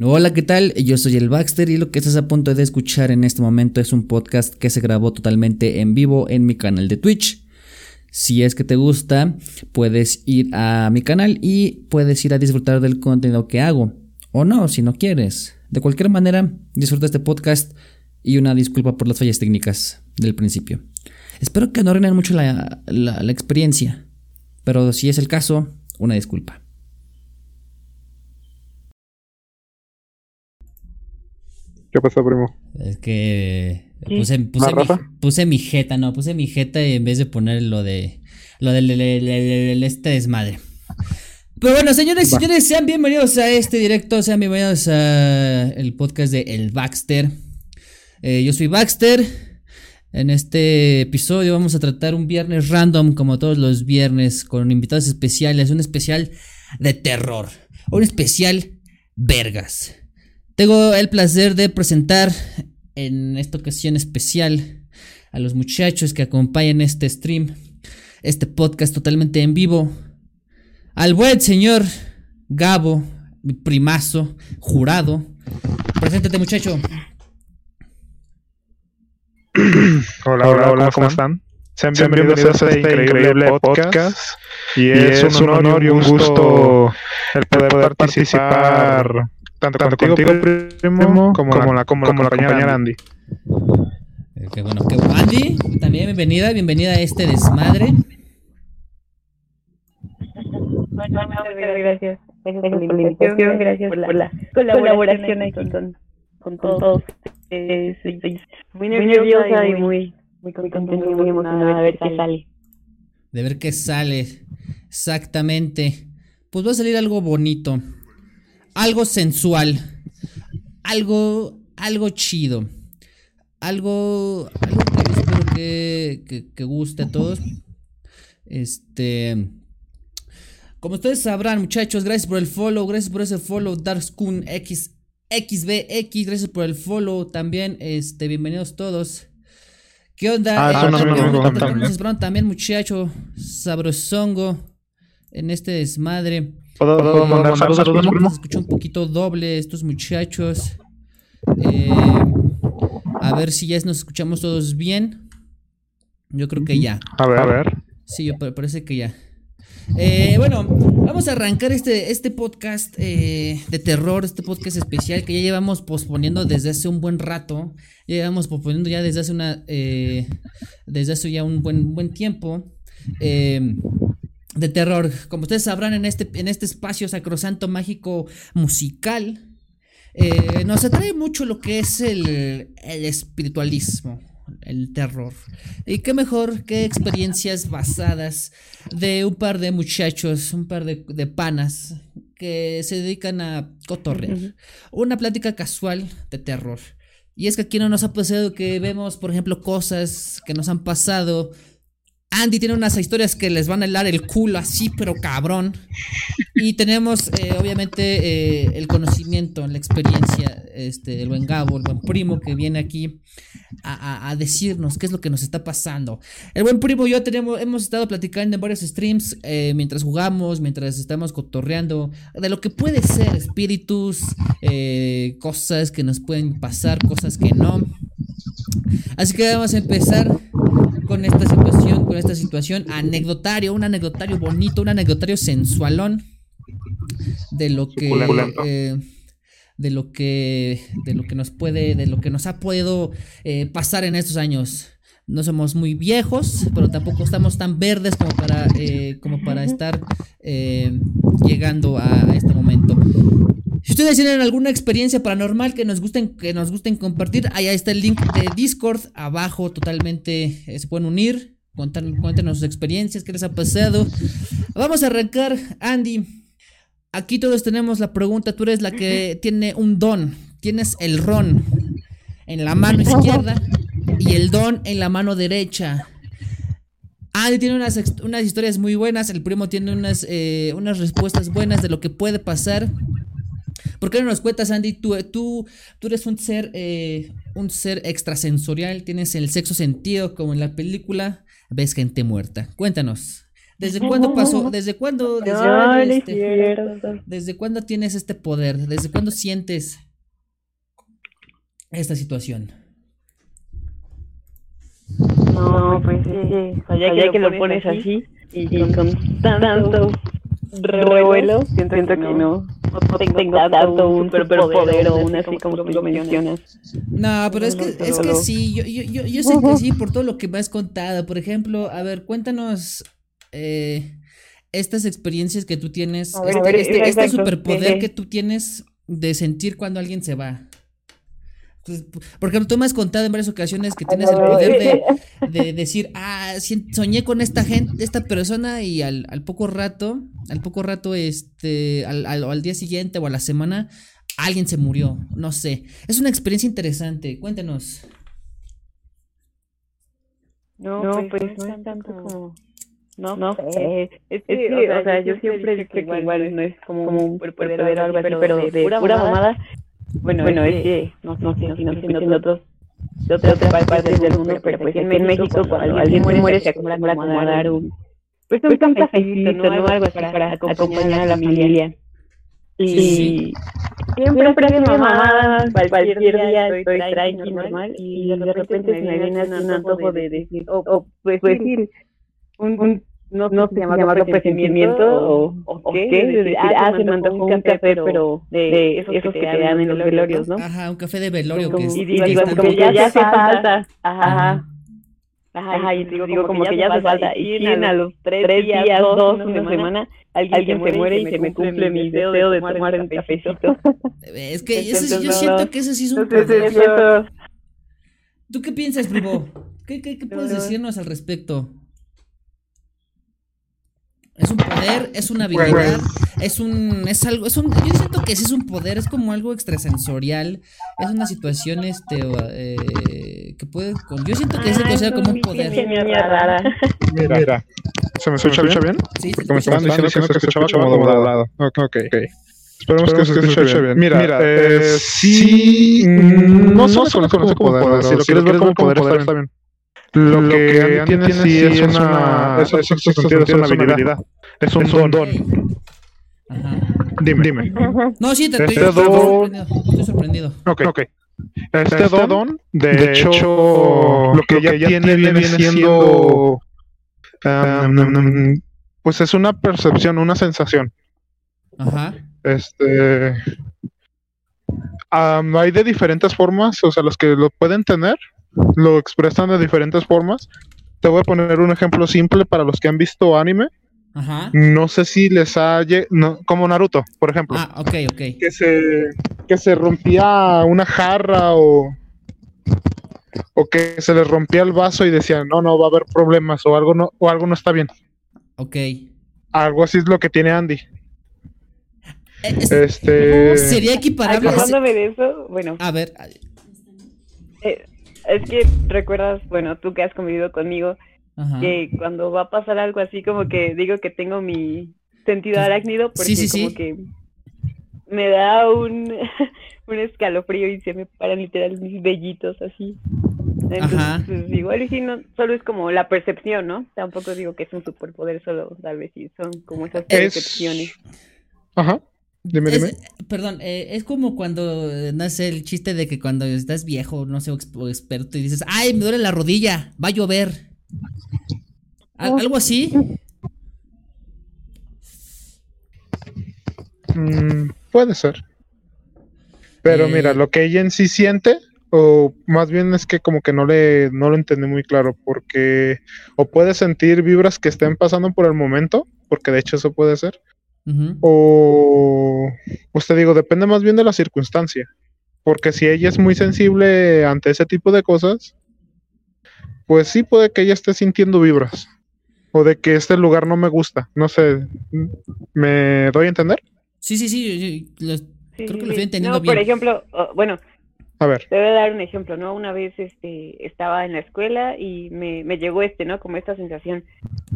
Hola, ¿qué tal? Yo soy el Baxter y lo que estás a punto de escuchar en este momento es un podcast que se grabó totalmente en vivo en mi canal de Twitch. Si es que te gusta, puedes ir a mi canal y puedes ir a disfrutar del contenido que hago. O no, si no quieres. De cualquier manera, disfruta este podcast y una disculpa por las fallas técnicas del principio. Espero que no arruinen mucho la, la experiencia, pero si es el caso, una disculpa. ¿Qué pasó, primo? Es que puse, puse, mi, puse, mi, jeta, no, puse mi jeta en vez de poner lo de lo del, este desmadre. Pero bueno, señores y señores, sean bienvenidos a este directo, sean bienvenidos a el podcast de El Baxter. Eh, yo soy Baxter. En este episodio vamos a tratar un viernes random, como todos los viernes, con invitados especiales, un especial de terror, un especial vergas. Tengo el placer de presentar en esta ocasión especial a los muchachos que acompañan este stream, este podcast totalmente en vivo. Al buen señor Gabo, mi primazo, jurado. Preséntate, muchacho. Hola, hola, hola, ¿cómo están? Sean bienvenidos, a este, este increíble podcast. Y es, un honor y un gusto el poder participar tanto, contigo, primo, como, la, como, la compañera Andy. Eh, qué bueno, qué bueno. Andy, también bienvenida, bienvenida a este desmadre. Gracias. Gracias por la invitación, gracias por la colaboración aquí con, con todos. Eh, muy nerviosa y muy, muy contenta y muy emocionada de ver qué sale. De ver qué sale, exactamente. Pues va a salir algo bonito algo sensual, algo, algo chido, algo, algo que espero que, que, guste a todos. Este, como ustedes sabrán, muchachos, gracias por el follow, gracias por ese follow, Darkskun X, XBX, gracias por el follow también, este, bienvenidos todos. ¿Qué onda? Ah, eh, también, muchacho, sabrosongo en este desmadre. ¿Puedo, mandar, saludos, escucho un poquito doble estos muchachos. Eh, a ver si ya nos escuchamos todos bien. Yo creo que ya. A ver, a ver. Sí, yo parece que ya. Eh, bueno, vamos a arrancar este, este podcast eh, de terror, este podcast especial que ya llevamos posponiendo desde hace un buen rato. Ya llevamos posponiendo ya desde hace una. desde hace ya un buen, buen tiempo. De terror. Como ustedes sabrán, en este, en este espacio sacrosanto mágico musical, eh, nos atrae mucho lo que es el, espiritualismo, el terror. Y qué mejor que experiencias basadas de un par de muchachos, un par de, panas que se dedican a cotorrear. Una plática casual de terror. Y es que aquí no nos ha pasado que vemos, por ejemplo, cosas que nos han pasado Andy tiene unas historias que les van a helar el culo así, pero cabrón. Y tenemos, eh, obviamente, eh, el conocimiento, la experiencia este, del buen Gabo, el buen primo que viene aquí a, decirnos qué es lo que nos está pasando. El buen primo y yo tenemos, hemos estado platicando en varios streams eh, mientras jugamos, mientras estamos cotorreando, de lo que puede ser espíritus, cosas que nos pueden pasar, cosas que no. Así que vamos a empezar con esta situación, con esta situación, anecdotario, un anecdotario bonito, un anecdotario sensualón de lo que eh, de lo que de lo que nos puede, de lo que nos ha podido eh, pasar en estos años. No somos muy viejos, pero tampoco estamos tan verdes como para, eh, como para estar llegando a este momento. Si ustedes tienen alguna experiencia paranormal que nos gusten, que nos gusten compartir, allá está el link de Discord, abajo totalmente eh, se pueden unir, cuéntenos sus experiencias, qué les ha pasado. Vamos a arrancar, Andy. Aquí todos tenemos la pregunta, tú eres la que tiene un don, tienes el ron en la mano izquierda y el don en la mano derecha. Andy tiene unas, unas historias muy buenas, el primo tiene unas, eh, unas respuestas buenas de lo que puede pasar. ¿Por qué no nos cuentas, Andy? Tú, tú, tú eres un ser, eh, un ser extrasensorial, tienes el sexo sentido como en la película, ves gente muerta. Cuéntanos. ¿Desde cuándo pasó? ¿Desde cuándo? Desde, No, cuándo, no es este. ¿Desde cuándo tienes este poder? ¿Desde cuándo sientes esta situación? No, pues sí. O sea, ya, que, lo pones así y, con tanto revuelo, siento, que no, no tengo tanto un superpoder o un así como tú lo mencionas. No, pero es que, es que sí, yo, yo, yo, yo sé que sí, por todo lo que me has contado. Por ejemplo, a ver, cuéntanos eh, estas experiencias que tú tienes, ver, este, ver, este- este superpoder sí. que tú tienes de sentir cuando alguien se va. Pues, por ejemplo, tú me has contado en varias ocasiones que tienes el poder de, de decir, ah, soñé con esta gente, esta persona y al, al poco rato, al poco rato, este, al, al, o al día siguiente o a la semana, alguien se murió, no sé. Es una experiencia interesante, cuéntanos. No, pues, no es tanto como... No, no sé. Es que, o sea, yo siempre dicho que igual no es como un superpoder o algo así, pero de, pura mamada. Bueno, bueno, es que, no, no sé, si no sé, de otros de otras partes del mundo, pero pues aquí en México cuando alguien muere se acostumbra como a dar un pues un cafecito, ¿no? Algo así para acompañar a la familia. Y Sí. siempre estoy de mamada, cualquier día estoy tranqui, normal, y de repente se me viene un antojo de decir, o, pues decir, un, un no, no sé llamarlo presentimiento o, o qué, de decir, ah, se me antojó un café, pero de, esos, que te dan en los velorios, ¿no? Ajá, un café de velorio que Como- es y que digo, está como que ya hace falta. Ajá. Ajá. Ajá, y digo, como que ya hace falta. Y sí, a los tres días, dos, una semana, alguien se muere y se me cumple mi deseo de tomar un cafecito. Es que yo siento que ese sí es un eso, ¿Tú qué piensas, Bribo? ¿Qué, qué, qué puedes No, no. decirnos al respecto? Es un poder, es una habilidad, es un, es algo, es un, yo siento que sí es un poder, es como algo extrasensorial, es una situación, este, eh, que puede, con, yo siento que se considera como un poder. rara. Mira, mira. ¿Se me escucha bien? Sí, se Porque me escucha. estaban diciendo que se escuchaba como doblado. Ok, ok. Esperemos que se escuche bien. Mira, eh, sí, mm, no solo se conoce como poder, si lo quieres ver como poder está bien. Lo que Andy tiene sí es una, es, es, es, es una habilidad, es un don. Ajá. Dime, dime. No, sí, te, te- Este estoy, don- sorprendido, estoy sorprendido. Ok, ok. Este don, de hecho, lo que ella tiene viene siendo, um, um, pues es una percepción, una sensación. Ajá. Este. am, hay de diferentes formas, o sea, los que lo pueden tener lo expresan de diferentes formas. Te voy a poner un ejemplo simple para los que han visto anime. Ajá. No sé si les ha no, como Naruto, por ejemplo, Ah, ok, ok. que se que se rompía una jarra o o que se les rompía el vaso y decían, "No, no va a haber problemas" o algo no o algo no está bien. Ok. Algo así es lo que tiene Andy. Eh, es- Este sería equiparable. a ese- Acordándome de eso, bueno, A ver, eh, es que recuerdas, bueno, tú que has convivido conmigo, ajá. que cuando va a pasar algo así, como que digo que tengo mi sentido arácnido, porque Sí, sí, como sí. que me da un, un escalofrío y se me paran literal mis vellitos así. Entonces, Ajá. pues, igual y sí, no, solo es como la percepción, ¿no? Tampoco digo que es un superpoder, solo tal vez sí son como esas Es- percepciones. Ajá. Dime, Es- dime. perdón, eh, es como cuando eh, nace el chiste de que cuando estás viejo, no sé, o ex- o experto, y dices, ay, me duele la rodilla, va a llover. Al- algo así. Mm, puede ser. Pero Eh, mira, lo que ella en sí siente, o más bien es que como que no le no lo entendí muy claro, porque o puede sentir vibras que estén pasando por el momento, porque de hecho eso puede ser, O pues te digo, depende más bien de la circunstancia, porque si ella es muy sensible ante ese tipo de cosas, pues sí puede que ella esté sintiendo vibras, o de que este lugar no me gusta, no sé, ¿me doy a entender? Sí, sí, sí. yo- yo lo- Sí, Creo que sí, lo estoy sí. entendiendo No, por bien. ejemplo, oh, bueno, A ver. Te voy a dar un ejemplo, ¿no? Una vez este, estaba en la escuela y me, me llegó este, ¿no? Como esta sensación.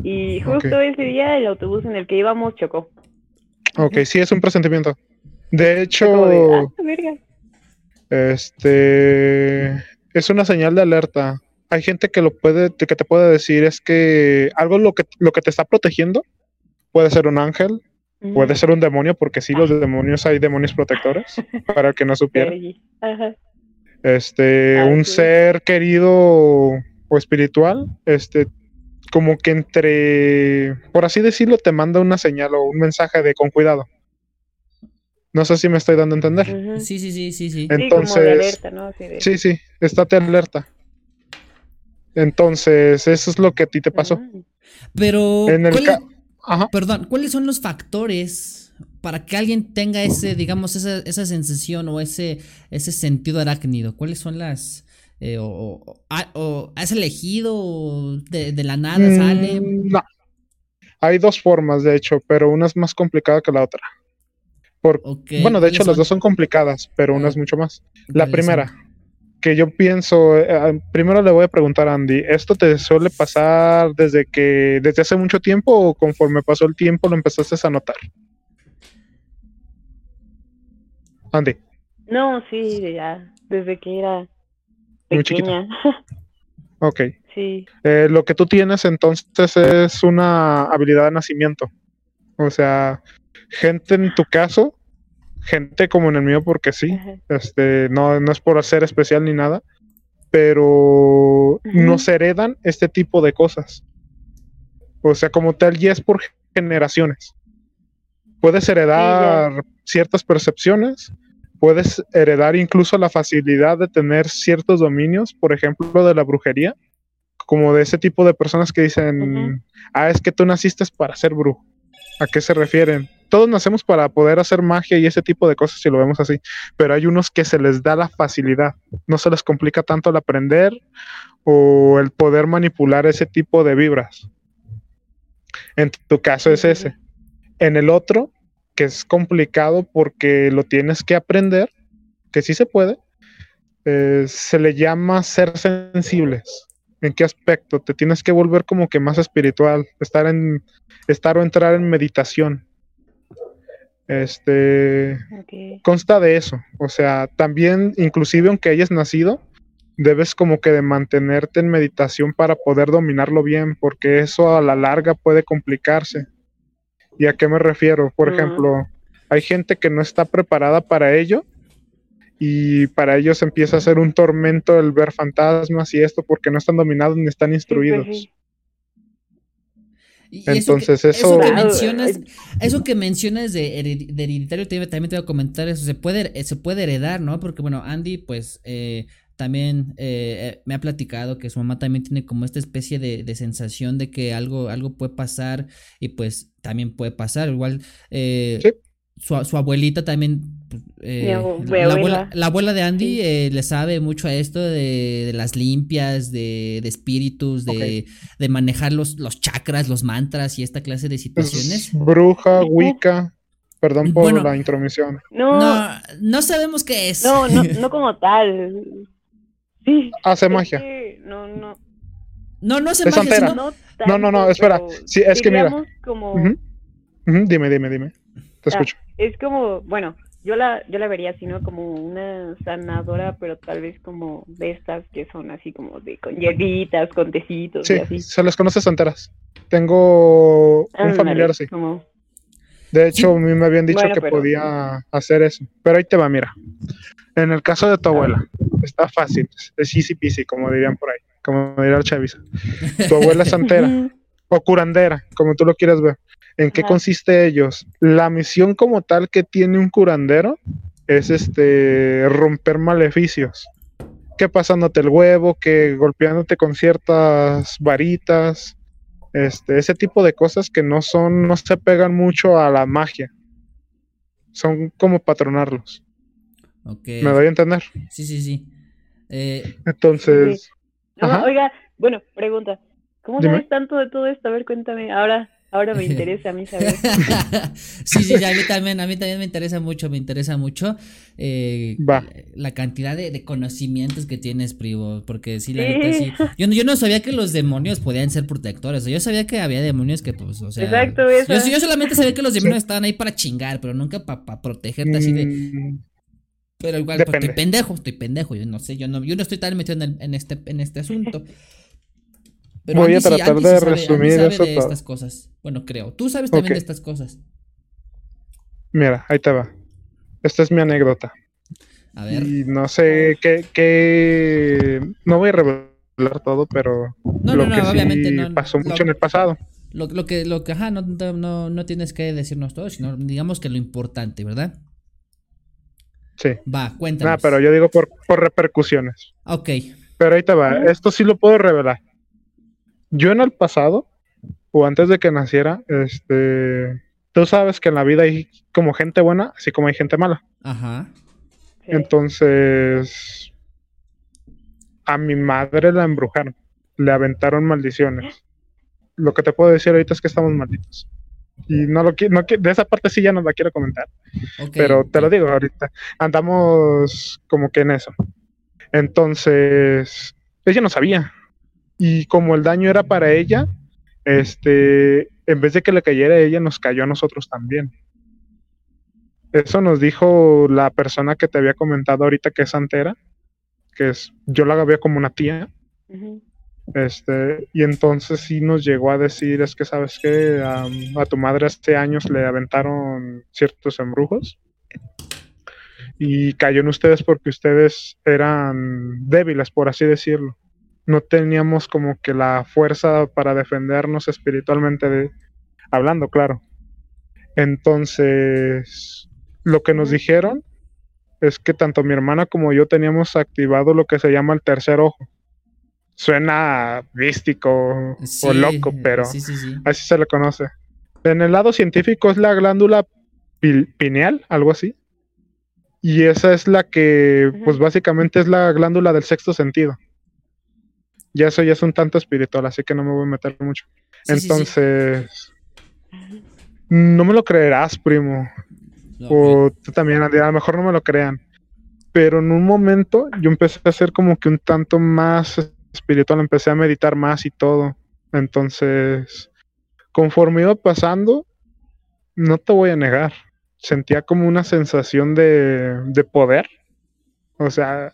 Y justo ese día el autobús en el que íbamos chocó. Ok, sí, es un presentimiento. De hecho, ah, este es una señal de alerta. Hay gente que lo puede, que te puede decir es que algo lo que, lo que te está protegiendo puede ser un ángel, puede ser un demonio, porque sí, los demonios hay demonios protectores, para que no supiera. Este, un ser querido o espiritual, este, como que entre, por así decirlo, te manda una señal o un mensaje de con cuidado. No sé si me estoy dando a entender. Sí, sí, sí, sí, sí. Entonces, sí, sí, estate alerta. Entonces, eso es lo que a ti te pasó. Pero, en el perdón, ¿cuáles son los factores para que alguien tenga ese, digamos, esa, esa sensación o ese, ese sentido arácnido? ¿Cuáles son las... Eh, o, has elegido de, de la nada mm, sale? no. Hay dos formas, de hecho, pero una es más complicada que la otra. Por, bueno, de hecho, las dos son complicadas, pero una es mucho más. La primera, que yo pienso, eh, ah, primero le voy a preguntar a Andy, ¿esto te suele pasar desde que, desde hace mucho tiempo o conforme pasó el tiempo lo empezaste a notar? Andy. No, sí, ya, desde que era pequeña. ok. Sí. Eh, lo que tú tienes entonces es una habilidad de nacimiento. O sea, gente en tu caso gente como en el mío porque sí, este, no, no es por hacer especial ni nada, pero nos heredan este tipo de cosas. O sea, como tal, ya es por generaciones. Puedes heredar ciertas percepciones, puedes heredar incluso la facilidad de tener ciertos dominios, por ejemplo, de la brujería, como de ese tipo de personas que dicen, ah, es que tú naciste para ser brujo. ¿A qué se refieren? todos nacemos para poder hacer magia y ese tipo de cosas si lo vemos así, pero hay unos que se les da la facilidad, no se les complica tanto el aprender o el poder manipular ese tipo de vibras. En tu caso es ese. En el otro, que es complicado porque lo tienes que aprender, que sí se puede, eh, se le llama ser sensibles. ¿En qué aspecto? Te tienes que volver como que más espiritual, estar en estar o entrar en meditación. Este consta de eso. O sea, también, inclusive aunque hayas nacido, debes como que de mantenerte en meditación para poder dominarlo bien, porque eso a la larga puede complicarse. ¿Y a qué me refiero? Por ejemplo, hay gente que no está preparada para ello y para ellos empieza a ser un tormento el ver fantasmas y esto porque no están dominados ni están instruidos. Entonces eso, eso, que mencionas, eso que mencionas de, hereditario también te voy a comentar eso se puede se puede heredar, ¿no? Porque bueno, Andy pues eh, también eh, me ha platicado que su mamá también tiene como esta especie de, sensación de que algo algo puede pasar y pues también puede pasar igual eh, su, abuelita también, pues, eh, la, abuela, de Andy eh, le sabe mucho a esto de, las limpias, de, espíritus, de, manejar los, los chakras, los mantras y esta clase de situaciones. bruja, Wicca. Perdón por la intromisión. No, no, sabemos qué es. No, no, no como tal. Sí. Hace magia. no, no. No, no hace magia. no, no, no, espera. Sí, es que mira. Dime, dime, dime. Te escucho. Es como, bueno, yo la, yo la vería así, ¿no? Como una sanadora, pero tal vez como de estas que son así como de con hierbitas, con tecitos. Sí, y así. se les conoce santeras. Tengo un familiar así. De hecho, a mí me habían dicho que podía hacer eso. Pero ahí te va, mira. En el caso de tu abuela, está fácil. Es easy peasy, como dirían por ahí. Como diría el chaviza. Tu abuela santera. o curandera, como tú lo quieras ver. ¿En qué consiste ellos? La misión como tal que tiene un curandero es este romper maleficios. Que pasándote el huevo, que golpeándote con ciertas varitas, este, ese tipo de cosas que no son, no se pegan mucho a la magia. Son como patronarlos. ¿Me doy a entender? Sí, sí, sí. Eh, Entonces. oiga, bueno, pregunta. ¿Cómo sabes tanto de todo esto? A ver, cuéntame. Ahora, Ahora me interesa a mí saber. sí, sí, a mí también, a mí también me interesa mucho, me interesa mucho eh, la cantidad de, conocimientos que tienes, Privo, porque sí, la neta sí. Yo, yo, no sabía que los demonios podían ser protectores, yo sabía que había demonios que, pues, o sea. Exacto, eso. Yo, yo solamente sabía que los demonios estaban ahí para chingar, pero nunca para protegerte así de. Pero igual, pues, estoy pendejo, estoy pendejo. Yo no sé, yo no, yo no estoy tan metido en, este, en este asunto. Pero Voy a tratar de resumir eso de estas cosas. Bueno, creo. Tú sabes también de estas cosas. Mira, ahí te va. Esta es mi anécdota. A ver. Y no sé qué, qué... No voy a revelar todo, pero no, lo no, que obviamente sí pasó mucho en el pasado. Lo, lo, que, lo que, ajá, no, no, no tienes que decirnos todo, sino digamos que lo importante, ¿verdad? Sí. Va, cuéntanos. Ah, pero yo digo por, por repercusiones. Ok. Pero ahí te va, esto sí lo puedo revelar. Yo en el pasado, o antes de que naciera, este, tú sabes que en la vida hay como gente buena, así como hay gente mala. Ajá. Entonces, a mi madre la embrujaron, le aventaron maldiciones. Lo que te puedo decir ahorita es que estamos malditos. Y no lo quiero, no, de esa parte sí ya no la quiero comentar. pero te lo digo ahorita. Andamos como que en eso. Entonces, ella no sabía. Y como el daño era para ella, este, en vez de que le cayera a ella, nos cayó a nosotros también. Eso nos dijo la persona que te había comentado ahorita que es santera, que es, yo la había como una tía. Este, y entonces sí nos llegó a decir, es que sabes que a tu madre hace años le aventaron ciertos embrujos y cayó en ustedes porque ustedes eran débiles, por así decirlo. No teníamos como que la fuerza para defendernos espiritualmente hablando, claro. Entonces, lo que nos dijeron es que tanto mi hermana como yo teníamos activado lo que se llama el tercer ojo suena místico o loco, pero así se le conoce. En el lado científico es la glándula pineal, algo así. Y esa es la que, pues básicamente es la glándula del sexto sentido. Ya eso ya es un tanto espiritual, así que no me voy a meter mucho. Entonces, no me lo creerás, primo. o tú también, a lo mejor no me lo crean. Pero en un momento yo empecé a ser como que un tanto más espiritual empecé a meditar más y todo. Entonces, conforme iba pasando, no te voy a negar, sentía como una sensación de, de poder. O sea,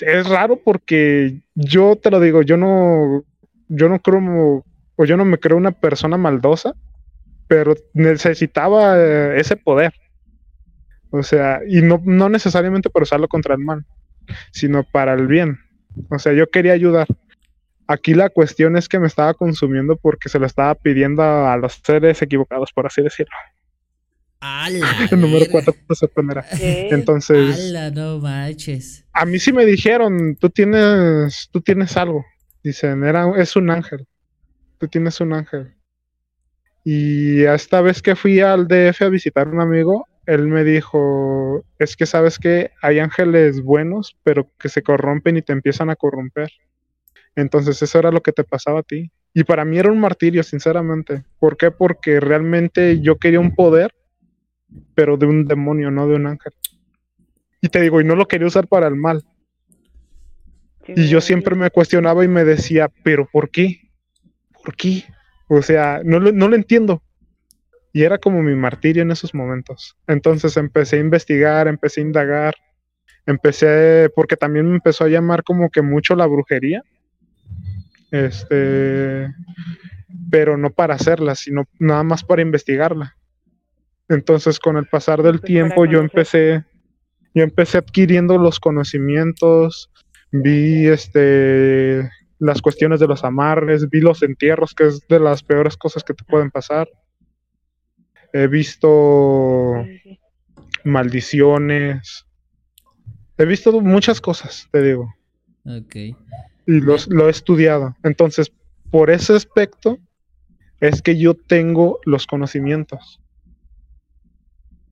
es raro porque yo te lo digo, yo no, yo no creo, o yo no me creo una persona maldosa, pero necesitaba eh, ese poder. O sea, y no, no necesariamente para usarlo contra el mal, sino para el bien. O sea, yo quería ayudar. Aquí la cuestión es que me estaba consumiendo porque se lo estaba pidiendo a, los seres equivocados, por así decirlo. El número 4 se sorprenderá. Entonces. no manches. A mí sí me dijeron, tú tienes, tú tienes algo. Dicen, era, es un ángel. Tú tienes un ángel. Y esta vez que fui al DF a visitar a un amigo, él me dijo, es que sabes que hay ángeles buenos, pero que se corrompen y te empiezan a corromper. Entonces eso era lo que te pasaba a ti. Y para mí era un martirio, sinceramente. ¿Por qué? Porque realmente yo quería un poder, pero de un demonio, no de un ángel. Y te digo, y no lo quería usar para el mal. Y yo siempre me cuestionaba y me decía, pero ¿por qué? ¿Por qué? O sea, no, no lo entiendo. Y era como mi martirio en esos momentos. Entonces empecé a investigar, empecé a indagar, empecé, porque también me empezó a llamar como que mucho la brujería. Este, pero no para hacerla, sino nada más para investigarla. Entonces, con el pasar del tiempo, yo empecé, yo empecé adquiriendo los conocimientos, vi este las cuestiones de los amarres, vi los entierros, que es de las peores cosas que te pueden pasar he visto maldiciones, he visto muchas cosas, te digo. Ok. Y los, lo he estudiado. Entonces, por ese aspecto, es que yo tengo los conocimientos.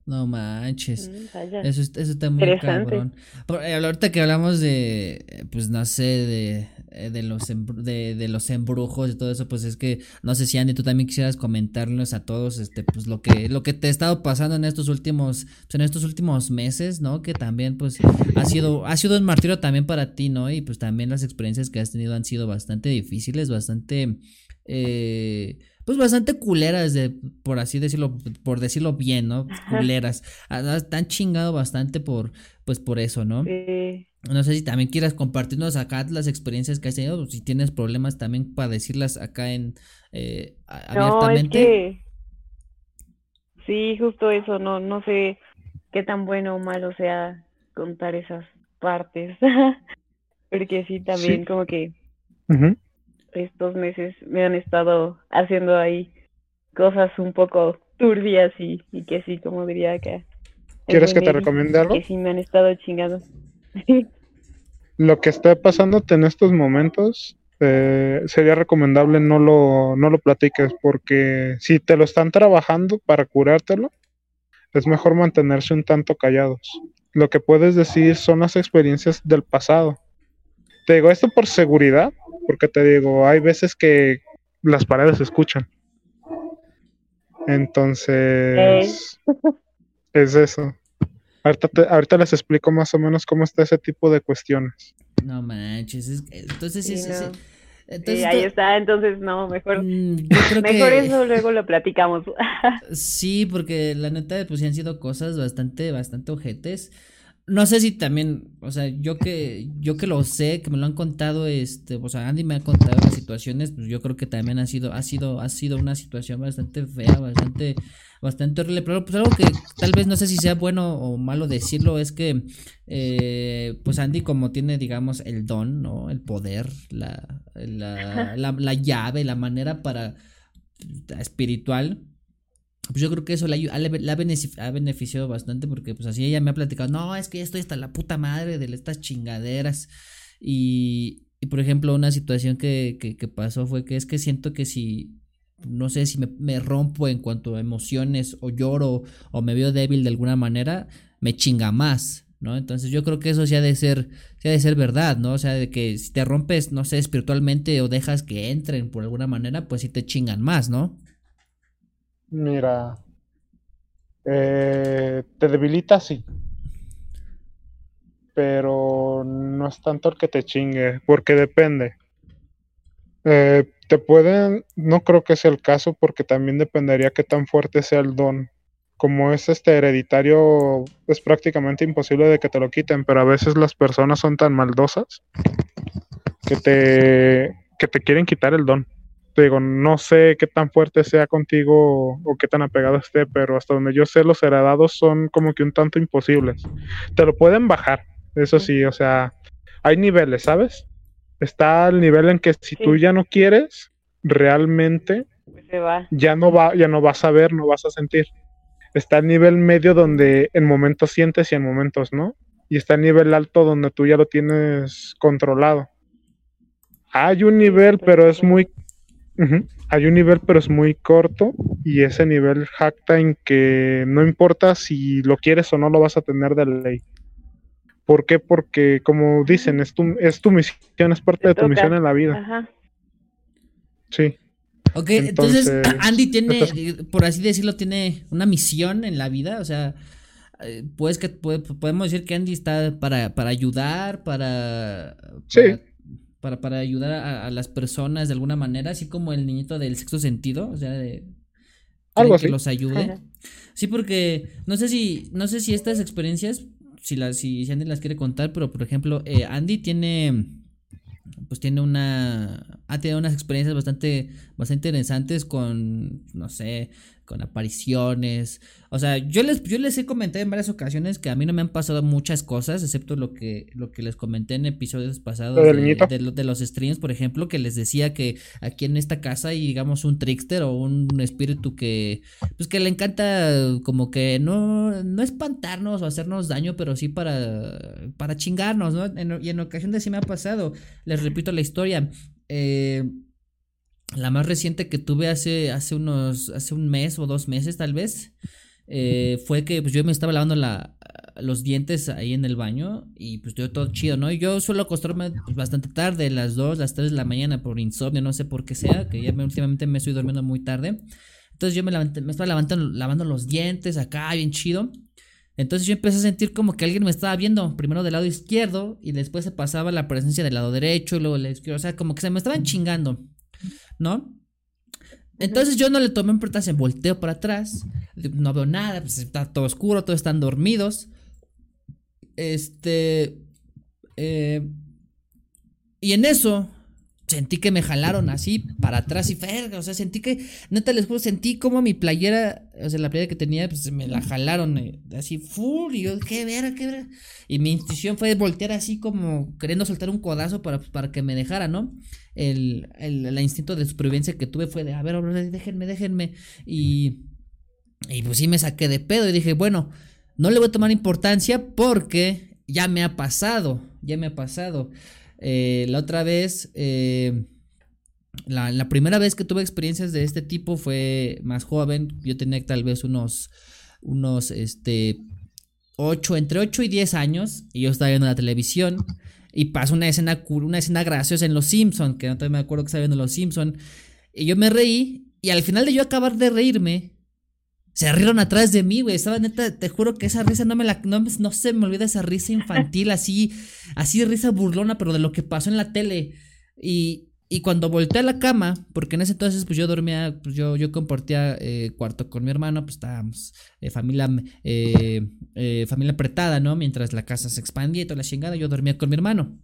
No manches. Mm, eso, eso está muy cabrón. Eh, ahorita que hablamos de, pues no sé, de, eh, de los de, de, los embrujos y todo eso, pues es que no sé si Andy tú también quisieras comentarles a todos este pues lo que lo que te ha estado pasando en estos últimos pues, en estos últimos meses, ¿no? Que también pues ha sido ha sido un martirio también para ti, ¿no? Y pues también las experiencias que has tenido han sido bastante difíciles, bastante eh pues bastante culeras de, por así decirlo, por decirlo bien, ¿no? Culeras. Están chingado bastante por, pues por eso, ¿no? Sí. No sé si también quieras compartirnos acá las experiencias que has tenido, si tienes problemas también para decirlas acá en eh, abiertamente. Sí, justo eso, no, no sé qué tan bueno o malo sea contar esas partes. Porque sí, también como que estos meses me han estado haciendo ahí cosas un poco turbias y, y que sí, como diría que... ¿Quieres que te recomiende algo? Que sí me han estado chingando. lo que está pasándote en estos momentos eh, sería recomendable no lo, no lo platiques porque si te lo están trabajando para curártelo, es mejor mantenerse un tanto callados. Lo que puedes decir son las experiencias del pasado. Te digo esto por seguridad, porque te digo, hay veces que las paredes se escuchan. Entonces, es eso. Ahorita, les explico más o menos cómo está ese tipo de cuestiones. No manches, entonces sí, Entonces, ahí está, entonces no, mejor, mm, mejor eso luego lo platicamos. sí, porque la neta, pues sí han sido cosas bastante, bastante ojetes no sé si también, o sea, yo que yo que lo sé, que me lo han contado, este, o sea, Andy me ha contado las situaciones, pues yo creo que también ha sido, ha sido, ha sido una situación bastante fea, bastante, bastante horrible. Pero pues algo que tal vez no sé si sea bueno o malo decirlo es que, eh, pues Andy como tiene, digamos, el don, ¿no? El poder, la, la, la, la llave, la manera para espiritual pues yo creo que eso la, ha beneficiado bastante porque pues así ella me ha platicado, no, es que ya estoy hasta la puta madre de estas chingaderas. Y, y por ejemplo, una situación que, que, pasó fue que es que siento que si, no sé, si me, me, rompo en cuanto a emociones o lloro o me veo débil de alguna manera, me chinga más. ¿no? Entonces yo creo que eso sí ha de ser, sí ha de ser verdad, ¿no? O sea, de que si te rompes, no sé, espiritualmente o dejas que entren por alguna manera, pues sí te chingan más, ¿no? Mira, eh, te debilita, sí. Pero no es tanto el que te chingue, porque depende. Eh, te pueden, no creo que sea el caso, porque también dependería qué tan fuerte sea el don. Como es este hereditario, es prácticamente imposible de que te lo quiten, pero a veces las personas son tan maldosas que te, que te quieren quitar el don digo, no sé qué tan fuerte sea contigo o qué tan apegado esté, pero hasta donde yo sé, los heredados son como que un tanto imposibles. Te lo pueden bajar, eso sí, o sea, hay niveles, ¿sabes? Está el nivel en que si tú ya no quieres, realmente va. ya no va, ya no vas a ver, no vas a sentir. Está el nivel medio donde en momentos sientes y en momentos no. Y está el nivel alto donde tú ya lo tienes controlado. Hay un nivel, pero es muy hay un nivel, pero es muy corto y ese nivel jacta en que no importa si lo quieres o no lo vas a tener de ley. ¿Por qué? Porque, como dicen, es tu, es tu misión, es parte de tu misión en la vida. Ajá. Sí. Ok, entonces, Andy tiene, por así decirlo, tiene una misión en la vida, o sea, eh, pues que podemos decir que Andy está para, para ayudar, para, sí para, para ayudar a, las personas de alguna manera, así como el niñito del sexto sentido, o sea, de algo que los ayude. Sí, porque no sé si no sé si estas experiencias si las si Andy las quiere contar, pero por ejemplo, eh, Andy tiene pues tiene una ha tenido unas experiencias bastante bastante interesantes con no sé con apariciones. O sea, yo les, yo les he comentado en varias ocasiones que a mí no me han pasado muchas cosas, excepto lo que, lo que les comenté en episodios pasados de, de, los streams, por ejemplo, que les decía que aquí en esta casa hay, digamos, un trickster o un, espíritu que, pues que le encanta como que no, no espantarnos o hacernos daño, pero sí para, para chingarnos, ¿no? y en ocasiones sí me ha pasado. Les repito la historia. Eh, la más reciente que tuve hace, hace unos, hace un mes o dos meses tal vez, eh, fue que pues yo me estaba lavando la, los dientes ahí en el baño y pues yo todo chido, ¿no? Y yo suelo acostarme pues, bastante tarde, las 2, las 3 de la mañana por insomnio, no sé por qué sea, que ya me, últimamente me estoy durmiendo muy tarde. Entonces yo me, me estaba lavando, lavando los dientes acá, bien chido. Entonces yo empecé a sentir como que alguien me estaba viendo, primero del lado izquierdo y después se pasaba la presencia del lado derecho y luego el izquierdo, o sea, como que se me estaban chingando. ¿No? Entonces yo no le tomé importancia, volteo para atrás, no veo nada, pues está todo oscuro, todos están dormidos. Este... Eh, y en eso sentí que me jalaron así para atrás y verga, o sea, sentí que, neta les juro, sentí como mi playera, o sea, la playera que tenía, pues me la jalaron eh, así, full, y yo, qué verga, qué verga. Y mi intuición fue voltear así como queriendo soltar un codazo para, para que me dejara, ¿no? El, el, instinto de supervivencia que tuve fue de, a ver, déjenme, déjenme. Y, y pues sí me saqué de pedo y dije, bueno, no le voy a tomar importancia porque ya me ha pasado, ya me ha pasado. Eh, la otra vez, eh, la, primera vez que tuve experiencias de este tipo fue más joven. Yo tenía tal vez unos, unos, este, 8, entre 8 y 10 años. Y yo estaba viendo la televisión. Y pasó una escena, una escena graciosa en Los Simpson, que no me acuerdo que estaba viendo Los Simpson. Y yo me reí. Y al final de yo acabar de reírme, se rieron atrás de mí, güey. Estaba neta, te juro que esa risa no me la. No, no se me olvida esa risa infantil, así. Así risa burlona, pero de lo que pasó en la tele. Y, y cuando volteé a la cama, porque en ese entonces, pues yo dormía, pues yo, yo compartía eh, cuarto con mi hermano, pues estábamos eh, familia, eh, familia apretada, ¿no? Mientras la casa se expandía y toda la chingada, yo dormía con mi hermano.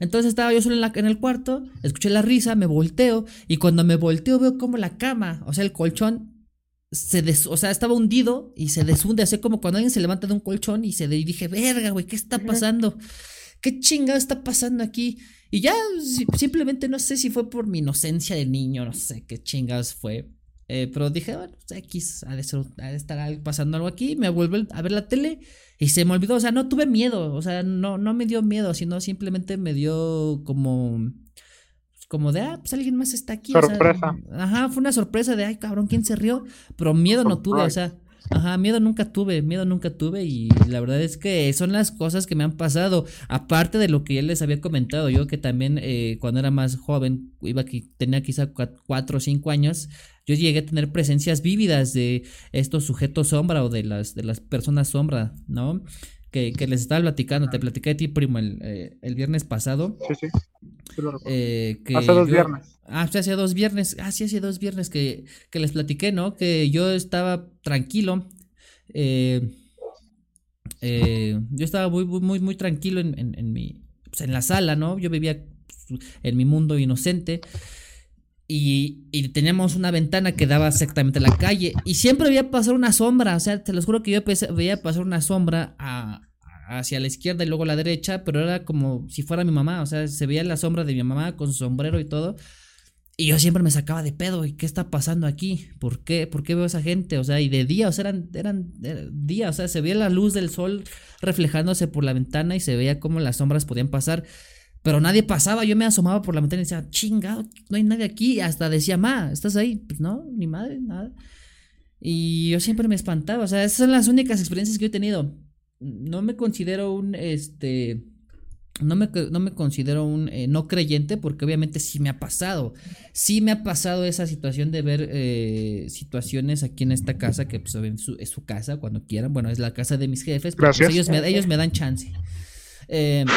Entonces estaba yo solo en, la, en el cuarto, escuché la risa, me volteo, y cuando me volteo veo como la cama, o sea, el colchón se des, o sea, estaba hundido y se deshunde, así como cuando alguien se levanta de un colchón y se y dije, verga, güey, ¿qué está pasando? ¿Qué chingado está pasando aquí? Y ya simplemente no sé si fue por mi inocencia de niño, no sé qué chingados fue. Eh, pero dije, bueno, pues X, ha de, ser, ha de estar pasando algo aquí. Me vuelvo a ver la tele y se me olvidó. O sea, no tuve miedo. O sea, no, no me dio miedo, sino simplemente me dio como como de, ah, pues alguien más está aquí. Sorpresa. ajá, fue una sorpresa de, ay, cabrón, ¿quién se rió? Pero miedo no tuve, o sea, ajá, miedo nunca tuve, miedo nunca tuve y la verdad es que son las cosas que me han pasado, aparte de lo que ya les había comentado, yo que también eh, cuando era más joven, iba aquí, tenía quizá cuatro o cinco años, yo llegué a tener presencias vívidas de estos sujetos sombra o de las, de las personas sombra, ¿no? Que, que les estaba platicando, te platicé de ti, primo, el, eh, el viernes pasado. Sí, sí. Eh, hace dos viernes. Ah, hace dos viernes. Ah, hace dos viernes que, que les platiqué, ¿no? Que yo estaba tranquilo. Eh, eh, yo estaba muy, muy, muy tranquilo en, en, mi. Pues, en la sala, ¿no? Yo vivía en mi mundo inocente. Y, y, teníamos una ventana que daba exactamente a la calle. Y siempre veía pasar una sombra. O sea, te los juro que yo veía pasar una sombra a, hacia la izquierda y luego a la derecha, pero era como si fuera mi mamá, o sea, se veía la sombra de mi mamá con su sombrero y todo. Y yo siempre me sacaba de pedo, ¿y qué está pasando aquí? ¿Por qué? ¿Por qué veo a esa gente? O sea, y de día, o sea, eran, eran, día, o sea, se veía la luz del sol reflejándose por la ventana y se veía cómo las sombras podían pasar. Pero nadie pasaba, yo me asomaba por la ventana y decía, chingado, no hay nadie aquí. Hasta decía, ma, ¿estás ahí? Pues no, ni madre, nada. Y yo siempre me espantaba, o sea, esas son las únicas experiencias que he tenido no me considero un, este, no me, no me considero un eh, no creyente porque obviamente sí me ha pasado. Sí me ha pasado esa situación de ver eh, situaciones aquí en esta casa, que pues es su casa cuando quieran. Bueno, es la casa de mis jefes. Pues, ellos, me, ellos me dan chance. Em,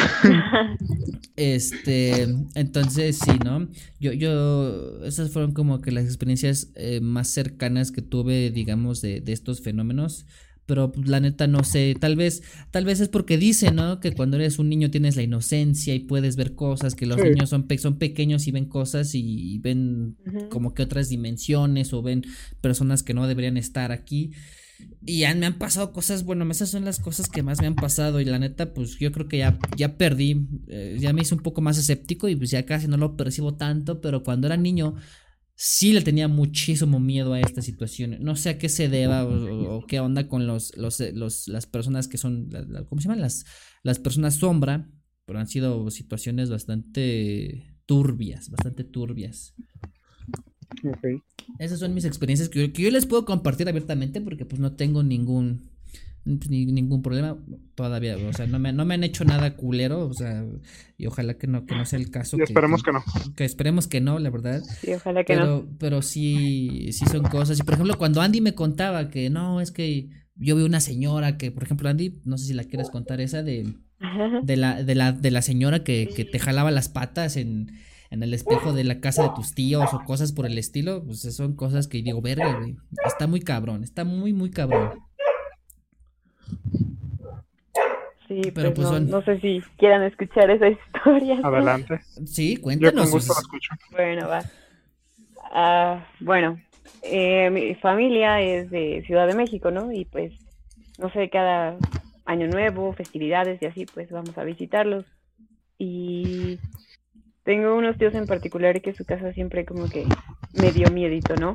este, entonces sí, ¿no? Yo, yo, esas fueron como que las experiencias eh, más cercanas que tuve, digamos, de, de estos fenómenos pero pues, la neta no sé, tal vez, tal vez es porque dice, ¿no? Que cuando eres un niño tienes la inocencia y puedes ver cosas, que los niños son, son pequeños y ven cosas y, ven como que otras dimensiones o ven personas que no deberían estar aquí. Y ya me han pasado cosas, bueno, esas son las cosas que más me han pasado y la neta, pues yo creo que ya, ya perdí, eh, ya me hice un poco más escéptico y pues ya casi no lo percibo tanto, pero cuando era niño sí le tenía muchísimo miedo a esta situación. No sé a qué se deba o, qué onda con los, los, los, las personas que son, ¿cómo se llaman? Las, las personas sombra, pero han sido situaciones bastante turbias, bastante turbias. Esas son mis experiencias que yo, les puedo compartir abiertamente porque pues no tengo ningún ni, ningún problema todavía, o sea, no me, no me han hecho nada culero, o sea, y ojalá que no, que no sea el caso. Y esperemos que, no. Que esperemos que no, la verdad. Sí, ojalá que pero, no. Pero sí, sí son cosas. Y por ejemplo, cuando Andy me contaba que no, es que yo vi una señora que, por ejemplo, Andy, no sé si la quieres contar esa de, de la, de la, de la señora que, que te jalaba las patas en, en el espejo de la casa de tus tíos o cosas por el estilo, pues son cosas que digo, verga, güey. Está muy cabrón, está muy, muy cabrón. Sí, pero pues, pues no, sé si quieran escuchar esa historia. Adelante. Sí, cuéntanos. Yo escucho. Bueno, va. Ah, bueno, eh, mi familia es de Ciudad de México, ¿no? Y pues, no sé, cada año nuevo, festividades y así, pues vamos a visitarlos. Y tengo unos tíos en particular que su casa siempre como que me dio miedito, ¿no?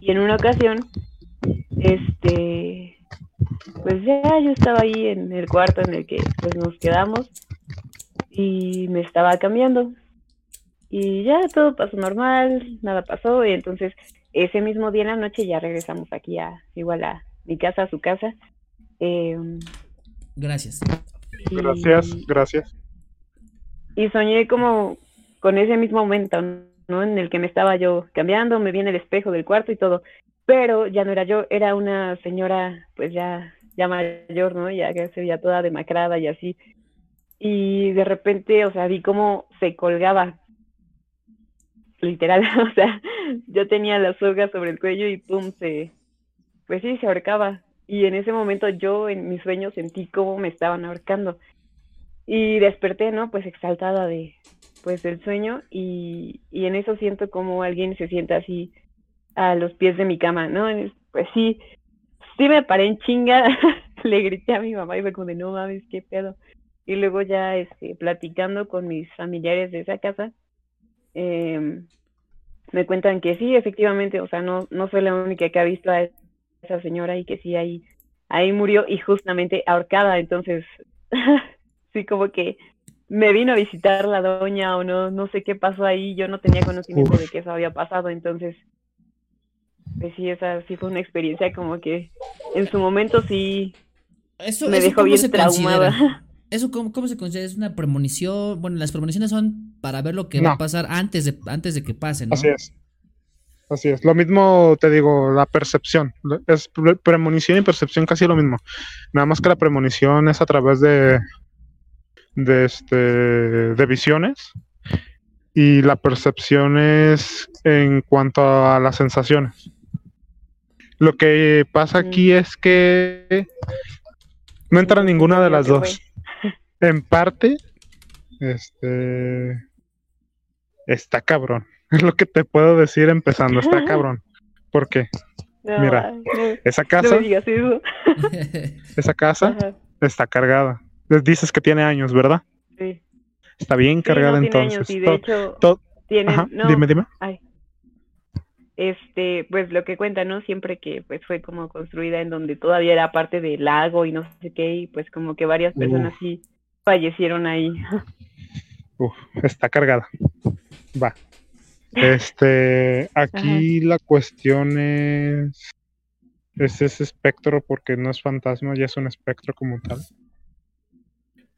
Y en una ocasión, este, pues ya yo estaba ahí en el cuarto en el que pues nos quedamos y me estaba cambiando. Y ya todo pasó normal, nada pasó, y entonces ese mismo día en la noche ya regresamos aquí a igual a mi casa, a su casa. Em, gracias. Gracias, gracias. Y soñé como con ese mismo momento, ¿no? En el que me estaba yo cambiando, me viene el espejo del cuarto y todo. Pero ya no era yo, era una señora, pues ya, ya mayor, ¿no? Ya que se veía toda demacrada y así. Y de repente, o sea, vi cómo se colgaba literal, o sea, yo tenía la soga sobre el cuello y pum, se, pues sí, se ahorcaba. Y en ese momento yo en mi sueño sentí cómo me estaban ahorcando. Y desperté, ¿no? Pues exaltada de, pues del sueño y, y en eso siento como alguien se sienta así a los pies de mi cama, ¿no? Pues sí, sí me paré en chinga, le grité a mi mamá y me como de no mames, qué pedo. Y luego ya este, platicando con mis familiares de esa casa, eh, me cuentan que sí, efectivamente, o sea, no, no soy la única que ha visto a esa señora y que sí, ahí, ahí murió y justamente ahorcada, entonces, sí, como que me vino a visitar la doña o no, no sé qué pasó ahí, yo no tenía conocimiento de que eso había pasado, entonces, pues sí, esa sí fue una experiencia como que en su momento sí eso, me dejó bien traumada. ¿Eso cómo, cómo, se considera? ¿Es una premonición? Bueno, las premoniciones son para ver lo que va a pasar antes de, antes de que pase, ¿no? Así es. Así es. Lo mismo te digo, la percepción. Es premonición y percepción casi lo mismo. Nada más que la premonición es a través de, de, este, de visiones y la percepción es en cuanto a las sensaciones. Lo que pasa aquí es que no entra ninguna de las dos en parte, este, está cabrón. Es lo que te puedo decir empezando, está cabrón. ¿Por qué? Mira, esa casa, esa casa está cargada. Dices que tiene años, ¿verdad? Sí. Está bien cargada entonces. y de hecho, dime, dime. Este, pues lo que cuenta, ¿no? Siempre que pues fue como construida en donde todavía era parte del lago y no sé qué, y pues como que varias personas sí fallecieron ahí. Uf, está cargada. Va. Este, aquí la cuestión es, es ese espectro, porque no es fantasma, ya es un espectro como tal,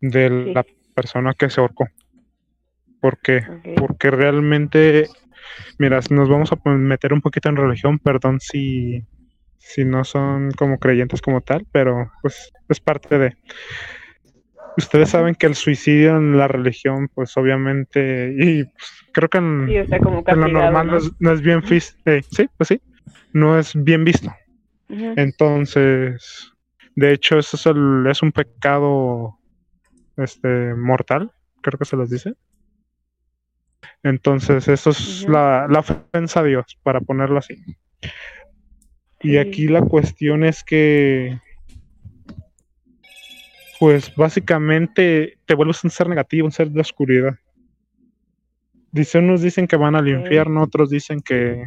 de la persona que se ahorcó. ¿Por qué? Porque realmente, mira, nos vamos a meter un poquito en religión, perdón si, si no son como creyentes como tal, pero pues es parte de ustedes saben que el suicidio en la religión, pues obviamente, y pues, creo que en, lo normal ¿no? es, bien visto, eh, sí, pues sí, no es bien visto. Entonces, de hecho, eso es, el, es un pecado este mortal, creo que se los dice. Entonces, eso es la, la, ofensa a Dios, para ponerlo así. Y aquí la cuestión es que pues básicamente te vuelves un ser negativo, un ser de oscuridad. Dice, unos dicen que van al infierno, otros dicen que,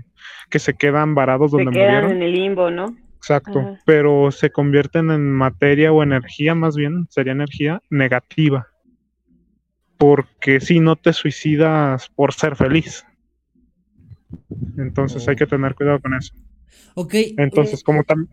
se quedan varados donde se quedan en el limbo, ¿no? Exacto, pero se convierten en materia o energía, más bien, sería energía negativa. Porque si no te suicidas por ser feliz. Entonces hay que tener cuidado con eso. Ok. Entonces, eh, como tal...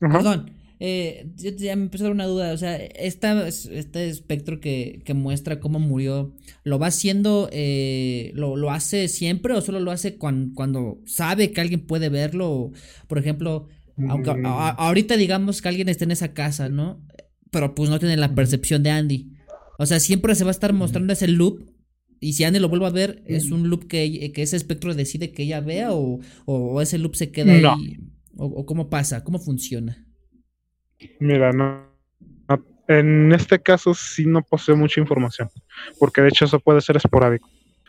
Perdón, eh, ya me empezó a dar una duda, o sea, esta, este espectro que, que muestra cómo murió, ¿lo va haciendo, eh, lo, lo, hace siempre o solo lo hace cuando, cuando sabe que alguien puede verlo? Por ejemplo, aunque mm. ahorita digamos que alguien está en esa casa, ¿no? Pero pues no tiene la percepción de Andy. O sea, siempre se va a estar mostrando ese loop Y si Annie lo vuelve a ver, ¿es un loop que, que ese espectro decide que ella vea o, o ese loop se queda ahí? O, cómo pasa? ¿Cómo funciona? Mira, no, En este caso sí no posee mucha información, porque de hecho eso puede ser esporádico,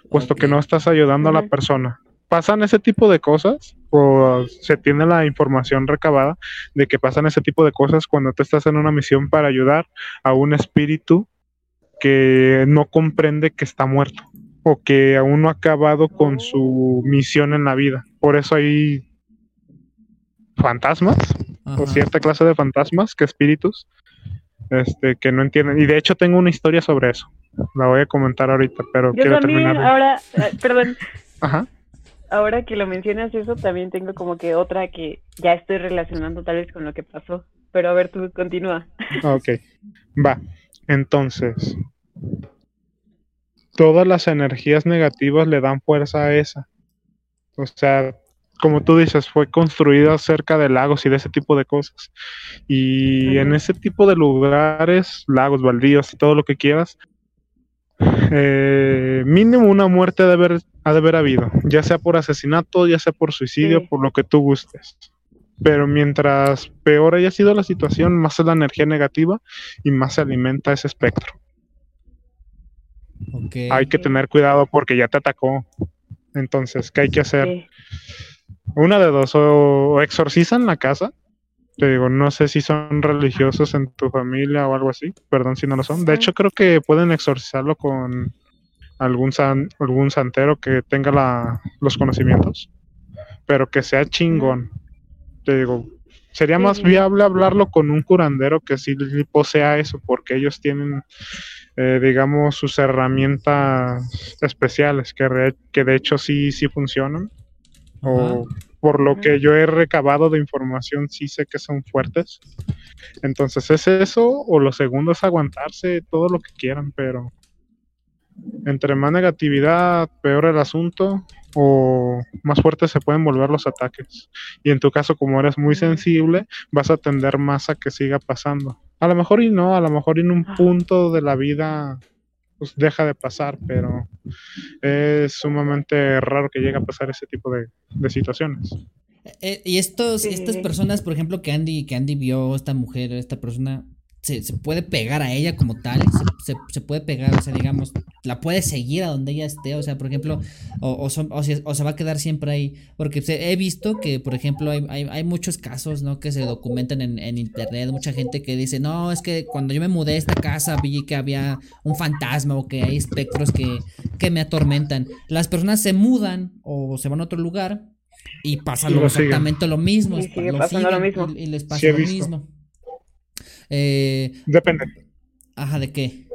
puesto que no estás ayudando a la persona. Pasan ese tipo de cosas, o se tiene la información recabada de que pasan ese tipo de cosas cuando tú estás en una misión para ayudar a un espíritu que no comprende que está muerto o que aún no ha acabado con su misión en la vida. Por eso hay fantasmas o cierta clase de fantasmas que espíritus este que no entienden. Y de hecho tengo una historia sobre eso. La voy a comentar ahorita pero Yo quiero también terminar ahora perdón. Ajá. ahora que lo mencionas eso también tengo como que otra que ya estoy relacionando tal vez con lo que pasó. Pero a ver tú continúa. Ok. Va entonces, todas las energías negativas le dan fuerza a esa. O sea, como tú dices, fue construida cerca de lagos y de ese tipo de cosas. Y en ese tipo de lugares, lagos, baldíos y todo lo que quieras, eh, mínimo una muerte ha de, haber, ha de haber habido, ya sea por asesinato, ya sea por suicidio, por lo que tú gustes pero mientras peor haya sido la situación, más es la energía negativa y más se alimenta ese espectro. Hay que tener cuidado porque ya te atacó. Entonces, ¿qué hay que hacer? Una de dos, o exorcizan la casa. Te digo, no sé si son religiosos en tu familia o algo así. Perdón si no lo son. De hecho, creo que pueden exorcizarlo con algún, algún santero que tenga los conocimientos. Pero que sea chingón te digo, sería más viable hablarlo con un curandero que sí posea eso, porque ellos tienen, eh, digamos, sus herramientas especiales, que, que de hecho sí, sí funcionan. O por lo que yo he recabado de información, sí sé que son fuertes. Entonces, ¿es eso? O lo segundo es aguantarse todo lo que quieran, pero entre más negatividad, peor el asunto o más fuertes se pueden volver los ataques. Y en tu caso, como eres muy sensible, vas a tender más a que siga pasando. A lo mejor y no, a lo mejor en un punto de la vida pues deja de pasar, pero es sumamente raro que llegue a pasar ese tipo de, situaciones. Eh, y estos, estas personas, por ejemplo, que Andy, que Andy vio, esta mujer, esta persona, se, se, puede pegar a ella como tal, se, se, puede pegar, o sea, digamos, la puede seguir a donde ella esté, o sea, por ejemplo, o, o, o, se va a quedar siempre ahí, porque he visto que, por ejemplo, hay, hay, hay muchos casos, ¿no? Que se documentan en, en, internet, mucha gente que dice, no, es que cuando yo me mudé a esta casa vi que había un fantasma o que hay espectros que, que me atormentan. Las personas se mudan o se van a otro lugar y pasa exactamente lo mismo, y, lo mismo. Y, les pasa lo mismo. Eh, depende. Ajá, ¿de qué?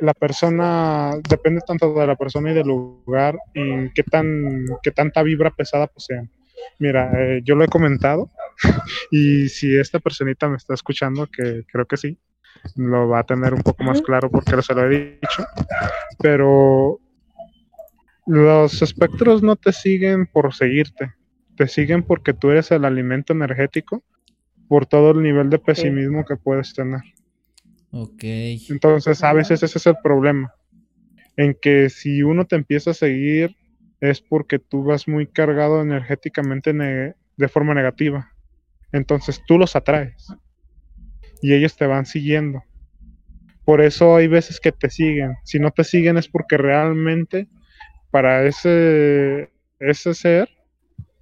La persona, depende tanto de la persona y del lugar y qué, tan, qué tanta vibra pesada posean. Mira, eh, yo lo he comentado y si esta personita me está escuchando, que creo que sí, lo va a tener un poco más claro porque se lo he dicho, pero los espectros no te siguen por seguirte, te siguen porque tú eres el alimento energético por todo el nivel de pesimismo que puedes tener. Ok. Entonces, a veces ese es el problema. En que si uno te empieza a seguir es porque tú vas muy cargado energéticamente de forma negativa. Entonces tú los atraes. Y ellos te van siguiendo. Por eso hay veces que te siguen. Si no te siguen es porque realmente para ese, ese ser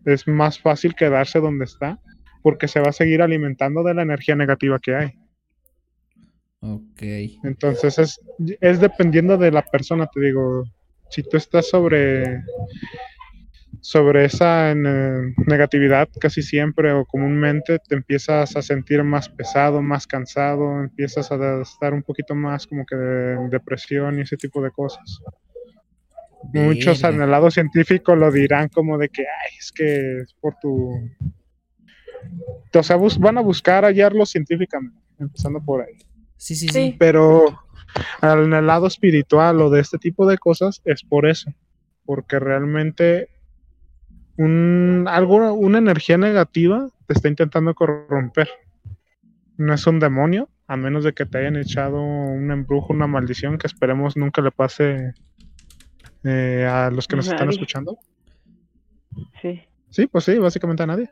es más fácil quedarse donde está porque se va a seguir alimentando de la energía negativa que hay. Ok. Entonces es, es dependiendo de la persona, te digo, si tú estás sobre sobre esa negatividad casi siempre o comúnmente te empiezas a sentir más pesado, más cansado, empiezas a estar un poquito más como que de depresión y ese tipo de cosas. Muchos en el lado científico lo dirán como de que, ay, es que es por tu o sea, van a buscar hallarlo científicamente, empezando por ahí. Sí, sí, sí. Pero en el lado espiritual o de este tipo de cosas es por eso, porque realmente un, algo, una energía negativa te está intentando corromper. No es un demonio, a menos de que te hayan echado un embrujo, una maldición que esperemos nunca le pase eh, a los que nos están escuchando. Sí. Sí, pues sí, básicamente a nadie.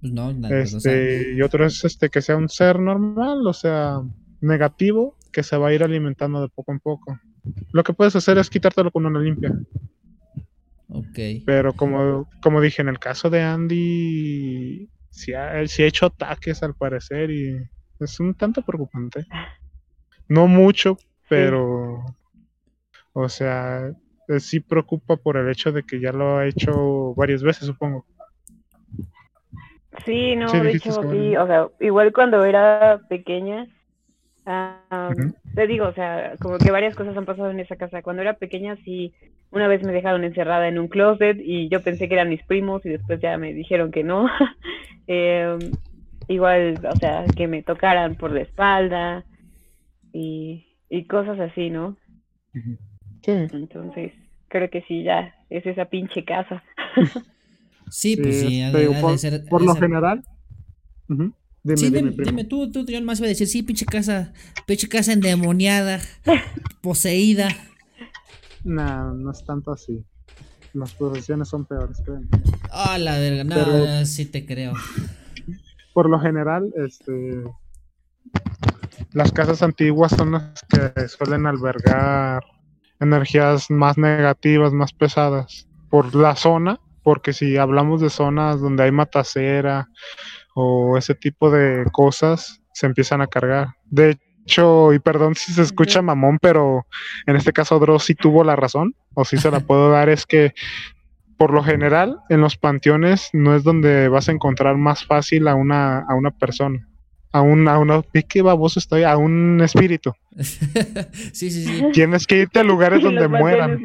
Pues no, nadie, este, Y otro es este que sea un ser normal, o sea, negativo, que se va a ir alimentando de poco en poco. Lo que puedes hacer es quitártelo con una limpia. Ok. Pero como, como dije, en el caso de Andy, sí ha, sí ha hecho ataques al parecer y es un tanto preocupante. No mucho, pero, o sea, sí preocupa por el hecho de que ya lo ha hecho varias veces, supongo. Sí, no, de hecho, sí, o sea, igual cuando era pequeña, te digo, o sea, como que varias cosas han pasado en esa casa. Cuando era pequeña, sí, una vez me dejaron encerrada en un closet y yo pensé que eran mis primos y después ya me dijeron que no. Em, igual, o sea, que me tocaran por la espalda y, y cosas así, ¿no? Sí. Entonces, creo que sí, ya es esa pinche casa. sí, pues sí, por, lo general. Dime, sí, dime, dime, tú, tú, yo nomás iba a decir, sí, pinche casa, pinche casa endemoniada, poseída. No, no es tanto así. Las posesiones son peores, creo. Ah, la verga, no, sí te creo. Por lo general, este, las casas antiguas son las que suelen albergar energías más negativas, más pesadas. Por la zona, porque si hablamos de zonas donde hay matacera o ese tipo de cosas se empiezan a cargar. De hecho, y perdón si se escucha mamón, pero en este caso Dross sí tuvo la razón, o si se la puedo dar, es que por lo general en los panteones no es donde vas a encontrar más fácil a una, a una persona. A un, a una, qué baboso estoy, a un espíritu. sí, sí, sí. Tienes que irte a lugares donde mueran.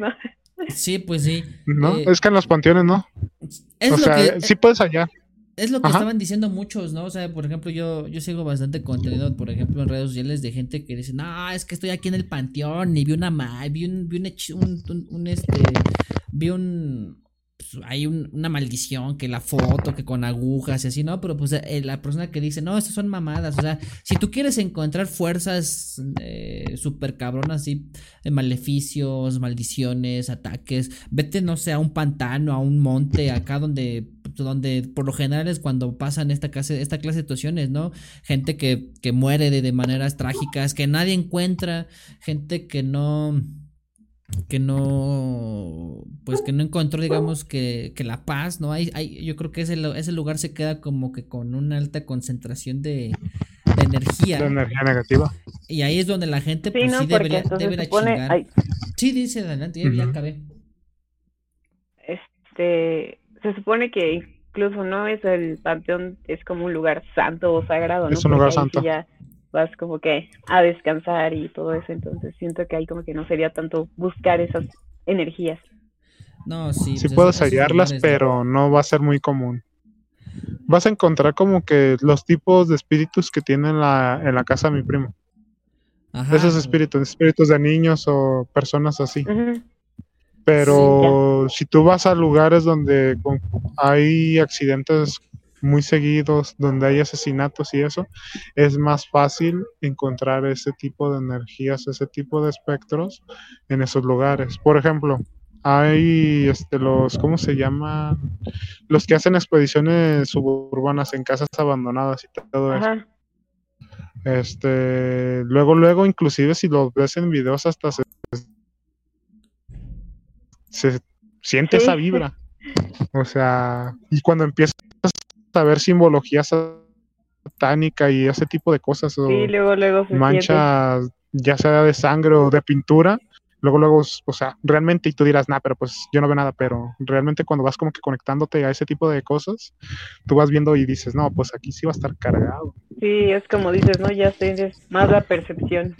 Sí, pues sí. No, eh, es que en los panteones no. o sea, sí puedes hallar. Es lo que estaban diciendo muchos, ¿no? O sea, por ejemplo, yo, yo sigo bastante contenido, por ejemplo, en redes sociales de gente que dice, no, es que estoy aquí en el panteón y vi una vi un, vi un, un, un este, vi un, pues, hay una maldición, que la foto, que con agujas y así, ¿no? Pero pues eh, la persona que dice, no, estas son mamadas, o sea, si tú quieres encontrar fuerzas eh, súper cabronas, así, maleficios, maldiciones, ataques, vete, no sé, a un pantano, a un monte, acá donde, donde por lo general es cuando pasan esta clase, esta clase de situaciones, ¿no? Gente que, que muere de, de maneras trágicas, que nadie encuentra, gente que no que no pues que no encontró digamos que, que la paz no hay, hay yo creo que ese, ese lugar se queda como que con una alta concentración de, de energía de energía negativa. Y ahí es donde la gente pues sí, debería, debería chingar. sí dice adelante ya, acabé. Este se supone que incluso no es el panteón es como un lugar santo o sagrado es un lugar santo vas como que a descansar y todo eso, entonces siento que ahí como que no sería tanto buscar esas energías. No, sí. Sí pues puedes hallarlas, pero no va a ser muy común. Vas a encontrar como que los tipos de espíritus que tiene en la, en la casa de mi primo. Esos espíritus, espíritus de niños o personas así. Pero si tú vas a lugares donde hay accidentes muy seguidos, donde hay asesinatos y eso, es más fácil encontrar ese tipo de energías, ese tipo de espectros en esos lugares. Por ejemplo, hay este los ¿cómo se llaman? Los que hacen expediciones suburbanas en casas abandonadas y todo eso. Este, luego luego inclusive si los ves en videos hasta se, se siente esa vibra. O sea, y cuando empiezas ver simbología satánica y ese tipo de cosas. O luego, luego manchas, ya sea de sangre o de pintura. Luego, luego, o sea, realmente, y tú dirás, nah, pero pues yo no veo nada, pero realmente cuando vas como que conectándote a ese tipo de cosas, tú vas viendo y dices, no, pues aquí sí va a estar cargado. Sí, es como dices, ¿no? Ya tienes más la percepción.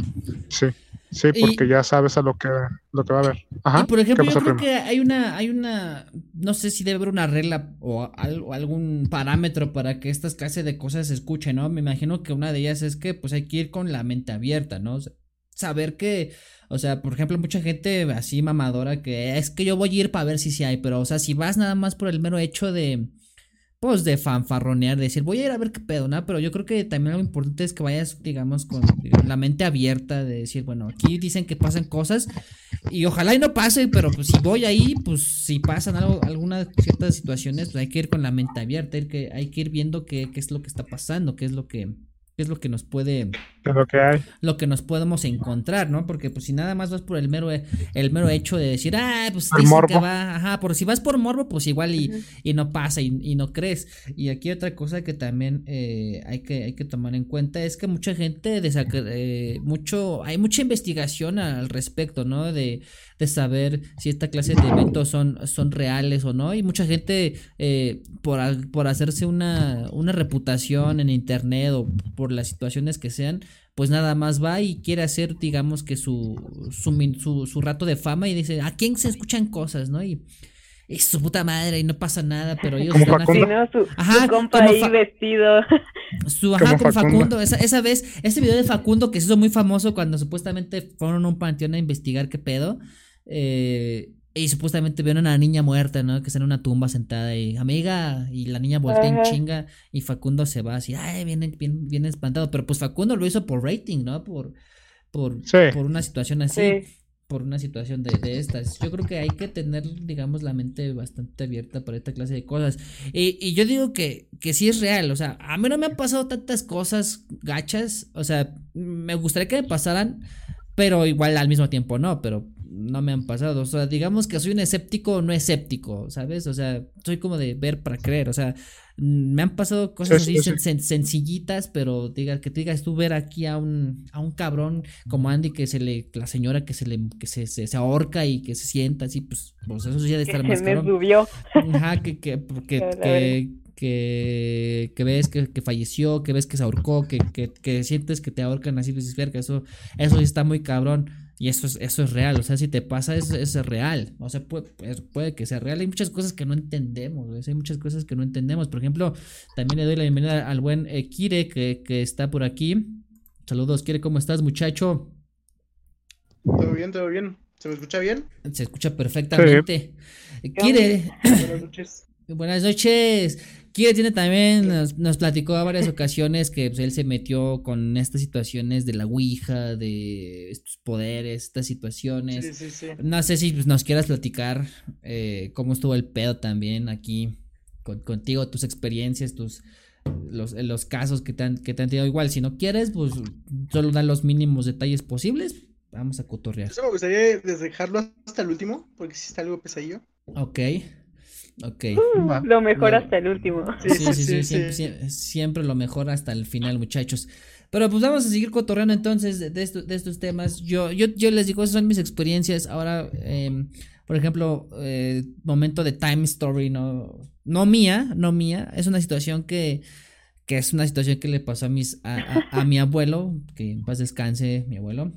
Sí. Sí, porque ya sabes a lo que, lo que va a haber. Ajá, y por ejemplo, yo creo que hay una, hay una, no sé si debe haber una regla o, algún parámetro para que estas clases de cosas se escuchen, ¿no? Me imagino que una de ellas es que pues hay que ir con la mente abierta, ¿no? saber que, o sea, por ejemplo, mucha gente así mamadora que es que yo voy a ir para ver si sí hay, pero o sea, si vas nada más por el mero hecho de pues de fanfarronear, de decir, voy a ir a ver qué pedo, ¿no? Pero yo creo que también lo importante es que vayas, digamos, con la mente abierta de decir, bueno, aquí dicen que pasan cosas y ojalá y no pase, pero pues si voy ahí, pues si pasan algo, algunas ciertas situaciones, pues hay que ir con la mente abierta, hay que, hay que ir viendo qué, qué es lo que está pasando, qué es lo que qué es lo que nos puede lo que hay lo que nos podemos encontrar no porque pues si nada más vas por el mero el mero hecho de decir ah pues dicen que va ajá por si vas por morbo pues igual y, y no pasa y, y, no crees. Y aquí otra cosa que también eh, hay que hay que tomar en cuenta es que mucha gente eh, mucho hay mucha investigación al respecto no de de saber si esta clase de eventos son, son reales o no. Y mucha gente, eh, por, por hacerse una, una reputación en internet o por las situaciones que sean, pues nada más va y quiere hacer, digamos, que su, su, su, rato de fama y dice, ¿a quién se escuchan cosas, no? Y es su puta madre y no pasa nada, pero ellos están así. ¿no? Su, ajá, compa ahí vestido. Su, ajá, con Facundo. Esa, esa vez, ese video de Facundo que se hizo muy famoso cuando supuestamente fueron a un panteón a investigar qué pedo. Eh, y supuestamente vieron a una niña muerta, ¿no? Que está en una tumba sentada y amiga, y la niña voltea en chinga y Facundo se va así, ay, viene, viene, espantado. Pero pues Facundo lo hizo por rating, ¿no? Por, por, por una situación así, por una situación de, de, estas. Yo creo que hay que tener, digamos, la mente bastante abierta para esta clase de cosas. Y, y yo digo que, que sí es real, o sea, a mí no me han pasado tantas cosas gachas, o sea, me gustaría que me pasaran, pero igual al mismo tiempo no, pero no me han pasado. O sea, digamos que soy un escéptico no escéptico, ¿sabes? O sea, soy como de ver para creer. O sea, me han pasado cosas así sencillitas, pero diga, que te digas tú ver aquí a un, a un cabrón como Andy que se le, la señora que se le, que se, se, ahorca y que se sienta así, pues, pues eso ya de estar más me subió. Ajá, que, que, que, que, que, ves que, que, falleció, que ves que se ahorcó, que, que, que sientes que te ahorcan así, pues, eso, eso sí está muy cabrón. Y eso es, eso es real, o sea, si te pasa, eso, es real. O sea, puede, puede, que sea real. Hay muchas cosas que no entendemos, hay muchas cosas que no entendemos. Por ejemplo, también le doy la bienvenida al buen eh, Kire que, que, está por aquí. Saludos, Kire, ¿cómo estás, muchacho? Todo bien, todo bien. ¿Se me escucha bien? Se escucha perfectamente. Kire. Buenas noches. Buenas noches. Tiene también, nos, platicó a varias ocasiones que pues, él se metió con estas situaciones de la Ouija, de estos poderes, estas situaciones. Sí, sí, sí. No sé si pues, nos quieras platicar eh, cómo estuvo el pedo también aquí contigo, tus experiencias, tus los, los casos que te, han, que te han tenido igual. Si no quieres, pues solo da los mínimos detalles posibles. Vamos a cotorrear. Eso me gustaría dejarlo hasta el último, porque si está algo pesadillo. Ok. Ok. Uh, lo mejor hasta el último. Sí, sí, sí, siempre, lo mejor hasta el final, muchachos. Pero pues vamos a seguir cotorreando entonces de, de estos temas. Yo, yo, yo les digo, esas son mis experiencias. Ahora, em, por ejemplo, eh, momento de time story, no, no mía, no mía. Es una situación que, que es una situación que le pasó a, mis, a, a mi abuelo, que en paz descanse mi abuelo.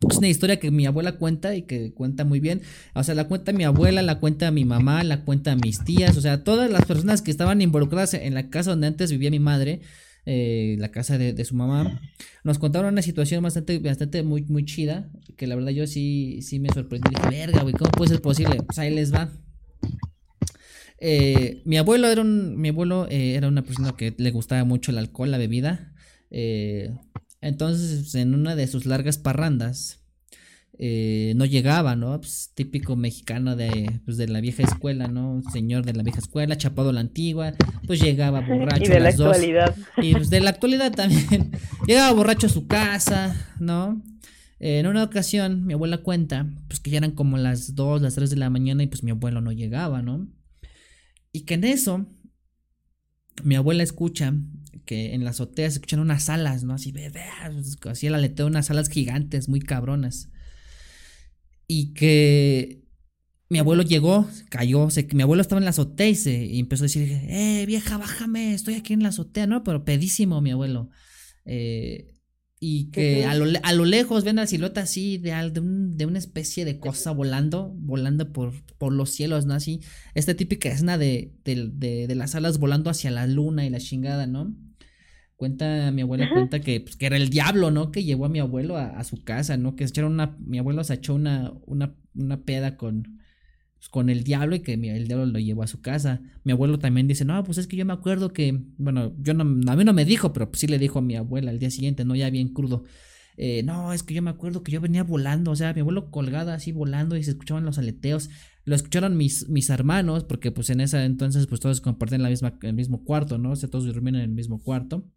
Es una historia que mi abuela cuenta y que cuenta muy bien. O sea, la cuenta mi abuela, la cuenta mi mamá, la cuenta mis tías. O sea, todas las personas que estaban involucradas en la casa donde antes vivía mi madre, eh, la casa de, su mamá, nos contaron una situación bastante, bastante muy, muy chida. Que la verdad yo sí, sí me sorprendí. Dije, verga, güey, ¿cómo puede ser posible? Pues ahí les va. Eh, mi abuelo era un, mi abuelo eh, era una persona que le gustaba mucho el alcohol, la bebida. Eh, entonces, en una de sus largas parrandas, eh, no llegaba, ¿no? Pues, típico mexicano de, pues, de la vieja escuela, ¿no? Señor de la vieja escuela, chapado la antigua, pues llegaba borracho. Y de la actualidad. Y pues, de la actualidad también. llegaba borracho a su casa, ¿no? en una ocasión, mi abuela cuenta, pues que ya eran como las 2, las 3 de la mañana y pues mi abuelo no llegaba, ¿no? Y que en eso, mi abuela escucha que en la azotea se escuchan unas alas, ¿no? Así, así el aleteo de unas alas gigantes, muy cabronas. Y que mi abuelo llegó, cayó, que mi abuelo estaba en la azotea y, se, empezó a decir, eh, vieja, bájame, estoy aquí en la azotea, ¿no? Pero pedísimo mi abuelo. Eh, y que a lo, a lo, lejos ven la silueta así de, de, de, una especie de cosa volando, volando por, por los cielos, ¿no? Así, esta típica escena de, de, de, las alas volando hacia la luna y la chingada, ¿no? Cuenta, mi abuela cuenta que, pues, que era el diablo, ¿no? Que llevó a mi abuelo a, su casa, ¿no? Que echaron una, mi abuelo se echó una, una, una peda con, pues, con el diablo y que el diablo lo llevó a su casa. Mi abuelo también dice, no, pues es que yo me acuerdo que, bueno, yo no, a mí no me dijo, pero pues sí le dijo a mi abuela al día siguiente, no, ya bien crudo. Eh, no, es que yo me acuerdo que yo venía volando, o sea, mi abuelo colgado así volando y se escuchaban los aleteos. Lo escucharon mis, mis hermanos, porque pues en ese entonces pues todos compartían la misma, el mismo cuarto, ¿no? O sea, todos durmían en el mismo cuarto.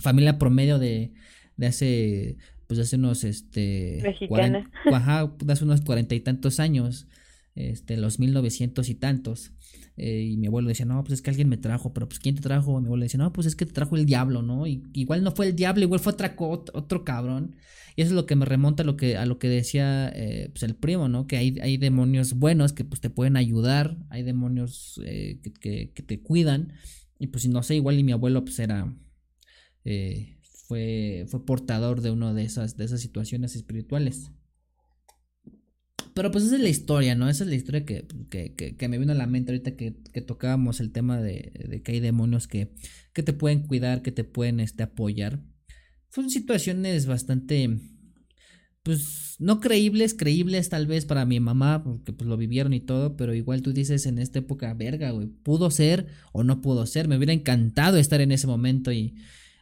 Familia promedio de, de hace, pues hace unos, este... Mexicana. de hace unos cuarenta y tantos años este, los 1900 y tantos. Eh, y mi abuelo decía, no, pues es que alguien me trajo, pero pues ¿quién te trajo? Mi abuelo decía, no, pues es que te trajo el diablo, ¿no? Y igual no fue el diablo, igual fue otra, otro cabrón. Y eso es lo que me remonta a lo que, a lo que decía eh, pues el primo, ¿no? Que hay, hay demonios buenos que pues te pueden ayudar, hay demonios eh, que, que, te cuidan. Y pues no sé, igual y mi abuelo pues era... fue, fue portador de una de esas, de esas situaciones espirituales. Pero pues esa es la historia, ¿no? Esa es la historia que, me vino a la mente ahorita que, tocábamos el tema de, que hay demonios que, te pueden cuidar, que te pueden este, apoyar. Son situaciones bastante, pues, no creíbles, creíbles tal vez para mi mamá, porque pues lo vivieron y todo, pero igual tú dices en esta época, verga, güey, pudo ser o no pudo ser. Me hubiera encantado estar en ese momento y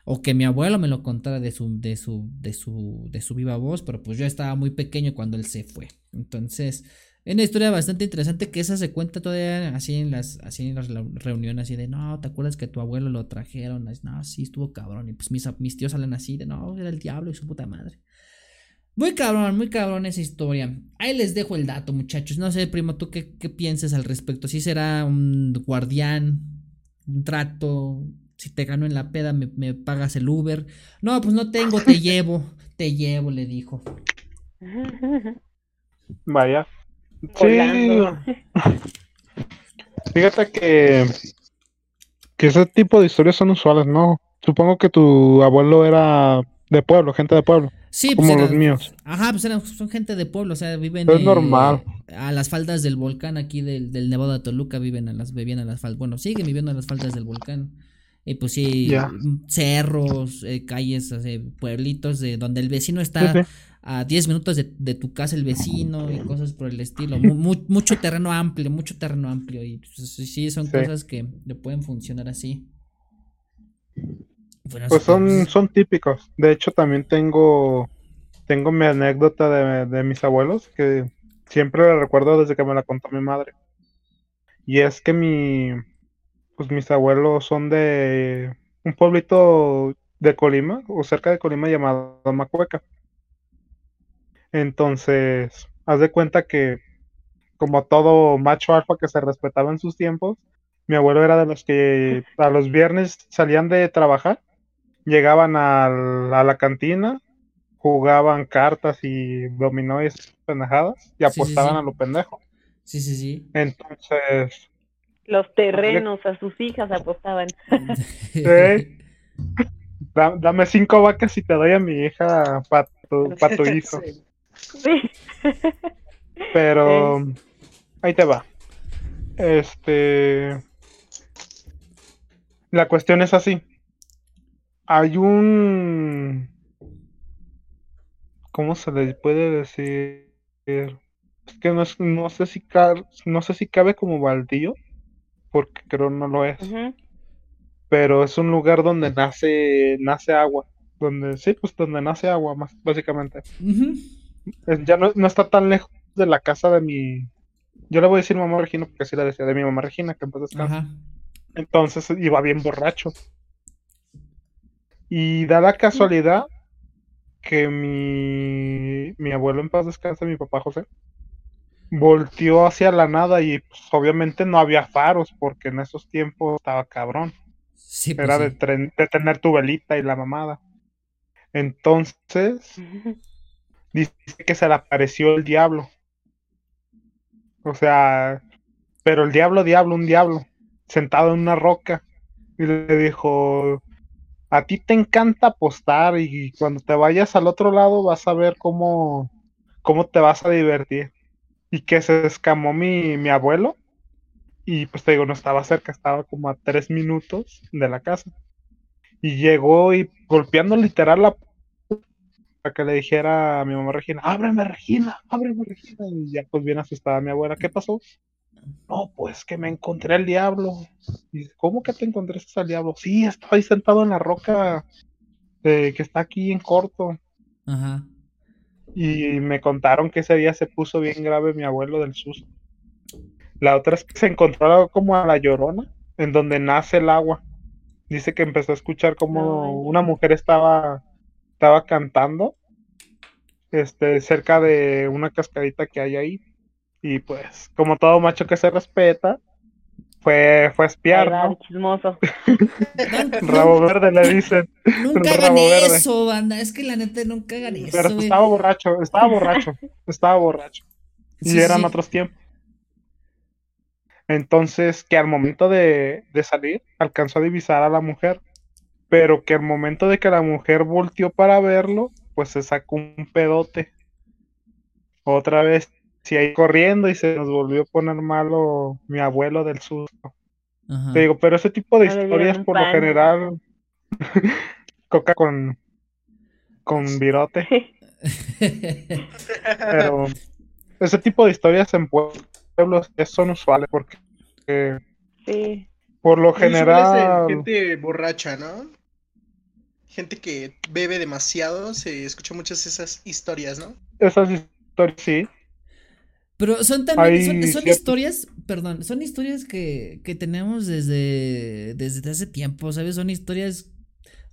o que mi abuelo me lo contara de su, de su, de su, de su viva voz, pero pues yo estaba muy pequeño cuando él se fue. Entonces, es una historia bastante interesante que esa se cuenta todavía así en las, así en las reuniones, así de, no, ¿te acuerdas que tu abuelo lo trajeron? No, sí, estuvo cabrón. Y pues mis, mis tíos salen así de, no, era el diablo y su puta madre. Muy cabrón, muy cabrón esa historia. Ahí les dejo el dato, muchachos. No sé, primo, ¿tú qué, qué piensas al respecto? Si será un guardián, un trato, si te gano en la peda, me, pagas el Uber. No, pues no tengo, te llevo, te llevo, le dijo. Vaya. Sí. Fíjate que, que ese tipo de historias son usuales, ¿no? Supongo que tu abuelo era de pueblo, gente de pueblo. Sí, como pues los míos. Ajá, pues son gente de pueblo, o sea, viven es normal. a las faldas del volcán aquí del, del Nevado de Toluca, viven a las, vivían a las faldas, bueno, siguen viviendo a las faldas del volcán. Y pues sí, cerros, eh, calles, pueblitos de donde el vecino está a 10 minutos de, tu casa el vecino y cosas por el estilo. mucho terreno amplio, mucho terreno amplio. Y pues, sí, son cosas que le pueden funcionar así. pues son, son típicos. De hecho, también tengo, tengo mi anécdota de, de mis abuelos que siempre la recuerdo desde que me la contó mi madre. Y es que mi, pues mis abuelos son de un pueblito de Colima, o cerca de Colima llamado Macueca. Entonces, haz de cuenta que, como todo macho alfa que se respetaba en sus tiempos, mi abuelo era de los que a los viernes salían de trabajar, llegaban a la cantina, jugaban cartas y dominó y pendejadas y apostaban a lo pendejo. Sí, sí, sí. Entonces, los terrenos a sus hijas apostaban. dame cinco vacas y te doy a mi hija para tu, tu, hijo. Sí. Pero ahí te va. Este. La cuestión es así. Hay un. ¿Cómo se le puede decir? Es que no, no sé si no sé si cabe como baldío porque creo no lo es. Pero es un lugar donde nace, nace agua. Donde, sí, pues donde nace agua, más, básicamente. ya no, no, está tan lejos de la casa de mi. Yo le voy a decir mamá Regina porque así la decía de mi mamá Regina, que en paz Entonces iba bien borracho. Y da la casualidad que mi, mi abuelo en paz descansa, mi papá José, volteó hacia la nada y pues, obviamente no había faros porque en esos tiempos estaba cabrón. Sí, pues Era de, tener tu velita y la mamada. Entonces, dice que se le apareció el diablo. O sea, pero el diablo, diablo, un diablo, sentado en una roca. Y le dijo, a ti te encanta apostar y cuando te vayas al otro lado vas a ver cómo, cómo te vas a divertir y que se escamó mi, mi abuelo. Y pues te digo, no estaba cerca, estaba como a tres minutos de la casa. Y llegó y golpeando literal la para que le dijera a mi mamá Regina, ábreme Regina, ábreme Regina. Y ya pues bien asustada mi abuela, ¿qué pasó? No, pues que me encontré al diablo. Y ¿cómo que te encontraste al diablo? Sí, estaba ahí sentado en la roca eh, que está aquí en corto. Ajá. Y me contaron que ese día se puso bien grave mi abuelo del susto. La otra es que se encontró como a la llorona, en donde nace el agua. Dice que empezó a escuchar como una mujer estaba, estaba cantando este, cerca de una cascadita que hay ahí. Y pues, como todo macho que se respeta, fue, fue a espiar, ¿no? chismoso. Rabo verde le dicen. Nunca hagan eso, banda. Es que la neta nunca hagan eso. Pero estaba borracho, estaba borracho, estaba borracho. y eran otros tiempos. Entonces, que al momento de, de, salir, alcanzó a divisar a la mujer. Pero que al momento de que la mujer volteó para verlo, pues se sacó un pedote. Otra vez sí, ahí corriendo y se nos volvió a poner malo mi abuelo del susto. Te digo, pero ese tipo de historias por lo general coca con con virote. pero ese tipo de historias en pueblos son usuales porque sí. por lo general gente borracha, ¿no? Gente que bebe demasiado, se escucha muchas esas historias, ¿no? Esas historias, sí. Pero son también, son, historias, perdón, son historias que, que tenemos desde, desde hace tiempo, ¿sabes? Son historias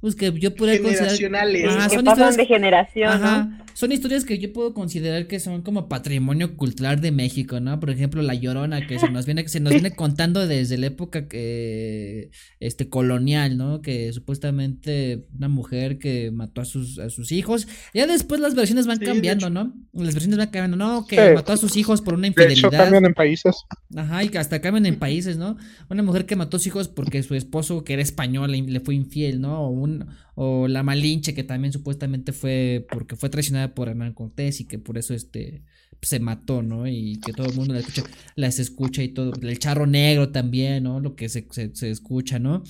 pues que yo puedo considerar que pasan de generación ¿no? son historias que yo puedo considerar que son como patrimonio cultural de México no por ejemplo la llorona que se nos viene se nos viene contando desde la época que este colonial no que supuestamente una mujer que mató a sus a sus hijos. Ya después las versiones van cambiando no las versiones van cambiando. No que mató a sus hijos por una infidelidad de hecho, cambian en países. Ajá y que hasta cambian en países no una mujer que mató a sus hijos porque su esposo que era español le fue infiel no o o la Malinche, que también supuestamente fue porque fue traicionada por Hernán Cortés y que por eso este se mató, ¿no? Y que todo el mundo la escucha, las escucha y todo. El charro negro también, ¿no? Lo que se, se, escucha, ¿no?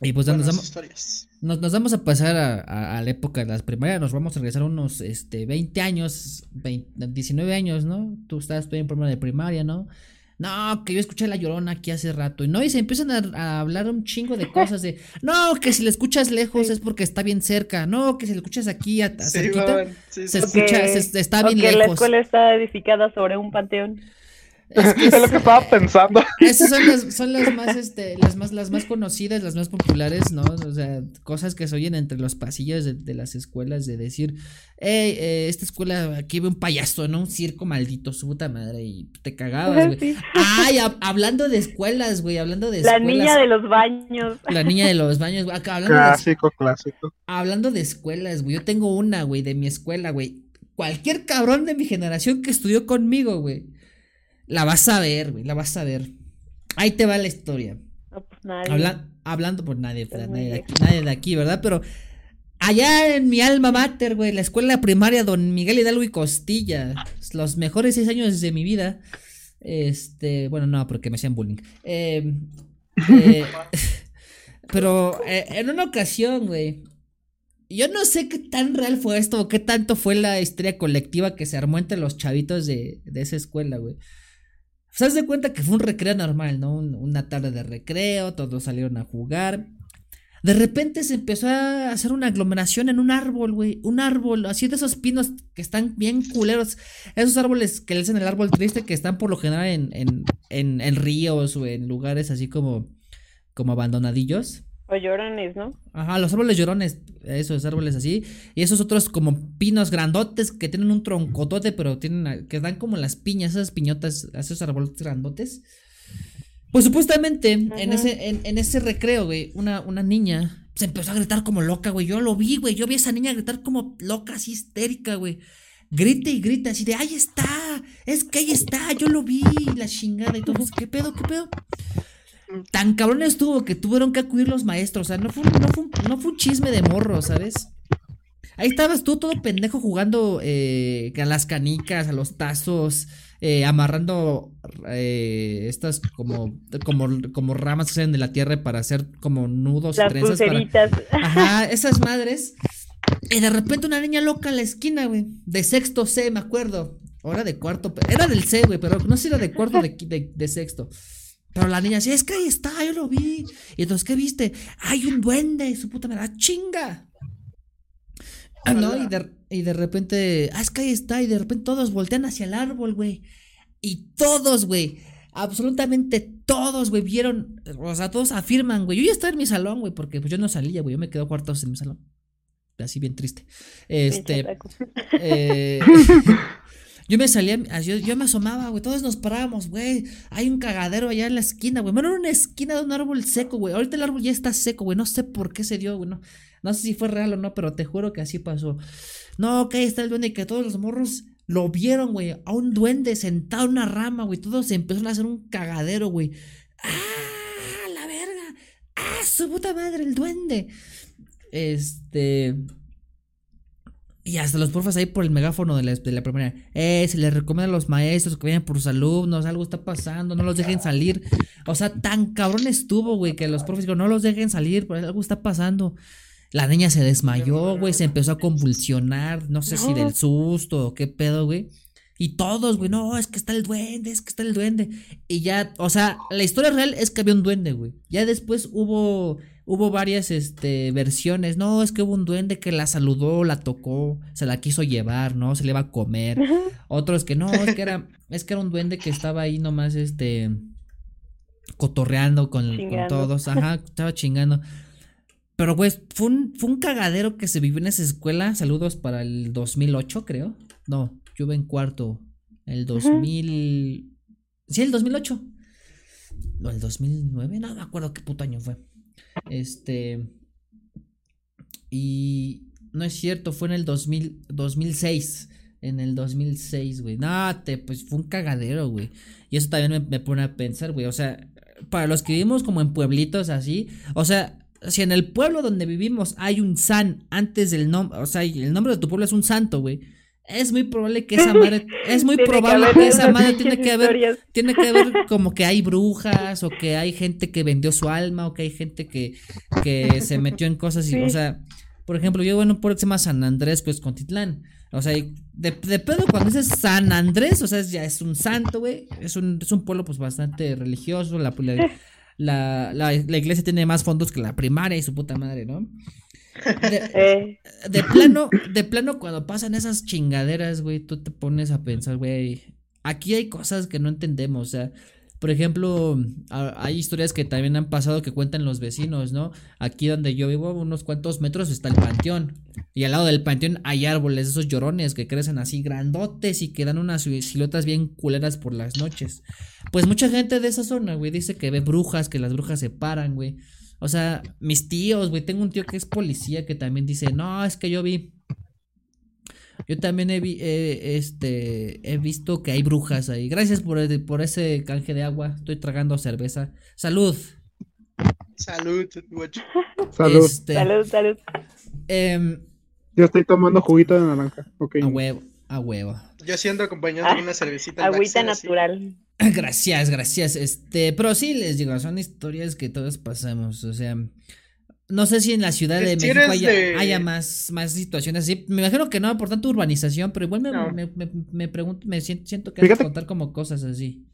Y pues nos vamos, nos, nos, vamos a pasar a, la época de las primarias, nos vamos a regresar unos este, 20 años, 19 años, ¿no? Tú estás todavía en primaria de primaria, ¿no? No, que yo escuché la llorona aquí hace rato. Y no, y se empiezan a, hablar un chingo de cosas de. No, que si la escuchas lejos es porque está bien cerca. No, que si la escuchas aquí a, cerquita, se escucha, está bien lejos. la escuela está edificada sobre un panteón. Es, lo que estaba pensando. Esas son las, son las más, este, las más, las más conocidas, las más populares, ¿no? O sea, cosas que se oyen entre los pasillos de, las escuelas de decir, hey, eh, esta escuela, aquí ve un payaso, ¿no? Un circo maldito, su puta madre, y te cagabas, güey. Ay, hablando de escuelas, güey, hablando de escuelas. La niña de los baños. La niña de los baños, Acá, hablando clásico, clásico. Hablando de escuelas, güey, yo tengo una, güey, de mi escuela, güey. Cualquier cabrón de mi generación que estudió conmigo, güey la vas a ver, güey, la vas a ver. Ahí te va la historia. No, pues nadie. hablando por nadie, pues nadie, de aquí, nadie de aquí, ¿verdad? Pero allá en mi alma mater, güey, la escuela primaria Don Miguel Hidalgo y Costilla, los mejores seis años de mi vida. Este, bueno, no, porque me hacían bullying. Em, eh, pero eh, en una ocasión, güey, yo no sé qué tan real fue esto o qué tanto fue la historia colectiva que se armó entre los chavitos de, de esa escuela, güey. Se de cuenta que fue un recreo normal, ¿no? una tarde de recreo, todos salieron a jugar. De repente se empezó a hacer una aglomeración en un árbol, güey. Un árbol, así de esos pinos que están bien culeros. Esos árboles que le dicen el árbol triste que están por lo general en, en, en, en ríos o en lugares así como, como abandonadillos. O llorones, ¿no? Ajá, los árboles llorones, esos árboles así. Y esos otros como pinos grandotes que tienen un troncotote, pero tienen, que dan como las piñas, esas piñotas, esos árboles grandotes. Pues supuestamente, en ese, en, ese recreo, güey, una, una niña se empezó a gritar como loca, güey. Yo lo vi, güey. Yo vi a esa niña gritar como loca, así histérica, güey. Grita y grita, así de, ahí está, es que ahí está, yo lo vi, la chingada y todo. ¿Qué pedo, qué pedo? Tan cabrón estuvo que tuvieron que acudir los maestros. O sea, no fue, no fue, un chisme de morro, ¿sabes? Ahí estabas tú todo pendejo jugando eh, a las canicas, a los tazos, eh, amarrando eh, estas como, como, como ramas que salen de la tierra para hacer como nudos las trenzas. Para... Ajá, esas madres. Y de repente una niña loca en la esquina, güey. De sexto C, me acuerdo. Ahora de cuarto. Era del C, güey, pero no sé si era de cuarto de, de, de sexto. Pero la niña decía, es que ahí está, yo lo vi. Y entonces, ¿qué viste? Hay un duende, su puta madre, chinga. Ah, no, y de, y de repente, ah, es que ahí está, y de repente todos voltean hacia el árbol, güey. Y todos, güey, absolutamente todos, güey, vieron, o sea, todos afirman, güey. Yo ya estaba en mi salón, güey, porque pues yo no salía, güey, yo me quedo cuartos en mi salón. Así bien triste. Este. Eh, yo me salía, yo, yo me asomaba, güey. Todos nos parábamos, güey. Hay un cagadero allá en la esquina, güey. Bueno, era una esquina de un árbol seco, güey. Ahorita el árbol ya está seco, güey. No sé por qué se dio, güey. No, sé si fue real o no, pero te juro que así pasó. No, ahí está el duende y que todos los morros lo vieron, güey. A un duende sentado en una rama, güey. Todos empezaron a hacer un cagadero, güey. ¡Ah! La verga. ¡Ah! Su puta madre, el duende. Este. Y hasta los profes ahí por el megáfono de la, de la primera. Eh, se les recomienda a los maestros que vayan por sus alumnos, algo está pasando, no los dejen salir. O sea, tan cabrón estuvo, güey, que los profes dijeron, no los dejen salir, pues algo está pasando. La niña se desmayó, güey, se empezó a convulsionar, no sé si del susto o qué pedo, güey. Y todos, güey, no, es que está el duende, es que está el duende. Y ya, o sea, la historia real es que había un duende, güey. Ya después hubo hubo varias este, versiones. No, es que hubo un duende que la saludó, la tocó, se la quiso llevar, ¿no? Se le iba a comer. Otros que no, es que era, es que era un duende que estaba ahí nomás, este, cotorreando con, con todos. Ajá, estaba chingando. Pero, pues, fue un, fue un cagadero que se vivió en esa escuela. Saludos para el 2008, creo. No, yo iba en cuarto. El 2000. Sí, el 2008. O el 2009, no me acuerdo qué puto año fue. Este. Y no es cierto, fue en el 2000, 2006. En el 2006, güey. No, te, pues fue un cagadero, güey. Y eso también me, pone a pensar, güey. O sea, para los que vivimos como en pueblitos así, o sea, si en el pueblo donde vivimos hay un san antes del nombre, o sea, el nombre de tu pueblo es un santo, güey es muy probable que esa madre, es muy probable que, esa madre tiene que haber, tiene que haber como que hay brujas o que hay gente que vendió su alma o que hay gente que, que se metió en cosas y, o sea, por ejemplo, yo bueno, por ejemplo San Andrés, pues Contitlán, o sea, de, de pedo cuando dices San Andrés, o sea, ya es un santo, güey, es un, es un pueblo pues bastante religioso, la, la, la, la iglesia tiene más fondos que la primaria y su puta madre, ¿no? Eh. De, plano, de plano, cuando pasan esas chingaderas, güey, tú te pones a pensar, güey, aquí hay cosas que no entendemos, o sea, por ejemplo, hay historias que también han pasado que cuentan los vecinos, ¿no? Aquí donde yo vivo, unos cuantos metros está el panteón. Y al lado del panteón hay árboles, esos llorones que crecen así grandotes y que dan unas siluetas bien culeras por las noches. Pues mucha gente de esa zona, güey, dice que ve brujas, que las brujas se paran, güey. O sea, mis tíos, güey, tengo un tío que es policía que también dice, no, es que yo vi... Yo también he, vi, este, he visto que hay brujas ahí. Gracias por, por ese canje de agua. Estoy tragando cerveza. Salud. Salud, Salud. Este, salud, salud. Em, yo estoy tomando juguito de naranja. Okay. A huevo, a huevo. Yo siendo acompañado de una cervecita. Agüita natural. Gracias, gracias. Este, pero sí les digo, son historias que todos pasamos. O sea, no sé si en la Ciudad de México haya, más, más situaciones así. Me imagino que no, por tanto urbanización, pero igual me, me, me, pregunto, me siento, que hay que contar como cosas así.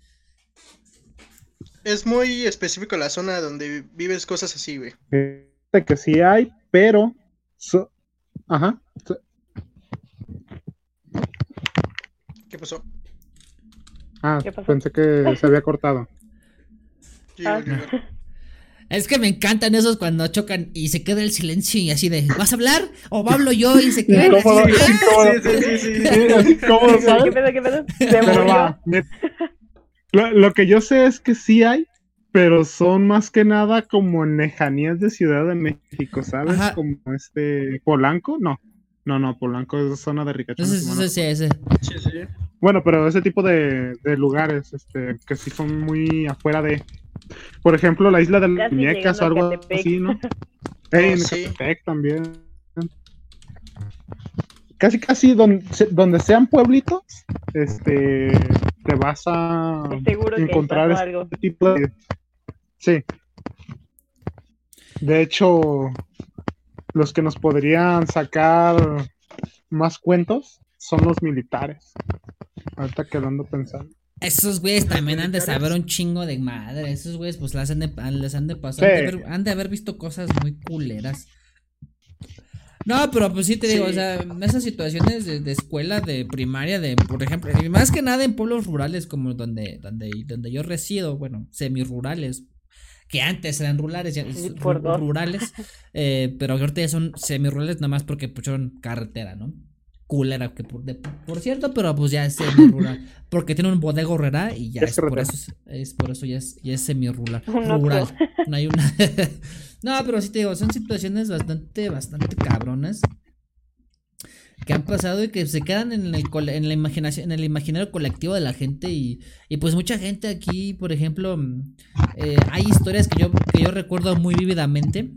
Es muy específico la zona donde vives cosas así, güey. que sí hay, pero. Ajá. ¿Qué pasó? Ah, pensé que se había cortado. Ah. Es que me encantan esos cuando chocan y se queda el silencio y así de, ¿vas a hablar? ¿O hablo yo? Y se queda así. Sí, sí, sí, ¿Qué pedo, qué pedo? Pero va, lo, lo, que yo sé es que sí hay, pero son más que nada como en lejanías de Ciudad de México, ¿sabes? Como este Polanco, no. No, no, Polanco es zona de Ricachón. Sí, sí, sí, sí. Bueno, pero ese tipo de, lugares este, que sí son muy afuera de. Por ejemplo, la isla de las muñecas o algo así, ¿no? Hey, en oh, también. Casi, casi donde, donde sean pueblitos, este, te vas a encontrar este tipo de. Sí. De hecho, los que nos podrían sacar más cuentos son los militares. Ahorita quedando pensando. Esos güeyes también han de saber un chingo de madre. Esos güeyes, pues les han de, les han de pasar. Han, de haber, visto cosas muy culeras. No, pero pues sí te digo, o sea, esas situaciones de, escuela, de primaria, de, por ejemplo, y más que nada en pueblos rurales como donde, donde, donde yo resido, bueno, semirurales, que antes eran rurales, ya, rurales, eh, pero ahorita ya son semirurales nada más porque pusieron carretera, ¿no? Culera que por, por, cierto, pero pues ya es semi rural. Porque tiene un bodega horrera y ya es, por eso es, por eso ya es, ya es semi rural. rural. No hay una. no, pero sí te digo, son situaciones bastante, bastante cabronas que han pasado y que se quedan en el en la imaginación, en el imaginario colectivo de la gente y, y pues mucha gente aquí, por ejemplo, eh, hay historias que yo, que yo recuerdo muy vívidamente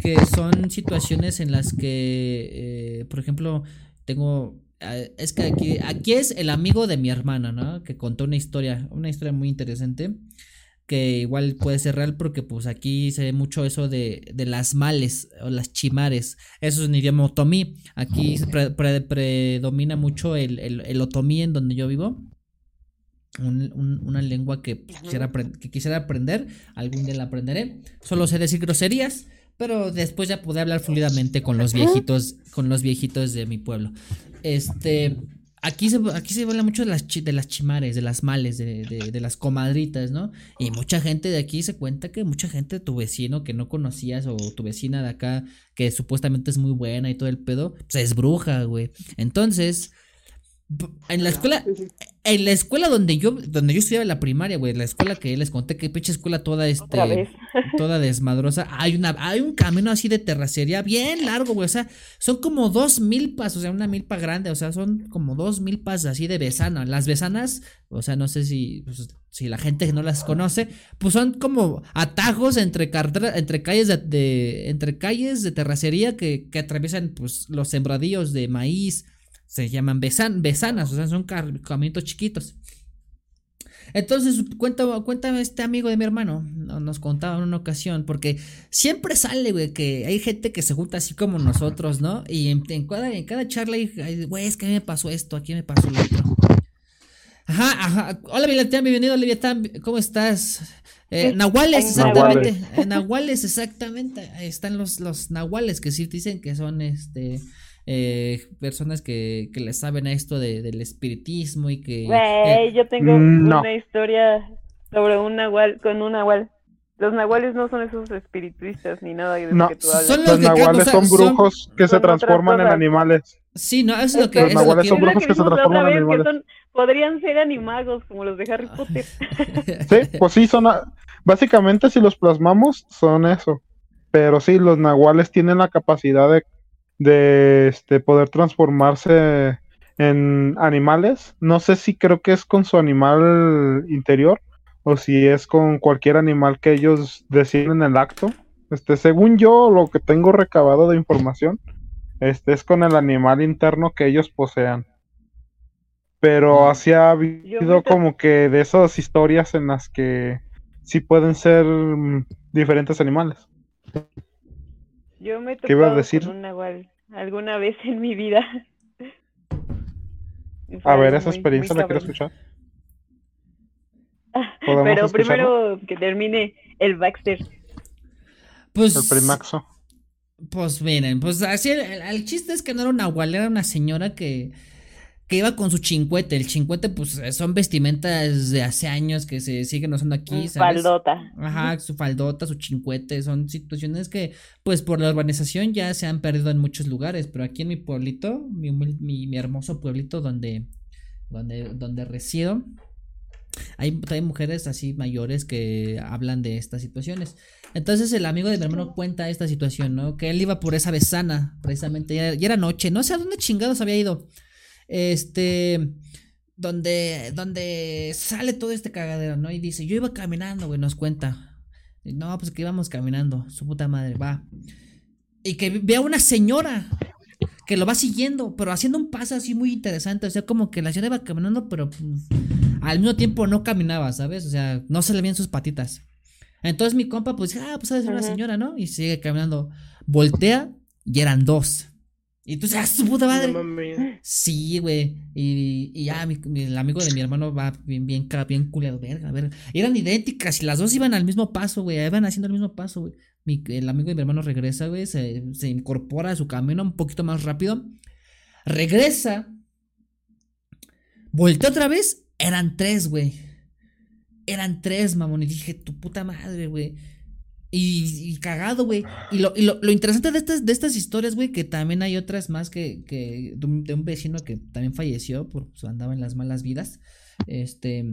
que son situaciones en las que, eh, por ejemplo, tengo eh, es que aquí, aquí es el amigo de mi hermana, ¿no? Que contó una historia, una historia muy interesante, que igual puede ser real porque pues aquí se ve mucho eso de, de las males o las chimares. Eso es un idioma otomí. Aquí predomina mucho el, el, otomí en donde yo vivo. una lengua que, quisiera, que quisiera aprender, algún día la aprenderé. Solo sé decir groserías pero después ya pude hablar fluidamente con los viejitos, con los viejitos de mi pueblo. Este, aquí se, aquí se habla mucho de las, de las chimares, de las males, de, de, de, las comadritas, ¿no? Y mucha gente de aquí se cuenta que mucha gente, tu vecino que no conocías o tu vecina de acá, que supuestamente es muy buena y todo el pedo, pues es bruja, güey. Entonces, en la escuela, en la escuela donde yo, donde yo estudiaba la primaria, güey, la escuela que les conté, que pinche escuela toda este, toda desmadrosa, hay una, hay un camino así de terracería bien largo, güey, o sea, son como dos milpas, o sea, una milpa grande, o sea, son como dos milpas así de besana. Las besanas, o sea, no sé si, pues, si la gente no las conoce, pues son como atajos entre entre calles de, entre calles de terracería que, que atraviesan, pues, los sembradíos de maíz se llaman besan, besanas, o sea, son caminitos chiquitos. Entonces, cuéntame, cuéntame este amigo de mi hermano, nos contaba en una ocasión, porque siempre sale, güey, que hay gente que se junta así como nosotros, ¿no? Y en, cada, en cada charla, güey, es que a mí me pasó esto, aquí me pasó lo otro. Ajá, ajá. Hola, Viletán, bienvenido, Leviatán, ¿cómo estás? Eh, nahuales, exactamente. Nahuales. exactamente. Ahí están los, los nahuales que sí dicen que son este eh, personas que, que le saben a esto de, del espiritismo y que... Eh, yo tengo mm, una historia sobre un nahual, con un nahual. Los nahuales no son esos espiritistas ni nada de no, que tú Son los, nahuales son brujos que se transforman en animales. Sí, no, eso es lo que... Los nahuales son brujos que, se transforman en animales. podrían ser animagos como los de Harry Potter. sí, pues sí, son... Básicamente si los plasmamos son eso. Pero sí, los nahuales tienen la capacidad de de este, poder transformarse en animales. No sé si creo que es con su animal interior o si es con cualquier animal que ellos deciden en el acto. Este, según yo, lo que tengo recabado de información, este es con el animal interno que ellos posean. Pero así ha habido como que de esas historias en las que sí pueden ser mm, diferentes animales. Yo me ¿Qué iba a decir? un nahual alguna vez en mi vida. A ver, esa experiencia la quiero escuchar. Pero primero que termine el Baxter. Pues. El primaxo. Pues miren, pues así el, chiste es que no era una nahual, era una señora que que iba con su chincuete. El chincuete, pues, son vestimentas de hace años que se siguen usando aquí. Su faldota. Ajá, su faldota, su chincuete. Son situaciones que, pues, por la urbanización ya se han perdido en muchos lugares. Pero aquí en mi pueblito, mi, mi, hermoso pueblito donde, donde, donde resido, hay, hay, mujeres así mayores que hablan de estas situaciones. Entonces el amigo de mi hermano cuenta esta situación, ¿no? Que él iba por esa besana, precisamente, y era noche, no sé a dónde chingados había ido. Este, donde, donde sale todo este cagadero, ¿no? Y dice, yo iba caminando, güey, nos cuenta. no, pues que íbamos caminando, su puta madre, va. Y que ve a una señora que lo va siguiendo, pero haciendo un paso así muy interesante. O sea, como que la señora iba caminando, pero pues, al mismo tiempo no caminaba, ¿sabes? O sea, no se le veían sus patitas. Entonces mi compa, pues, ah, pues ha de ser una señora, ¿no? Y sigue caminando. Voltea y eran dos. Y tú sabes, su puta madre. sí, güey. Y, y ya, el amigo de mi hermano va bien, bien, bien culeado, verga, verga. Eran idénticas y las dos iban al mismo paso, güey. Iban haciendo el mismo paso, güey. el amigo de mi hermano regresa, güey. Se, se incorpora a su camino un poquito más rápido. Regresa. Voltea otra vez. Eran tres, güey. Eran tres, mamón. Y dije, tu puta madre, güey. Y, cagado, güey. Y, lo, y lo, lo, interesante de estas, de estas historias, güey, que también hay otras más que, que de, un, vecino que también falleció por pues, andaba en las malas vidas. Este.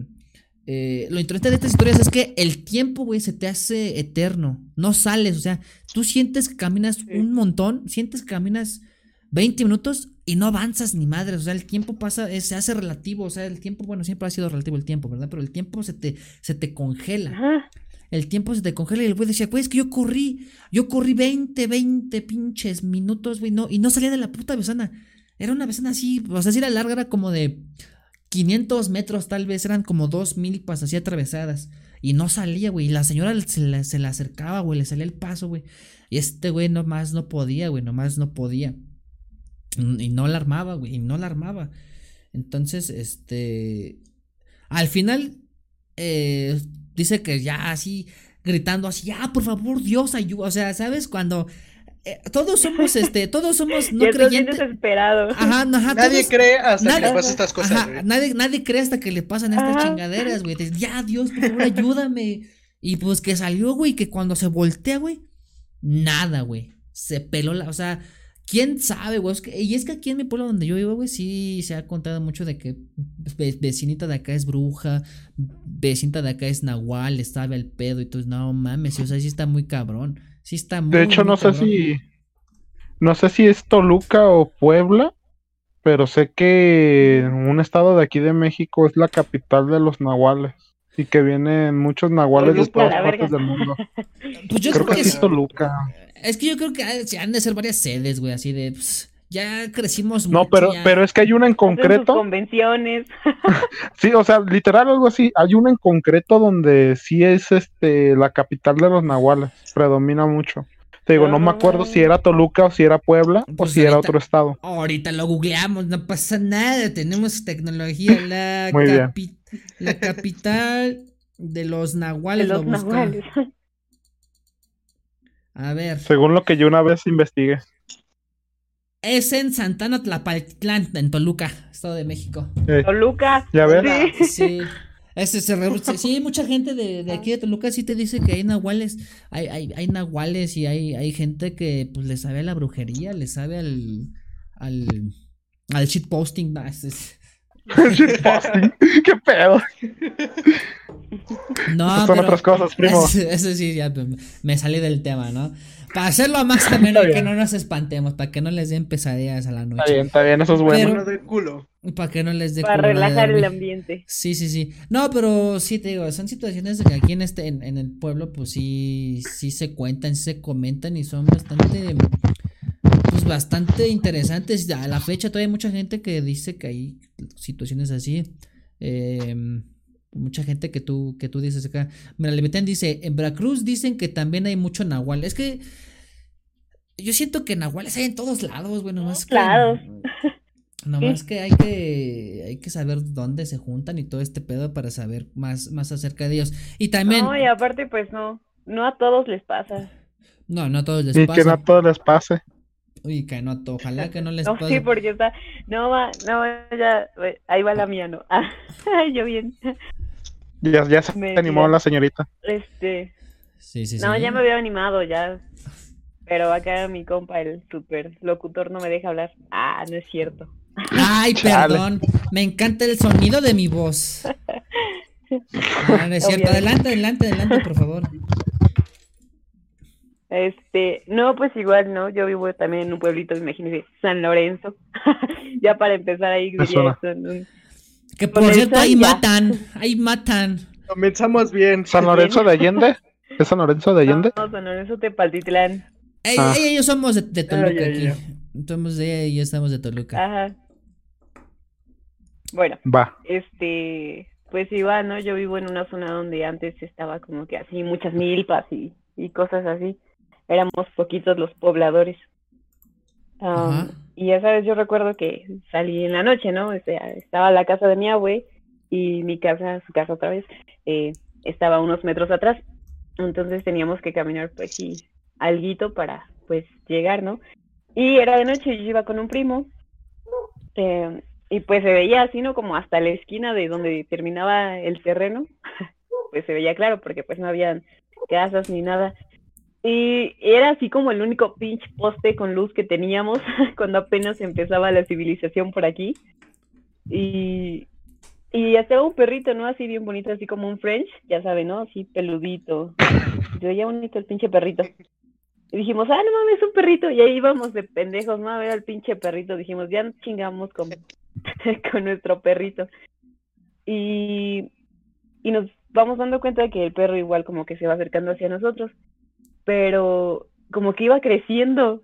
Eh, lo interesante de estas historias es que el tiempo, güey, se te hace eterno. No sales, o sea, tú sientes que caminas un montón, sientes que caminas 20 minutos y no avanzas ni madre. O sea, el tiempo pasa, se hace relativo. O sea, el tiempo, bueno, siempre ha sido relativo el tiempo, ¿verdad? Pero el tiempo se te, se te congela el tiempo se te congela y el güey decía, güey, es que yo corrí, yo corrí 20, 20 pinches minutos, güey, no, y no salía de la puta besana. Era una besana así, o sea, si era larga, era como de 500 metros tal vez, eran como dos milpas así atravesadas. Y no salía, güey, y la señora se le, se acercaba, güey, le salía el paso, güey. Y este güey nomás no podía, güey, nomás no podía. Y no la armaba, güey, y no la armaba. Entonces, este... Al final, eh, Dice que ya así, gritando así, ya, por favor, Dios, ayuda. O sea, ¿sabes? Cuando eh, todos somos, este, todos somos no creyentes. Ajá, ajá, nadie cree hasta que le pasan estas cosas. Ajá, nadie, nadie cree hasta que le pasan estas chingaderas, güey. Ya, Dios, por favor, ayúdame. Y pues que salió, güey, que cuando se voltea, güey, nada, güey. Se peló la, o sea, ¿Quién sabe, güey? y es que aquí en mi pueblo donde yo vivo, güey, sí se ha contado mucho de que vecinita de acá es bruja, vecinita de acá es nahual, estaba el pedo y tú, no mames, o sea, sí está muy cabrón. Sí está muy De hecho, no sé si. No sé si es Toluca o Puebla, pero sé que un estado de aquí de México es la capital de los nahuales. Y que vienen muchos nahuales de todas partes del mundo. Pues yo creo, que, es Toluca. Es que yo creo que han de ser varias sedes, güey, así de. Pues, ya crecimos No, pero, pero es que hay una en concreto. Convenciones. sí, o sea, literal algo así. Hay una en concreto donde sí es este la capital de los nahuales. Predomina mucho. Te digo, no me acuerdo si era Toluca o si era Puebla o pues si era otro estado. Ahorita lo googleamos, no pasa nada. Tenemos tecnología. La, la capital de los nahuales. De los nahuales. A ver. Según lo que yo una vez investigué. Es en Santana Tlapaltlán, en Toluca, Estado de México. Toluca. Ya ves. Sí. sí, mucha gente de, aquí de Toluca sí te dice que hay nahuales, hay, hay, hay nahuales y hay, hay gente que pues le sabe a la brujería, le sabe al, al, al shitposting. No, shitposting, qué pedo. No, son otras cosas, primo. Eso, sí, ya me salí del tema, ¿no? Para hacerlo más ameno que no nos espantemos, para que no les den pesadillas a la noche. Está bien, está bien, eso es bueno. culo. Para que no les dé Para relajar el ambiente. Sí, sí, sí. No, pero sí te digo, son situaciones que aquí en este, en, en el pueblo, pues sí, sí se cuentan, sí se comentan y son bastante bastante interesantes. A la fecha todavía hay mucha gente que dice que hay situaciones así. Eh, mucha gente que tú, que tú dices acá. Mira, Levitan dice, en Veracruz dicen que también hay mucho nahual. Es que yo siento que nahuales hay en todos lados, bueno, más claro. Nomás que hay que hay que saber dónde se juntan y todo este pedo para saber más, más acerca de ellos. Y también. No, y aparte, pues no, no a todos les pasa. No, no a todos les pasa. Y que no a todos les pase. Uy, que no, ojalá que no les no, pase. Sí, porque está, no va, no, ya, ahí va la mía, no. Ah, yo bien. Ya, ya se animó la señorita. Este. Sí, sí, no, ya me había animado, ya. Pero acá mi compa, el super locutor, no me deja hablar. Ah, no es cierto. Ay, perdón. Me encanta el sonido de mi voz. Ah, no es cierto. Adelante, adelante, adelante, por favor. Este, no, pues igual, ¿no? Yo vivo también en un pueblito, imagínense, San Lorenzo. ya para empezar ahí, Que por cierto, ahí matan, ahí matan. Comenzamos bien. ¿San Lorenzo de Allende? ¿Es San Lorenzo de Allende? No, San Lorenzo de Paltitlán. Ey, ah. ellos somos de, Toluca aquí. Somos de y estamos de Toluca. Ajá. Bueno. Va. Este, pues igual, ¿no? Yo vivo en una zona donde antes estaba como que así, muchas milpas y, y cosas así éramos poquitos los pobladores. y ya sabes, yo recuerdo que salí en la noche, ¿no? O sea, estaba la casa de mi abue y mi casa, su casa otra vez, eh, estaba unos metros atrás. Entonces teníamos que caminar, pues sí, alguito para, pues, llegar, ¿no? Y era de noche, yo iba con un primo. Eh, y pues se veía así, ¿no? Como hasta la esquina de donde terminaba el terreno. pues se veía claro, porque pues no habían casas ni nada. Y era así como el único pinche poste con luz que teníamos cuando apenas empezaba la civilización por aquí. Y, y hasta un perrito, ¿no? Así bien bonito, así como un French, ya sabe, ¿no? Así peludito. Se veía bonito el pinche perrito. Y dijimos, ah, no mames, un perrito. Y ahí íbamos de pendejos, ¿no? A ver al pinche perrito. Dijimos, ya chingamos con, con nuestro perrito. Y, y nos vamos dando cuenta de que el perro igual como que se va acercando hacia nosotros pero como que iba creciendo.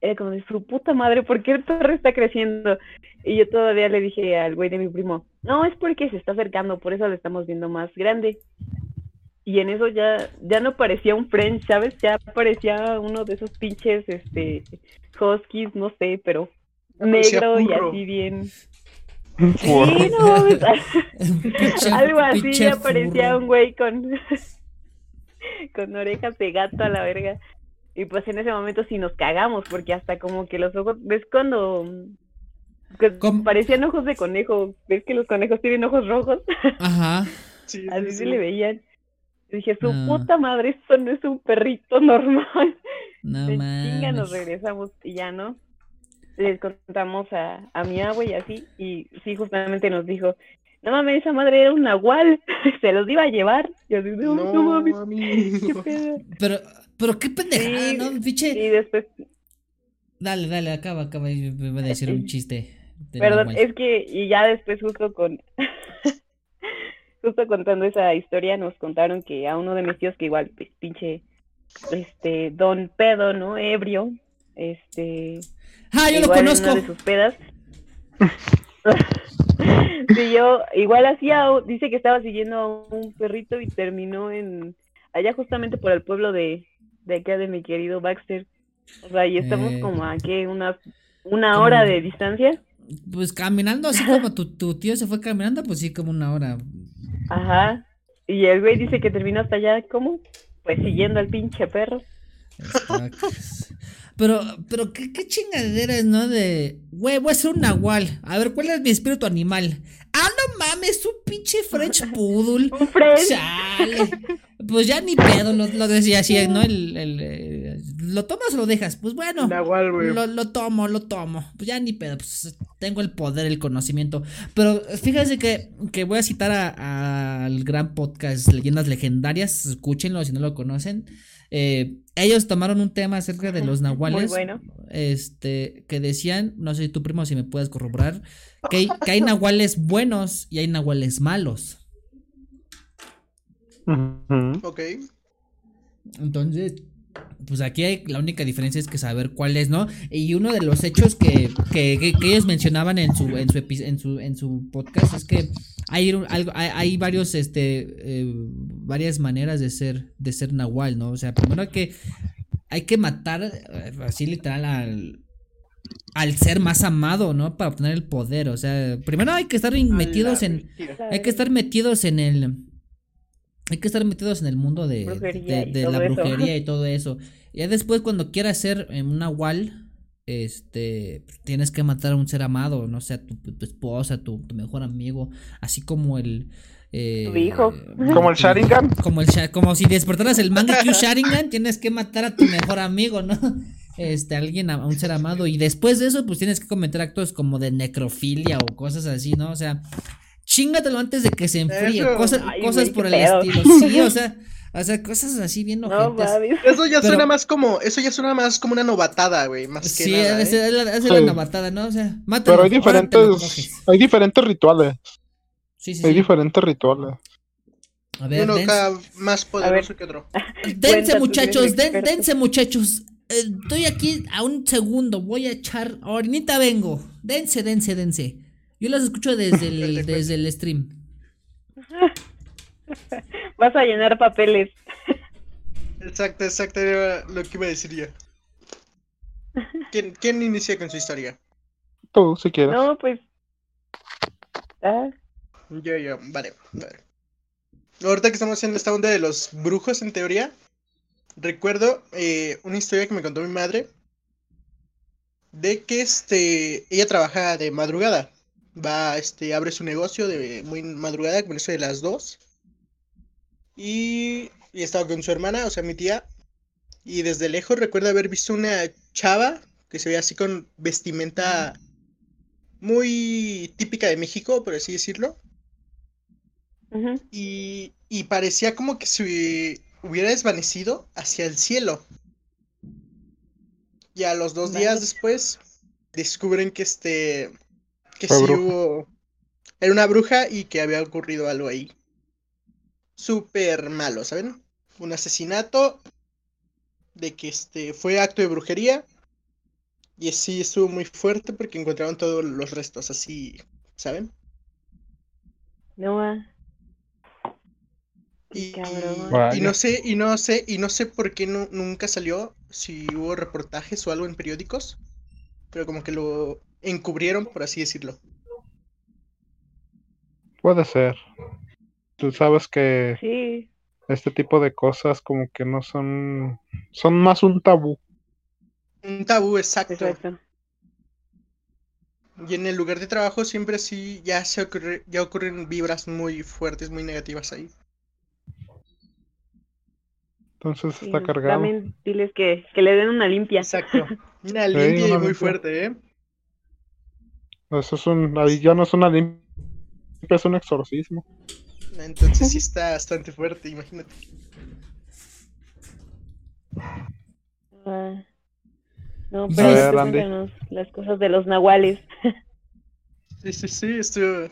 Era como de su puta madre, ¿por qué el perro está creciendo? Y yo todavía le dije al güey de mi primo, no, es porque se está acercando, por eso lo estamos viendo más grande. Y en eso ya, ya no parecía un French, ¿sabes? Ya parecía uno de esos pinches, este, huskies, no sé, pero negro y así bien. Sí, no, algo así, ya parecía un güey con con orejas de gato a la verga. Y pues en ese momento sí nos cagamos, porque hasta como que los ojos, ¿ves cuando pues, parecían ojos de conejo? ¿Ves que los conejos tienen ojos rojos? Ajá. Así se le veían. Y dije, su puta madre, esto no es un perrito normal. No chinga nos regresamos y ya no. Les contamos a, a mi agua y así, y sí, justamente nos dijo, no mames, esa madre era un nahual, se los iba a llevar. Yo digo, no, no, mames, qué pedo. Pero, pero qué pendejada, ¿no? Piche. Y después. Dale, dale, acaba, acaba, me voy a decir un chiste. Perdón, es que, y ya después justo con, justo contando esa historia, nos contaron que a uno de mis tíos, que igual, pues, pinche, este, don pedo, ¿no? Ebrio, este. Ah, yo lo conozco. una de sus pedas. Sí, yo igual hacía, dice que estaba siguiendo a un perrito y terminó en allá justamente por el pueblo de, de acá de mi querido Baxter. O sea, y estamos eh, como a qué, una, una hora de distancia. Pues caminando, así como tu, tu tío se fue caminando, pues sí, como una hora. Ajá. Y el güey dice que terminó hasta allá, ¿cómo? Pues siguiendo al pinche perro. Pero, pero qué, qué chingadera es, ¿no? De, güey, voy a ser un nahual. A ver, ¿cuál es mi espíritu animal? Ah, no mames, un pinche French Poodle. un French. Chale. Pues ya ni pedo, lo, lo decía así, ¿no? El, el, eh, ¿Lo tomas o lo dejas? Pues bueno. Nahual, güey. Lo, lo tomo, lo tomo. Pues ya ni pedo, pues tengo el poder, el conocimiento. Pero fíjense que, que voy a citar al gran podcast Leyendas Legendarias. Escúchenlo si no lo conocen. Eh, ellos tomaron un tema acerca de los nahuales. Este, que decían, no sé si tu primo si me puedes corroborar, que hay, que hay nahuales buenos y hay nahuales malos. Ok. Entonces, pues aquí hay, la única diferencia es que saber cuál es, ¿no? Y uno de los hechos que, que, que, ellos mencionaban en su, en su, en su, en su podcast es que hay, algo, hay, varios, este, eh, varias maneras de ser, de ser Nahual, ¿no? O sea, primero hay que, hay que matar, eh, así literal, al, al ser más amado, ¿no? Para obtener el poder, o sea, primero hay que estar metidos en, hay que estar metidos en el, hay que estar metidos en el mundo de, de, la brujería y todo eso. Ya después cuando quieras ser un Nahual, este, tienes que matar a un ser amado, no sé, a tu, esposa, tu, tu, mejor amigo, así como el... Eh, tu hijo. como el Sharingan. Como, el, como si despertaras el manga Q Sharingan, tienes que matar a tu mejor amigo, ¿no? Este, alguien, a un ser amado. Y después de eso, pues tienes que cometer actos como de necrofilia o cosas así, ¿no? O sea, chingatelo antes de que se enfríe. cosas, cosas por el estilo. Sí, o sea... O sea, cosas así bien no, Eso ya suena más como, eso ya suena más como una novatada, güey, más que nada. Sí, es, la, es la novatada, ¿no? O sea, mátalo, Pero hay diferentes, hay diferentes rituales. Sí, sí, hay diferentes rituales. A ver, Uno acá más poderoso que otro. Dense, muchachos, dense, muchachos. Eh, estoy aquí a un segundo, voy a echar, ahorita vengo. Dense, dense, dense. Yo los escucho desde el, desde el stream. Vas a llenar papeles. Exacto, exacto, era lo que iba a decir yo. ¿quién, ¿quién inicia con su historia? Tú, si quieres. No, pues. Ah, Yo, yo, vale, vale. Ahorita que estamos haciendo esta onda de los brujos, en teoría, recuerdo eh, una historia que me contó mi madre de que este ella trabaja de madrugada. Va, este, abre su negocio de muy madrugada, con eso de las 2. Y, y estaba con su hermana, o sea, mi tía. Y desde lejos recuerdo haber visto una chava que se veía así con vestimenta muy típica de México, por así decirlo. Y, y parecía como que se hubiera desvanecido hacia el cielo. Y a los dos días después descubren que este que Fue sí bruja. hubo era una bruja y que había ocurrido algo ahí súper malo, ¿saben? Un asesinato de que este fue acto de brujería y sí estuvo muy fuerte porque encontraron todos los restos así, ¿saben? No, Y, y no sé, y no sé, y no sé por qué no, nunca salió, si hubo reportajes o algo en periódicos, pero como que lo encubrieron, por así decirlo. Puede ser. Tú sabes que sí. este tipo de cosas como que no son... Son más un tabú. Un tabú exacto. Exacto. Y en el lugar de trabajo siempre sí ya se ocurre, ya ocurren vibras muy fuertes, muy negativas ahí. Entonces sí, está cargado. También diles que, que le den una limpia. Exacto. Una Sí, limpia y muy limpia. fuerte, ¿eh? Eso es un... Ahí ya no es una limpia, es un exorcismo. Entonces sí está bastante fuerte, imagínate. Ah, No, pero ver, Andy. las cosas de los nahuales. Sí, sí, sí, estuvo...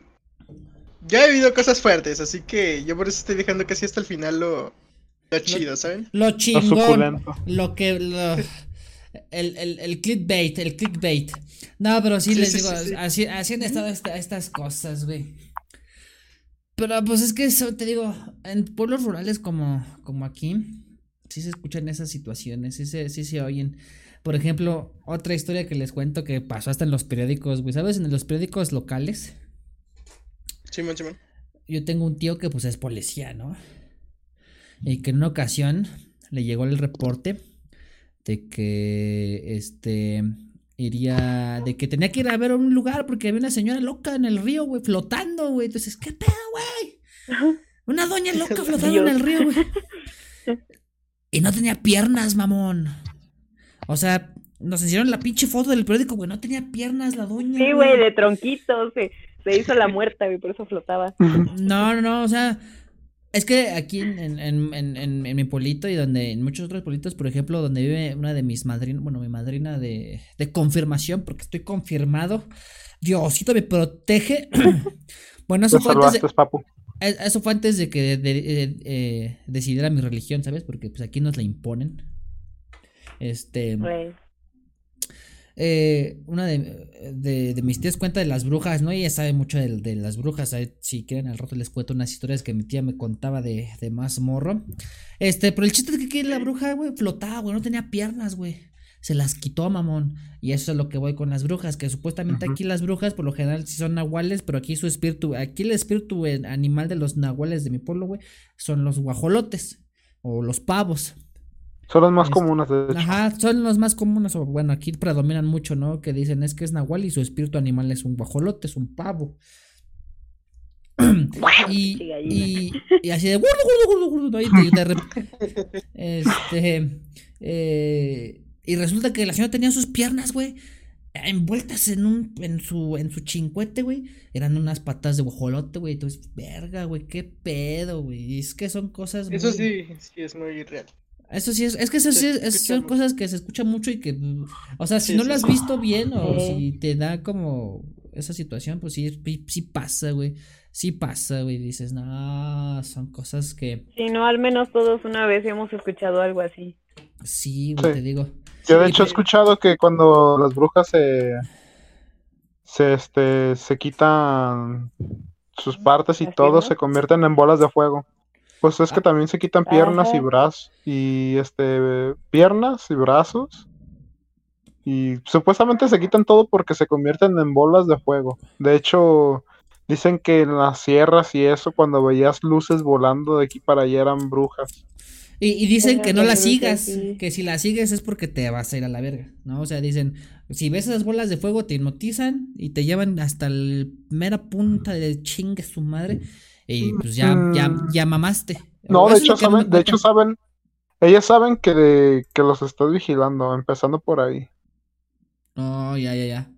Ya he vivido cosas fuertes, así que yo por eso estoy dejando casi hasta el final lo, lo chido, ¿saben? Lo Lo chingón. suculento. Lo que. lo- el, el, el clickbait, el clickbait. No, pero sí, Sí, les digo, sí, sí. Así, así han estado esta- estas cosas, güey. Pero pues es que eso, te digo, en pueblos rurales como, como aquí, sí se escuchan esas situaciones, sí se, sí se oyen. Por ejemplo, otra historia que les cuento que pasó hasta en los periódicos, güey, ¿sabes? En los periódicos locales, Simón, Simón. yo tengo un tío que pues es policía, ¿no? Y que en una ocasión le llegó el reporte de que este iría de que tenía que ir a ver un lugar porque había una señora loca en el río, güey, flotando, güey. Entonces, ¿qué pedo, güey? Una doña loca flotando en el río, güey. Y no tenía piernas, mamón. O sea, nos enseñaron la pinche foto del periódico, güey, no tenía piernas la doña. Sí, güey, de tronquitos. Se, se hizo la muerta, güey, por eso flotaba. No, no, no, o sea, es que aquí en, en, en, en, en- en mi pueblito y donde en muchos otros pueblitos, por ejemplo, donde vive una de mis madrinas, bueno, mi madrina de, de confirmación, porque estoy confirmado, Diosito me protege. bueno, eso fue, antes de, eh, eso fue antes de que de- de- eh, decidiera mi religión, ¿sabes? Porque pues aquí nos la imponen. Este, Güey. Eh, una de, de, de mis tías cuenta de las brujas, ¿no? Ella sabe mucho de, de las brujas. ahí, si quieren, al rato les cuento unas historias que mi tía me contaba de, de más morro. Este, pero el chiste es que la bruja, güey, flotaba, güey, no tenía piernas, güey. Se las quitó, mamón. Y eso es lo que voy con las brujas, que supuestamente aquí las brujas, por lo general, sí son nahuales, pero aquí su espíritu, aquí el espíritu eh, animal de los nahuales de mi pueblo, güey, son los guajolotes o los pavos. Son las más Este, comunes, de hecho. Ajá, son los más comunes, bueno, aquí predominan mucho, ¿no? Que dicen es que es nahual y su espíritu animal es un guajolote, es un pavo. y, y, y así de gurdu, gurdu, gurdu, ¿no? Y de- de este eh, y resulta que la señora tenía sus piernas, güey, envueltas en un en su en su chincuete, güey. Eran unas patas de guajolote, güey. Entonces, verga, güey, qué pedo, güey. Es que son cosas Eso muy- sí, sí es muy real. Eso sí es, es que eso Se sí es- es- escucha son cosas que se escuchan mucho y que, o sea, si Sí, no sí, lo has sí. visto bien o si te da como esa situación, pues sí, sí, sí pasa, güey, sí pasa, güey, dices, no, son cosas que, Si no, al menos todos una vez hemos escuchado algo así. sí, güey, Sí. te digo. Yo de Sí, hecho he escuchado que cuando las brujas se, se, este, se quitan sus partes y ¿Las todo, se convierten en bolas de fuego. Pues es que Ah. también se quitan piernas y brazos y este piernas y brazos Y supuestamente se quitan todo porque se convierten en bolas de fuego. De hecho, dicen que en las sierras y eso, cuando veías luces volando de aquí para allá eran brujas. Y, dicen que no la sigas, que si la sigues es porque te vas a ir a la verga, ¿no? O sea, dicen, si ves esas bolas de fuego te hipnotizan y te llevan hasta la mera punta de chingue su madre y pues ya, ya, mm. ya mamaste. No, de hecho, saben, de hecho saben, ellas saben que, que los estás vigilando, empezando por ahí. Oh, ya, ya, ya.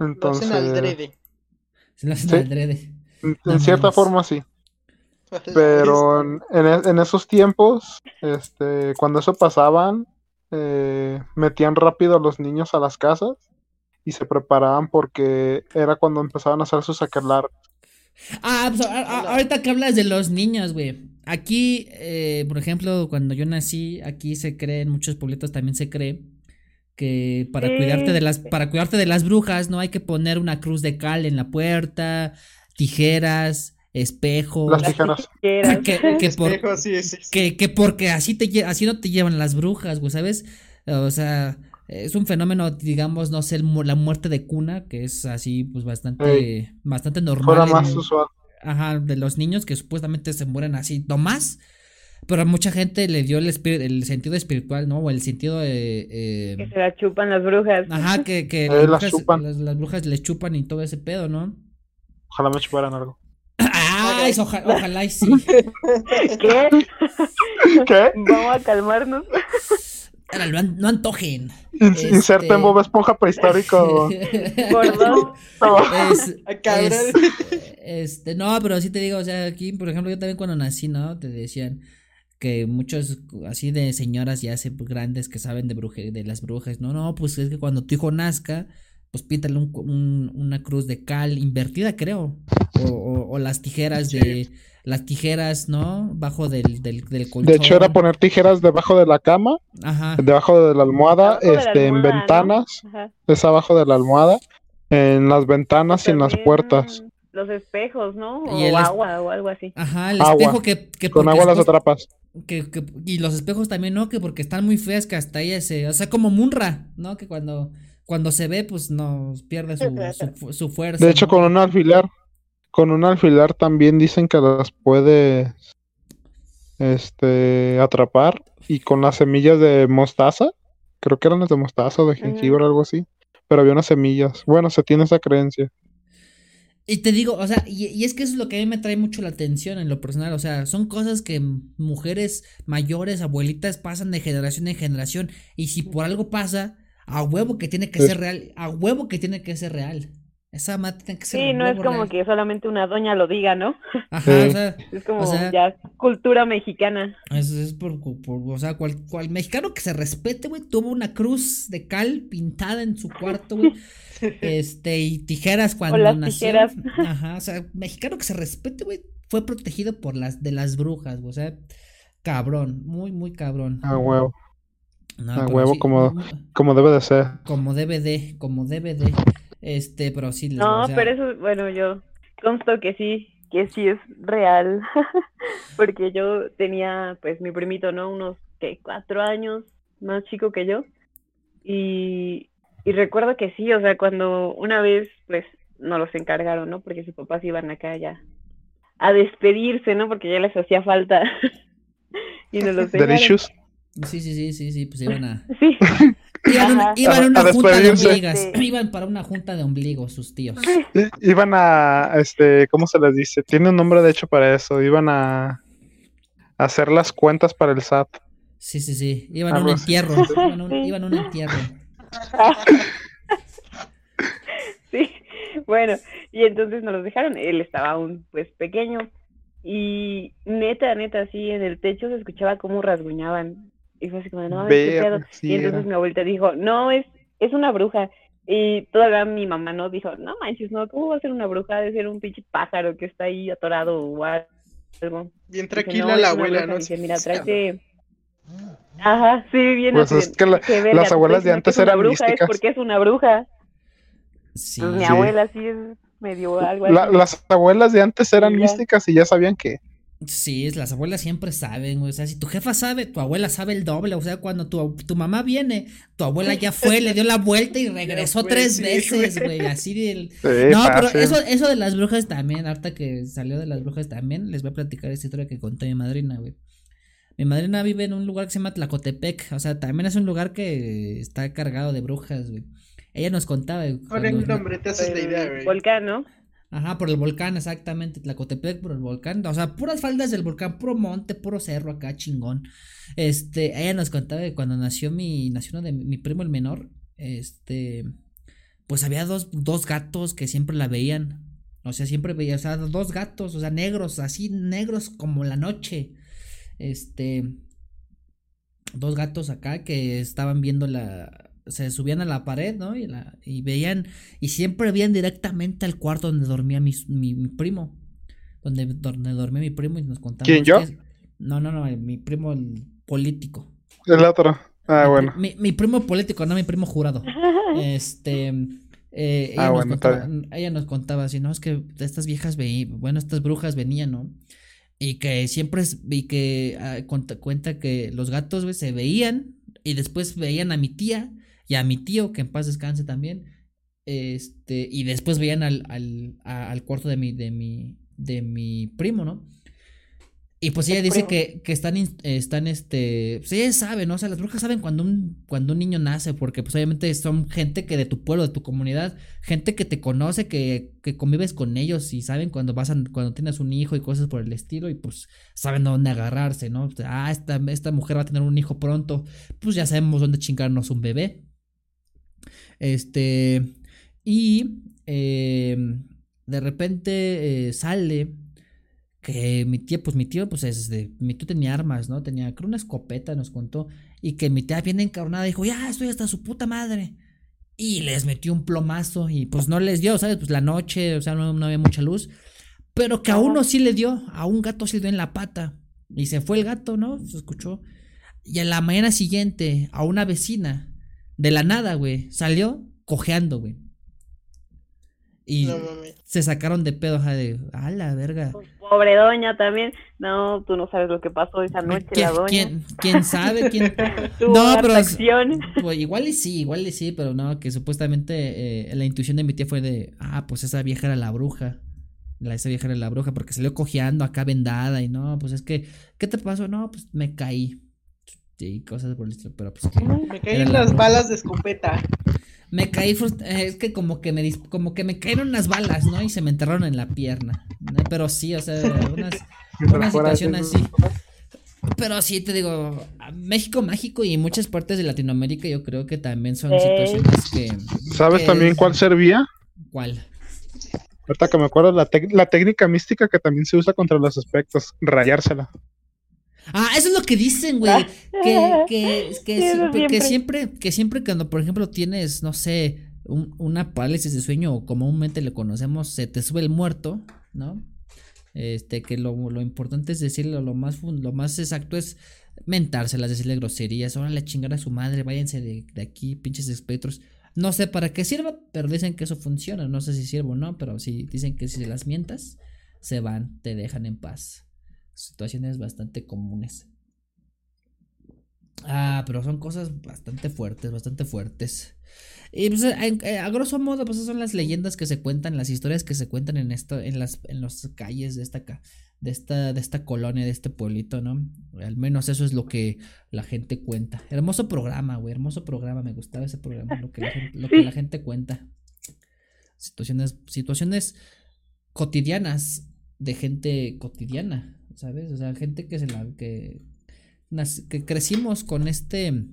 Entonces... Lo hacen al drede. Se lo hacen al drede. En, cierta forma sí. Pero en, e, en, esos tiempos, este, cuando eso pasaban, eh, metían rápido a los niños a las casas y se preparaban porque era cuando empezaban a hacer sus aquelarres. Ah, pues, ahorita que hablas de los niños, güey. Aquí, eh, por ejemplo, cuando yo nací, aquí se cree, en muchos puebletos también se cree que para cuidarte de las, para cuidarte de las brujas, no hay que poner una cruz de cal en la puerta, tijeras, espejos. Las tijeras. Que, que, porque así te así no te llevan las brujas, güey, ¿sabes? O sea, es un fenómeno, digamos, no sé, la muerte de cuna, que es así, pues bastante, bastante normal. más usual. Ajá, de los niños que supuestamente se mueren así, nomás. Pero a mucha gente le dio el, el sentido espiritual, ¿no? O el sentido de... Eh, que se la chupan las brujas. Ajá, que, que las, brujas, chupan. Las, brujas les chupan y todo ese pedo, ¿no? Ojalá me chuparan algo. Ah, eso, ojalá y sí. ¿Qué? ¿Qué? Vamos a calmarnos. No, antojen. Inserten este... Bob Esponja prehistórico. Por dos. Es, este, no, pero sí te digo, o sea, aquí, por ejemplo, yo también cuando nací, ¿no? Te decían que muchos así de señoras ya hace grandes que saben de bruje, de las brujas, no, no, pues es que cuando tu hijo nazca, pues píntale un, una cruz de cal invertida, creo, o, o, las tijeras de las tijeras, ¿no? Bajo del, del, del, colchón. De hecho, era poner tijeras debajo de la cama, Ajá. debajo de la almohada, este, en ventanas, es abajo de la almohada, en las ventanas y en las puertas. Los espejos, ¿no? O agua o algo así. Ajá, el espejo que, que Con agua las atrapas. Que, que, y los espejos también, ¿no? Que porque están muy feas que hasta ella se... O sea, como Munra, ¿no? Que cuando, cuando se ve, pues no pierde su, su, fuerza. De hecho, con un alfiler con un alfiler también dicen que las puede este atrapar y con las semillas de mostaza, creo que eran las de mostaza o de jengibre o algo así, pero había unas semillas. Bueno, se tiene esa creencia. Y te digo, o sea, y, es que eso es lo que a mí me trae mucho la atención en lo personal, o sea, son cosas que mujeres mayores, abuelitas, pasan de generación en generación, y si por algo pasa, a huevo que tiene que ser real, a huevo que tiene que ser real. Esa madre tiene que ser. Sí, no es como que solamente una doña lo diga, ¿no? Ajá, o sea. Es como ya cultura mexicana. Eso es por, o sea, cual, cual mexicano que se respete, güey, tuvo una cruz de cal pintada en su cuarto, güey. este, y tijeras cuando o las nació. Tijeras. Ajá, o sea, mexicano que se respete, güey, fue protegido por las de las brujas, güey, o sea, cabrón, muy, muy cabrón. A huevo. a huevo, como, como debe de ser. Como debe de, como debe de. Este, pero sí. no, pero eso, bueno, yo consto que sí, que sí es real. Porque yo tenía, pues, mi primito, ¿no? Unos, ¿qué? Cuatro años más chico que yo. Y, y recuerdo que sí, o sea, cuando una vez, pues, nos los encargaron, ¿no? Porque sus papás iban acá ya a despedirse, ¿no? Porque ya les hacía falta. y nos los Delicious. Sí, sí, sí, sí, sí, pues iban a. Sí. Iban, a una junta de ombligas. Iban para una junta de ombligos sus tíos. Iban a, este, ¿cómo se les dice? Tiene un nombre de hecho para eso. Iban a, hacer las cuentas para el SAT. Sí, sí, sí. Iban a un entierro. Iban a un, entierro. sí, bueno, y entonces nos los dejaron. Él estaba aún, pues, pequeño. Y neta, neta, así en el techo se escuchaba cómo rasguñaban y fue así como, no, y entonces mi abuelita dijo, no, es, es una bruja. Y todavía mi mamá no dijo, no manches, no, ¿cómo va a ser una bruja? Debe ser un pinche pájaro que está ahí atorado o algo. Bien tranquila la abuela, ¿no? Dice, mira, tráete... Ajá, sí, bien. Pues es que, las abuelas de antes eran bruja, místicas. Es porque es una bruja. Sí. Pues mi abuela sí es medio algo así. las abuelas de antes eran místicas y ya sabían que Sí, las abuelas siempre saben, O sea, si tu jefa sabe, tu abuela sabe el doble. O sea, cuando tu, tu mamá viene, tu abuela ya fue, le dio la vuelta y regresó tres veces, güey. Así del. no, pero eso, eso de las brujas también, harta que salió de las brujas también, les voy a platicar esta historia que conté mi madrina, güey. Mi madrina vive en un lugar que se llama Tlacotepec. O sea, también es un lugar que está cargado de brujas, güey. Ella nos contaba. Ahora el nombre te haces la idea, güey. Volcán, ¿no? Ajá, por el volcán, exactamente. Tlacotepec por el volcán. O sea, puras faldas del volcán, puro monte, puro cerro acá, chingón. Este, ella nos contaba que cuando nació mi, nació de mi, primo el menor, este, pues había dos, dos gatos que siempre la veían. O sea, siempre veía, o sea, dos gatos, o sea, negros, así negros como la noche. Este, dos gatos acá que estaban viendo la, se subían a la pared, ¿no? Y, la, y veían, y siempre veían directamente al cuarto donde dormía mi, mi, primo. Donde, donde, dormía mi primo y nos contaban. ¿Quién, yo? no, no, no, mi primo el político. El otro. Ah, bueno. Mi, mi, primo político, no mi primo jurado. Este. Eh, ella, ah, nos contaba, ella nos contaba así, no, es que estas viejas veían, bueno, estas brujas venían, ¿no? Y que siempre, y que ah, cuenta, cuenta, que los gatos, güey, se veían y después veían a mi tía y a mi tío, que en paz descanse también. Este, y después veían al, al, al cuarto de mi, de mi, de mi primo, ¿no? Y pues ella dice que, que, están, están, este, pues ella sabe, ¿no? O sea, las brujas saben cuando un, cuando un niño nace, porque pues obviamente son gente que de tu pueblo, de tu comunidad, gente que te conoce, que, que convives con ellos y saben cuando vas a, cuando tienes un hijo y cosas por el estilo y pues saben dónde agarrarse, ¿no? ah, esta, esta mujer va a tener un hijo pronto, pues ya sabemos dónde chingarnos un bebé. Este, y eh, de repente eh, sale que mi tía, pues mi tío, pues es de, mi tío tenía armas, ¿no? Tenía, creo, una escopeta, nos contó, y que mi tía viene encabronada dijo, ya, estoy hasta su puta madre. Y les metió un plomazo y pues no les dio, ¿sabes? Pues la noche, o sea, no, no había mucha luz. Pero que a uno sí le dio, a un gato sí le dio en la pata. Y se fue el gato, ¿no? Se escuchó. Y a la mañana siguiente, a una vecina de la nada, güey. Salió cojeando, güey. Y se sacaron de pedo, ja, de, a la verga. Pobre doña también. No, tú no sabes lo que pasó esa noche, la doña. ¿Quién, quién sabe? ¿Quién? no, pero. Pues, igual y sí, igual y sí, pero no, que supuestamente eh, la intuición de mi tía fue de, ah, pues esa vieja era la bruja. La, esa vieja era la bruja porque salió cojeando acá vendada y no, pues es que, ¿qué te pasó? No, pues me caí y cosas por el estilo, pero pues Me caíron las balas de escopeta. Me caí, eh, es que como que me como que me cayeron unas balas, ¿no? Y se me enterraron en la pierna. Pero sí, o sea, unas, una situación así. Pero sí, te digo, México mágico y muchas partes de Latinoamérica yo creo que también son situaciones que... ¿Sabes también cuál servía? ¿Cuál? Ahorita que me acuerdo, la, la técnica mística que también se usa contra los aspectos, rayársela. Ah, eso es lo que dicen, güey. Que, que, que, que, siempre, que siempre cuando, por ejemplo, tienes, no sé, una parálisis de sueño, o comúnmente le conocemos, se te sube el muerto, ¿no? Este, que lo, lo importante es decirle lo más, lo más exacto es mentárselas, decirle groserías, órale, chingar a su madre, váyanse de, de aquí, pinches espectros. No sé para qué sirva, pero dicen que eso funciona. No sé si sirve o no, pero sí dicen que si se las mientas, se van, te dejan en paz situaciones bastante comunes. Ah, pero son cosas bastante fuertes, bastante fuertes. Y pues, eh, a, grosso modo, pues son las leyendas que se cuentan, las historias que se cuentan en esto, en las, en las calles de esta, de esta, de esta colonia, de este pueblito, ¿no? Al menos eso es lo que la gente cuenta. Hermoso programa, güey, hermoso programa, me gustaba ese programa, lo que la gente, lo que la gente cuenta. Situaciones, situaciones cotidianas de gente cotidiana. ¿Sabes? O sea, gente que se la que que crecimos con este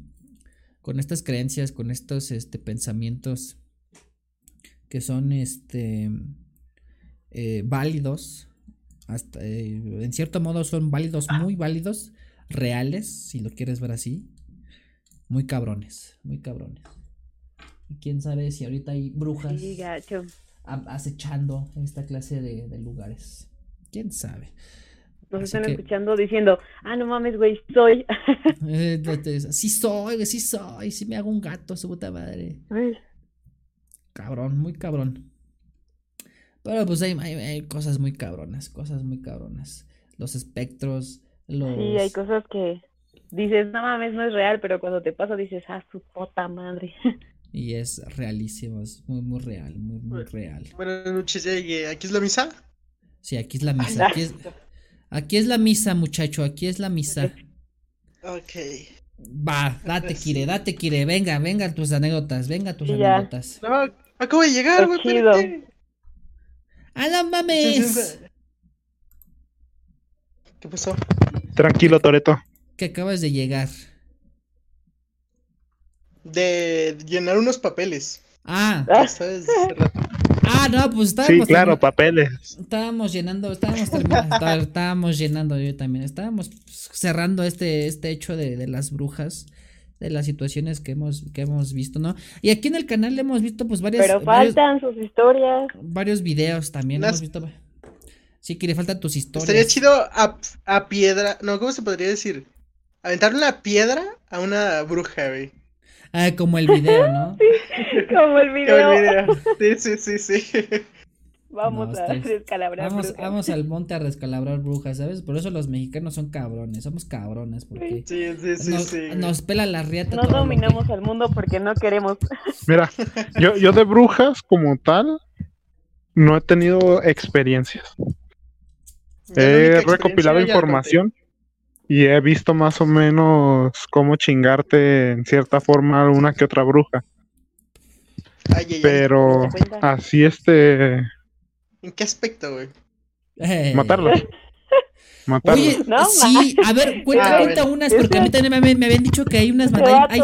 con estas creencias, con estos este pensamientos que son este eh, válidos hasta eh, en cierto modo son válidos, muy válidos, reales, si lo quieres ver así, muy cabrones, muy cabrones. Y quién sabe si ahorita hay brujas acechando esta clase de, de lugares. ¿Quién sabe? Nos están escuchando diciendo, ah, no mames, güey, soy. Eh, sí soy, sí soy, sí me hago un gato, su puta madre. Cabrón, muy cabrón. Pero pues hay, hay, cosas muy cabronas, cosas muy cabronas. los espectros, los... Sí, hay cosas que dices, no mames, no es real, pero cuando te pasa dices, ah, su puta madre. Y es realísimo, es muy, muy real, muy, muy real. Buenas noches, ¿aquí es la misa? Sí, aquí es la misa. Aquí es, aquí es la misa, muchacho, aquí es la misa. Ok. Va, date, Kire, date, Kire, venga, venga tus anécdotas, venga tus anécdotas. No, acabo de llegar, güey. ¡A la mames! ¿Qué pasó? Tranquilo, Toreto. Que acabas de llegar. De llenar unos papeles. Ah. Ah, no, pues estábamos. Sí, claro, papeles. Estábamos llenando, estábamos terminando, estábamos llenando yo también. Estábamos cerrando este, este hecho de, de, las brujas, de las situaciones que hemos, que hemos visto, ¿no? Y aquí en el canal hemos visto, pues, varias. Pero faltan sus historias. Varios videos también hemos visto. Sí, que le faltan tus historias. Estaría chido a, a piedra. No, ¿cómo se podría decir? Aventarle una piedra a una bruja, güey. Ah, como el video, ¿no? sí, como el video. Sí, sí, sí, sí. Vamos a descalabrar vamos, Vamos al monte a descalabrar brujas, ¿sabes? Por eso los mexicanos son cabrones, somos cabrones, porque sí, sí, sí, nos, sí. nos pela la riata. No dominamos al mundo porque no queremos. Mira, yo, yo de brujas como tal no he tenido experiencias. He recopilado información y he visto más o menos cómo chingarte en cierta forma una que otra bruja. Pero así este... ¿En qué aspecto, güey? Eh. Matarlos. Matarlos. Oye, sí, a ver, cuenta, cuenta unas, porque a mí también me, habían dicho que hay unas hay,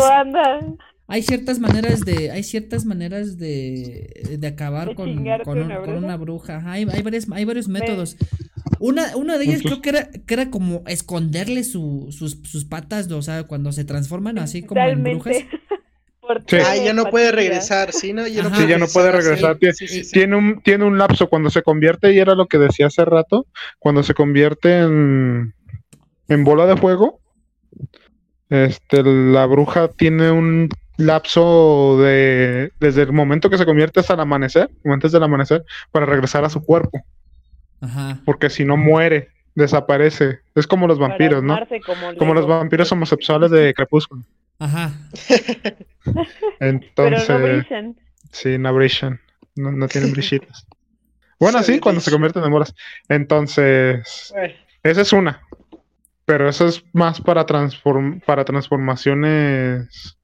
hay, ciertas maneras de, hay ciertas maneras de, de acabar con, con, una bruja. hay, hay, varios, hay varios métodos. Una, una de ellas creo que era, que era como esconderle su, sus, sus patas, o sea, cuando se transforman así como en brujas. Ah, ya no puede regresar, ¿sí? ¿no? Ya no sí, ya no puede regresar. tiene, un, tiene un lapso cuando se convierte, y era lo que decía hace rato, cuando se convierte en, en bola de fuego, este, la bruja tiene un lapso de desde el momento que se convierte hasta el amanecer, antes del amanecer, para regresar a su cuerpo. Porque si no muere, desaparece. Es como los vampiros, ¿no? Como, los vampiros homosexuales de Crepúsculo. Ajá. Entonces. Pero no brillan. Sí, no brillan. No, tienen brillitos. Bueno, sí, cuando se convierten en bolas. Entonces, esa es una. Pero eso es más para, transform para transformaciones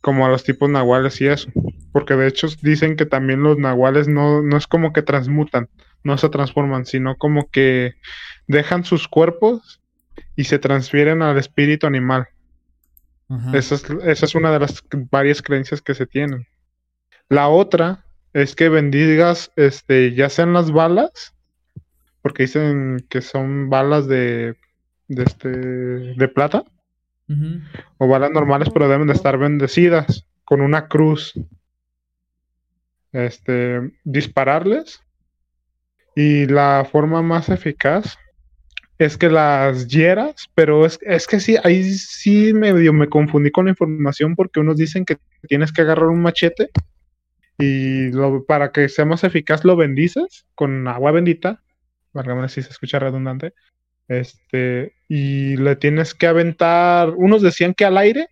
como a los tipos nahuales y eso. Porque de hecho dicen que también los nahuales no, no es como que transmutan, no se transforman, sino como que dejan sus cuerpos y se transfieren al espíritu animal. Esa, es, esa es una de las varias creencias que se tienen. La otra es que bendigas, este, ya sean las balas, porque dicen que son balas de, de, este, de plata, o balas normales, pero deben de estar bendecidas con una cruz. Este, dispararles y la forma más eficaz es que las hieras, pero es, es que sí, ahí sí medio me confundí con la información porque unos dicen que tienes que agarrar un machete y lo, para que sea más eficaz lo bendices con agua bendita, válgame si se escucha redundante, este, y le tienes que aventar, unos decían que al aire,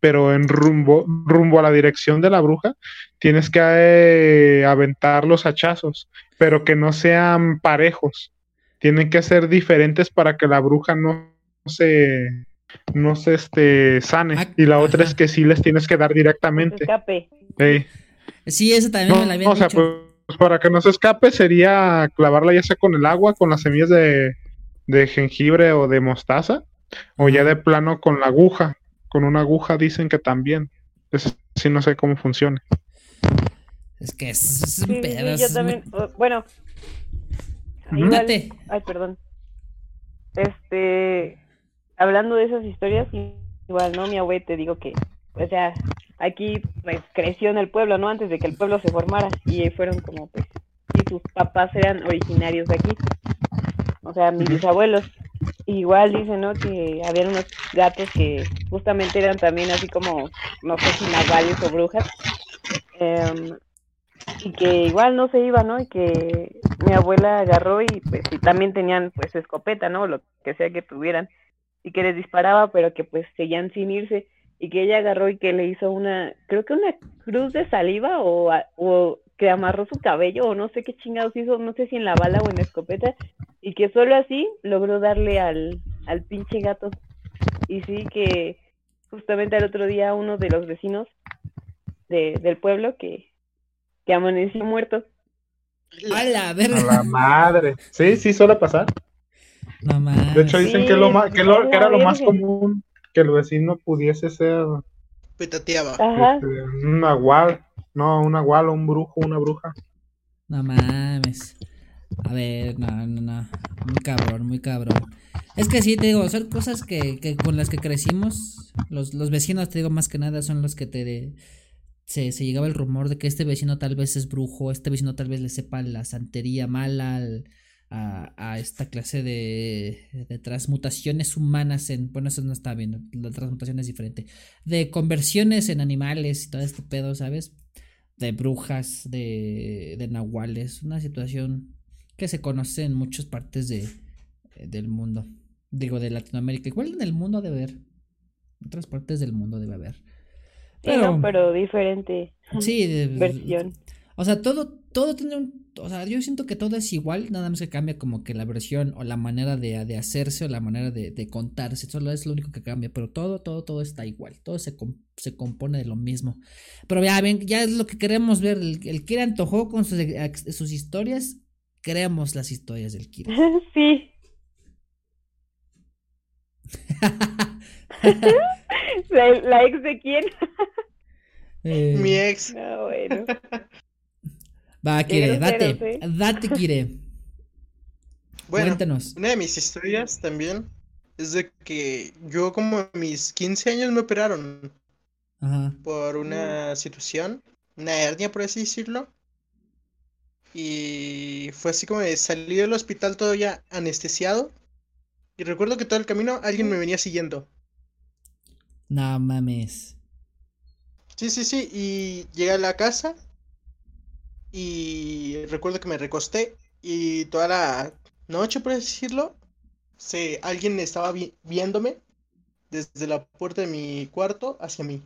pero en rumbo, rumbo a la dirección de la bruja, tienes que eh, aventar los hachazos, pero que no sean parejos. Tienen que ser diferentes para que la bruja no se no se este sane. Ah, y la otra es que sí les tienes que dar directamente. escape. Sí, eso también me la habían o sea, Pues, para que no se escape sería clavarla ya sea con el agua, con las semillas de, de jengibre o de mostaza, o ya de plano con la aguja. Con una aguja dicen que también. Es, sí, no sé cómo funciona. Es que es, un pedazo. yo también, bueno. Ay, perdón. Este, hablando de esas historias, igual, ¿no? Mi abuelo te digo que, o sea, aquí pues, creció en el pueblo, ¿no? Antes de que el pueblo se formara y fueron como, pues, y sus papás eran originarios de aquí o sea, mis bisabuelos. Igual dicen, ¿no? Que habían unos gatos que justamente eran también así como, no sé si navales o brujas. Em, y que igual no se iban, ¿no? Y que mi abuela agarró y pues y también tenían pues escopeta, ¿no? Lo que sea que tuvieran y que les disparaba, pero que pues seguían sin irse y que ella agarró y que le hizo una, creo que una cruz de saliva o, o que amarró su cabello o no sé qué chingados hizo, no sé si en la bala o en la escopeta y que solo así logró darle al, al pinche gato. Y sí que justamente el otro día uno de los vecinos de, del pueblo que, que amaneció muerto. A la verga. A la madre. Sí, sí, suele pasar. No mames. De hecho, dicen Sí, que, lo que, lo- a que era lo más común que el vecino pudiese ser Petateaba. Ajá. este, un nahual. No, un nahual o un brujo, una bruja. No mames. A ver, no, no, no. Muy cabrón, muy cabrón. Es que sí, te digo, son cosas que, que con las que crecimos. Los, los vecinos, te digo, más que nada, son los que te... de- se, se llegaba el rumor de que este vecino tal vez es brujo, este vecino tal vez le sepa la santería mala al- a, a esta clase de, de transmutaciones humanas en... Bueno, eso no está bien, la transmutación es diferente. De conversiones en animales y todo este pedo, ¿sabes? de brujas, de, de nahuales, una situación que se conoce en muchas partes de, del mundo, digo de Latinoamérica, igual en el mundo debe haber, en otras partes del mundo debe haber. Sí, no, pero diferente sí, de- versión. o sea, todo, todo tiene un, o sea, yo siento que todo es igual, nada más que cambia como que la versión o la manera de, de hacerse o la manera de, de contarse, solo es lo único que cambia, pero todo, todo, todo está igual, todo se, se compone de lo mismo. Pero ya ven, ya es lo que queremos ver, el, el Kira antojó con sus, sus historias, queremos las historias del Kira. sí. ¿La, la ex de quién? Eh, Mi ex. No, bueno. va, Kire, date, ¿eh? date, Kire, Bueno, cuéntanos. una de mis historias también es de que yo como a mis 15 años me operaron Ajá. por una situación, una hernia por así decirlo. Y fue así como de salir del hospital todo ya anestesiado. Y recuerdo que todo el camino alguien me venía siguiendo. No mames. Sí, sí, sí. Y llegué a la casa y recuerdo que me recosté y toda la noche, por así decirlo, se, alguien estaba vi- viéndome desde la puerta de mi cuarto hacia mí.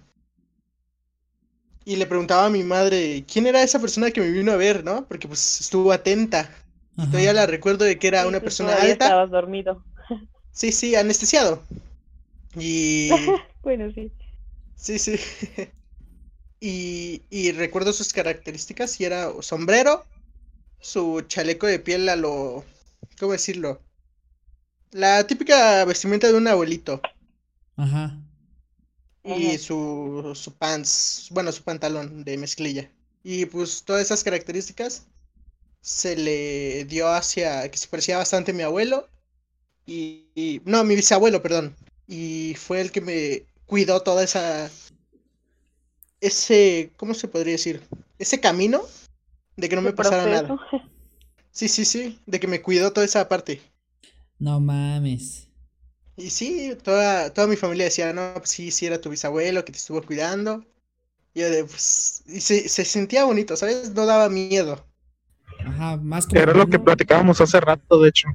Y le preguntaba a mi madre quién era esa persona que me vino a ver, ¿no? Porque pues estuvo atenta. Todavía la recuerdo de que era una persona todavía alta. estabas dormido. Sí, sí, anestesiado. Y Bueno, sí. Sí, sí. Y, y recuerdo sus características y era sombrero, su chaleco de piel a lo... ¿Cómo decirlo? La típica vestimenta de un abuelito. Ajá. Y Ajá. su, su pants, bueno, su pantalón de mezclilla. Y pues todas esas características se le dio hacia que se parecía bastante a mi abuelo. Y, y- no, mi bisabuelo, perdón. Y fue el que me cuidó toda esa ese, ¿cómo se podría decir? Ese camino de que no me pasara proceso. nada. Sí, sí, sí, de que me cuidó toda esa parte. No mames. Y sí, toda, toda mi familia decía, no, pues sí, sí era tu bisabuelo que te estuvo cuidando. Y yo de, pues, y se, se sentía bonito, ¿sabes? No daba miedo. Ajá, más como. Era lo que platicábamos hace rato, de hecho.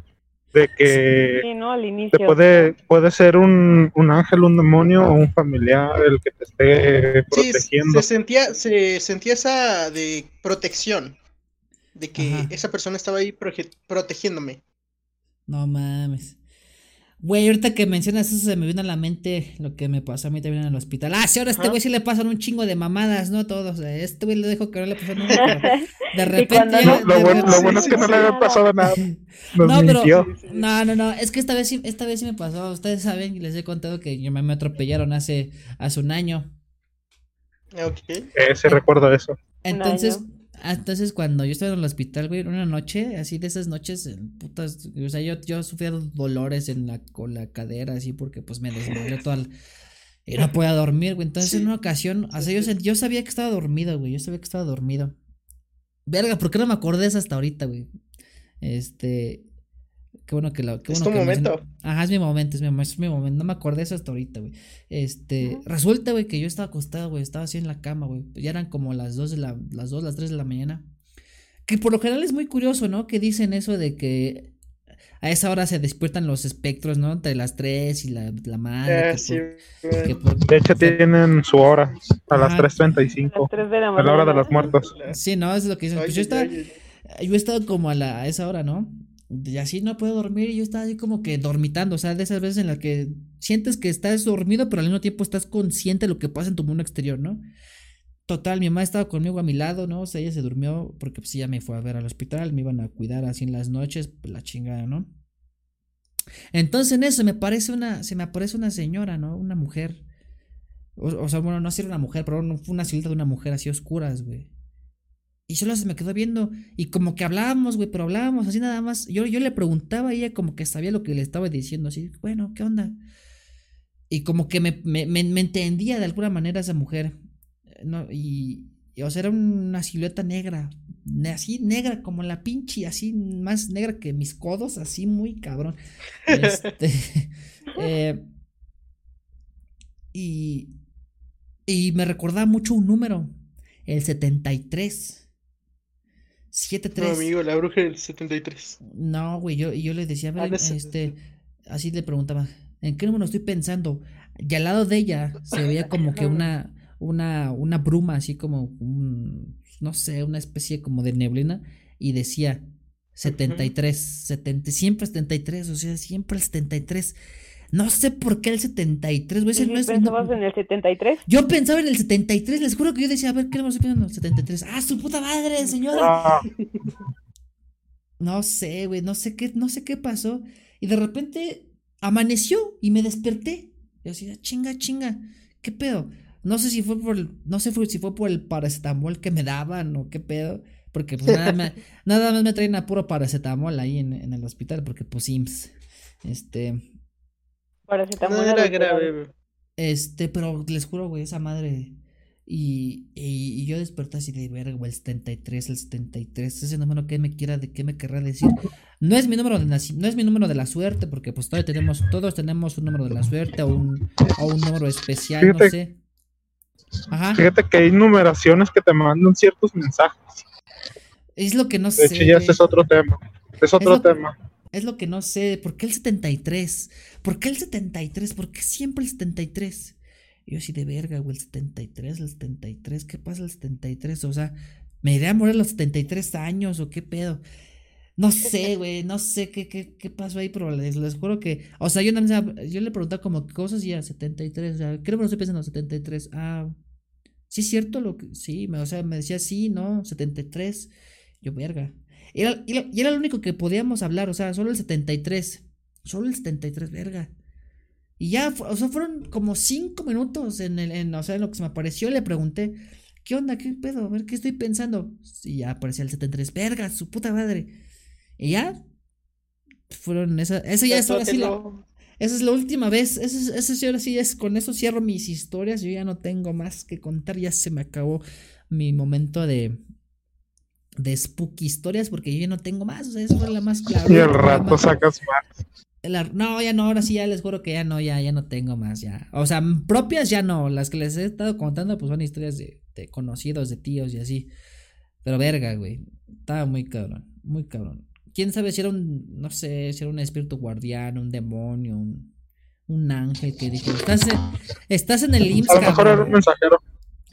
De que Sí, ¿no? Al te inicio. puede, puede ser un, un ángel, un demonio o un familiar el que te esté Sí, protegiendo. se sentía, se sentía esa de protección. De que Ajá. esa persona estaba ahí protegiéndome. No mames. Güey, ahorita que mencionas eso se me vino a la mente lo que me pasó a mí también en el hospital. Ah, sí, ahora a este güey sí le pasan un chingo de mamadas, ¿no? Todos. A este güey le dejo que no le pasó nada. pero De repente. cuando ya- no- Lo, de bueno, lo bueno es que no le había pasado nada. Nos No, pero- mintió. No, no, no, es que esta vez sí, esta vez sí me pasó. Ustedes saben y les he contado que yo me, me atropellaron hace, hace un año. Ok. Ese recuerdo eso. Entonces, entonces cuando yo estaba en el hospital, güey, una noche, así de esas noches, eh, putas, o sea, yo, yo sufría dolores en la, con la cadera, así, porque pues me desmayé toda la- y no podía dormir, güey. Entonces, Sí. en una ocasión, o sea, yo, yo sabía que estaba dormido, güey, yo sabía que estaba dormido. Verga, ¿por qué no me acordé de eso hasta ahorita, güey? Este, qué bueno que lo, qué Es bueno tu que momento. Ajá, es mi momento, es mi, es mi momento. No me acordé de eso hasta ahorita, güey. Este, resulta, güey, que yo estaba acostado, güey. Estaba así en la cama, güey. Ya eran como las 2 de la, las 2, las 3 de la mañana. Que por lo general es muy curioso, ¿no? Que dicen eso de que a esa hora se despiertan los espectros, ¿no? Entre las 3 y la, la madre. Eh, sí, de hecho, tienen su hora, a las 3.35. A la hora de los muertos. Sí, no, es lo que dicen. Pues yo, estaba, yo he estado como a, la, a esa hora, ¿no? Y así no puedo dormir y yo estaba así como que dormitando, o sea, de esas veces en las que sientes que estás dormido, pero al mismo tiempo estás consciente de lo que pasa en tu mundo exterior, ¿no? Total, mi mamá estaba conmigo a mi lado, ¿no? O sea, ella se durmió porque pues ella me fue a ver al hospital, me iban a cuidar así en las noches, pues la chingada, ¿no? Entonces en eso me parece una, se me aparece una señora, ¿no? Una mujer. O, sea, bueno, no era una mujer, pero fue una silueta de una mujer así oscuras, güey. Y solo se me quedó viendo y como que hablábamos, güey, pero hablábamos así nada más. Yo, yo le preguntaba a ella como que sabía lo que le estaba diciendo, así, bueno, ¿qué onda? Y como que me, me, me, me entendía de alguna manera esa mujer. No, y, o sea, era una silueta negra, así negra como la pinche, así más negra que mis codos, así muy cabrón. Este, eh, y, y me recordaba mucho un número, el 73. 73. No, amigo, la bruja del 73. No, güey, yo, yo le decía, ver, este, así le preguntaba, ¿en qué número estoy pensando? Y al lado de ella se veía como que una, una, una bruma, así como un, no sé, una especie como de neblina, y decía 73, 70, siempre 73, o sea, siempre el 73. No sé por qué el 73, güey. ¿Y pensabas en el 73? Yo pensaba en el 73, les juro que yo decía, a ver, ¿qué le estoy pensando? 73. ¡Ah, su puta madre, señora! Ah. No sé, güey, no sé qué, no sé qué pasó. Y de repente amaneció y me desperté. Yo decía, chinga, chinga, ¿qué pedo? No sé si fue por el, no sé si fue por el paracetamol que me daban o qué pedo. Porque pues nada, más me traen a puro paracetamol ahí en, en, el hospital, porque pues IMSS. Este. Paracetamol. No era grave, Este, pero les juro, güey, esa madre. Y, y, yo desperté así de verga, güey, el 73, el 73, ese número que me quiera, de qué me querrá decir. No es mi número de no es mi número de la suerte, porque pues todavía tenemos, todos tenemos un número de la suerte o un, o un número especial, no sé. Fíjate que hay numeraciones que te mandan ciertos mensajes. Es lo que no sé. De hecho, ya este es otro tema. Es otro tema. Es lo que no sé. ¿Por qué el 73? ¿Por qué el 73? ¿Por qué siempre el 73? yo así de verga, güey, el 73, el 73. ¿Qué pasa el 73? O sea, ¿me iré a morir a los 73 años o qué pedo? No sé, güey, no sé qué, qué, qué pasó ahí, pero les, les juro que. O sea, yo, yo le preguntaba como cosas y ya, 73. O sea, creo que no estoy pensando 73. Ah, sí es cierto lo que. Sí, me, o sea, me decía sí, no, 73. Yo, verga. Era, y era lo único que podíamos hablar, o sea, solo el 73. Solo el 73, verga. Y ya, o sea, fueron como cinco minutos en, el, en, o sea, en lo que se me apareció. Le pregunté, ¿qué onda? ¿Qué pedo? A ver, ¿qué estoy pensando? Y ya aparecía el 73, verga, su puta madre. Y ya. Fueron esa. Esa ya es ahora sí la. Esa es la última vez. Esa, esa ahora sí es. Con eso cierro mis historias. Yo ya no tengo más que contar. Ya se me acabó mi momento de. De spooky historias. Porque yo ya no tengo más. O sea, esa fue la más clara. Y el rato sacas más. no, ya no, ahora sí ya les juro que ya no, ya, ya no tengo más, ya. O sea, propias ya no, las que les he estado contando pues son historias de, de conocidos, de tíos y así. Pero verga, güey, estaba muy cabrón, muy cabrón quién sabe si era un, no sé, si era un espíritu guardián, un demonio, un, ángel que dijo, estás en, estás en el IMSS. A lo mejor era un mensajero.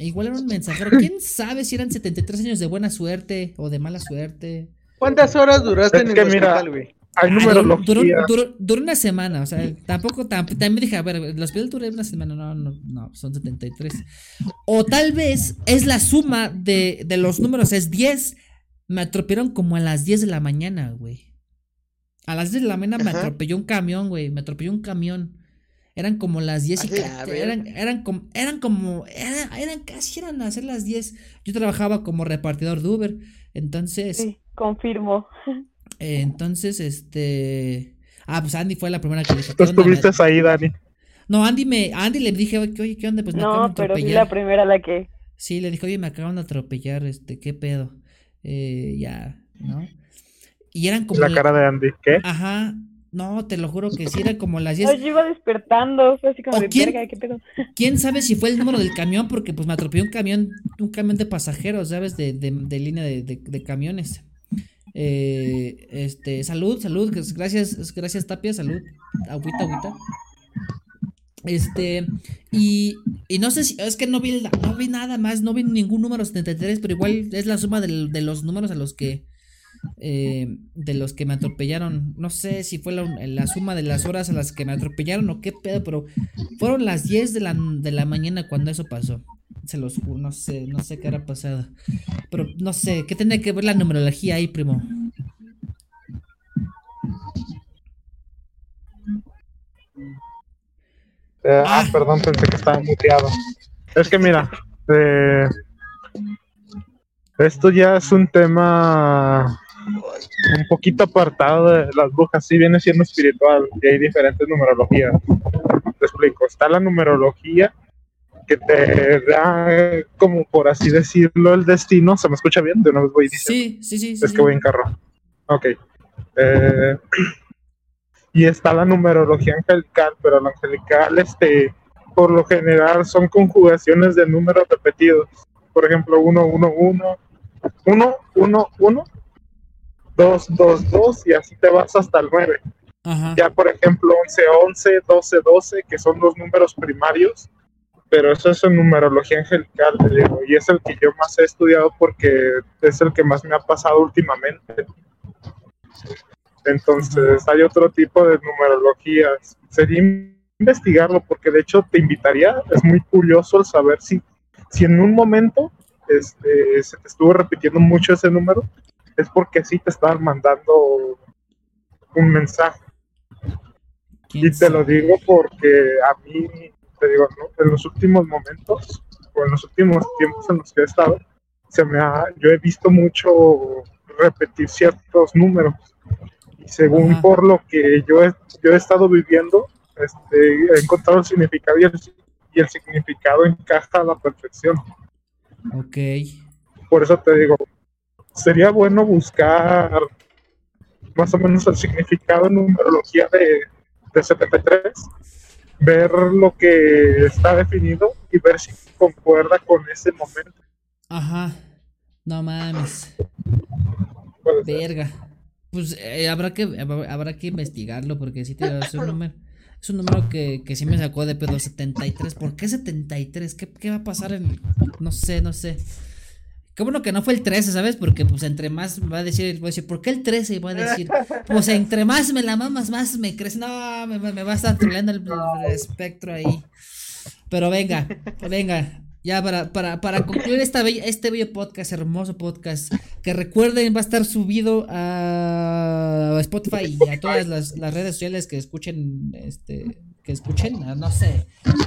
Igual era un mensajero. ¿Quién sabe si eran 73 años de buena suerte o de mala suerte? ¿Cuántas horas duraste en el hospital, güey? Hay números duró, duró, duró, una semana, o sea, tampoco, también dije, a ver, el hospital duró una semana, no, no, no, son 73. O tal vez es la suma de, de los números, es 10 me atropellaron como a las 10 de la mañana, güey. A las 10 de la mañana me atropelló un camión, güey. Me atropelló un camión. Eran como las 10 y eran, eran como, eran como, eran, casi eran a hacer las 10. Yo trabajaba como repartidor de Uber. Entonces. Sí, confirmo. entonces, este. Ah, pues Andy fue la primera que le dije. Tú estuviste ahí, Dani. No, Andy me, Andy le dije, oye, ¿qué onda? Pues me no, pero sí la primera la que. Sí, le dije, oye, me acaban de atropellar, este, ¿qué pedo? eh, ya, ¿no? Y eran como... La cara de Andy, ¿qué? Ajá. No, te lo juro que sí, era como las 10. yo iba despertando, fue así como de quién, ¿qué pedo? ¿Quién sabe si fue el número del camión? Porque pues me atropelló un camión, un camión de pasajeros, ¿sabes? De, de, de línea de, de, camiones. Eh, este, salud, salud, gracias, gracias Tapia, salud, agüita, agüita. Este, y, y no sé si, es que no vi, no vi nada más, no vi ningún número 73, pero igual es la suma de, de los números a los que, eh, de los que me atropellaron. No sé si fue la, suma de las horas a las que me atropellaron o qué pedo, pero fueron las 10 de la, de la mañana cuando eso pasó. Se los juro, no sé, no sé qué era pasado. Pero no sé, ¿qué tiene que ver la numerología ahí, primo? Eh, ah, perdón, pensé que estaba muteado. Es que mira, eh, esto ya es un tema un poquito apartado de las brujas, sí viene siendo espiritual y hay diferentes numerologías. Te explico, está la numerología que te da, como por así decirlo, el destino. ¿Se me escucha bien? De una vez voy diciendo. Sí, sí, sí. Es que voy en carro. Ok. Eh, y está la numerología angelical, pero la angelical, este, por lo general, son conjugaciones de números repetidos. Por ejemplo, 1, 1, 1, 1, 1, 1, 2, 2, 2 y así te vas hasta el 9. Ya, por ejemplo, 11, 11, 12, 12, que son los números primarios, pero eso es en numerología angelical, digo, y es el que yo más he estudiado porque es el que más me ha pasado últimamente. Entonces, hay otro tipo de numerologías. Sería investigarlo porque de hecho te invitaría, es muy curioso el saber si, si en un momento este, se te estuvo repitiendo mucho ese número es porque sí te estaban mandando un mensaje. Y te lo digo porque a mí, te digo, en los últimos momentos, o en los últimos tiempos en los que he estado, se me ha, yo he visto mucho repetir ciertos números. Y según por lo que yo he, yo he estado viviendo, este, he encontrado el significado y el, y el significado encaja a la perfección. Ok. Por eso te digo, sería bueno buscar más o menos el significado en numerología de, de 73, ver lo que está definido y ver si concuerda con ese momento. Ajá, no mames. Verga. Pues eh, habrá que habrá que investigarlo porque si te es un número es un número que, que sí me sacó de pedo 73. ¿Por qué 73? ¿Qué, ¿Qué va a pasar en no sé, no sé? Qué bueno que no fue el 13, ¿sabes? Porque pues entre más va a decir, voy a decir, ¿por qué el 13? Voy a decir, pues entre más me la mamas, más me crees. No, me, me va a estar troleando el, espectro ahí. Pero venga, venga. Ya para, para, para concluir esta este bello podcast, hermoso podcast, que recuerden va a estar subido a Spotify y a todas las, las redes sociales que escuchen, este, que escuchen, no sé.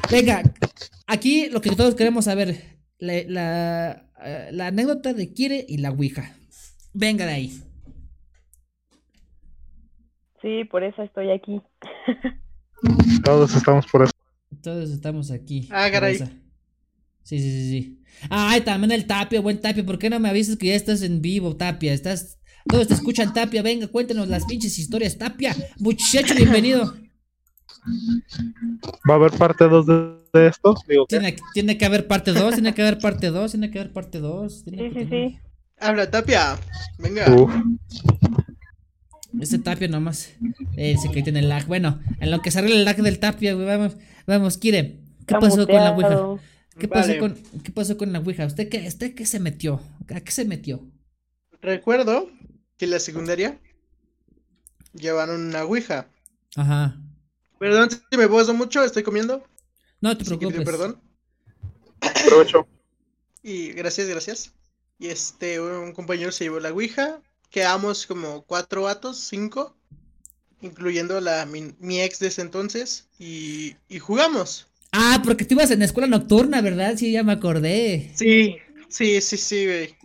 Venga, aquí lo que todos queremos saber, la, la eh, la anécdota de Kire y la Ouija. Venga de ahí. Sí, por eso estoy aquí. Todos estamos por eso. Todos estamos aquí. Ah, caray. Sí, sí, sí, sí. Ay, también el Tapia, buen Tapia. ¿Por qué no me avisas que ya estás en vivo, Tapia? Estás. Todos te escuchan, Tapia. Venga, cuéntanos las pinches historias, Tapia. Muchacho, bienvenido. ¿Va a haber parte 2 de, esto? tiene, que haber parte 2, tiene que haber parte 2, tiene que haber parte 2. Sí, sí, sí. Habla, Tapia. Venga. Ese Tapia nomás. Ese que tiene el lag. Bueno, en lo que sale el lag del Tapia, vamos, vamos, Kire. ¿Qué pasó con la Ouija? ¿Qué pasó, con, ¿Qué pasó con la Ouija? ¿Usted qué, ¿Usted qué se metió? ¿A qué se metió? Recuerdo que en la secundaria llevaron una Ouija. Ajá. Perdón si me puedo mucho, estoy comiendo. No te preocupes. perdón. Aprovecho. Y gracias, gracias. Y este, un compañero se llevó la Ouija. Quedamos como cuatro vatos, cinco, incluyendo la, mi, ex de ese entonces, y, y, jugamos. Ah, porque tú ibas en escuela nocturna, ¿verdad? Sí, ya me acordé. Sí, sí, sí, sí, güey.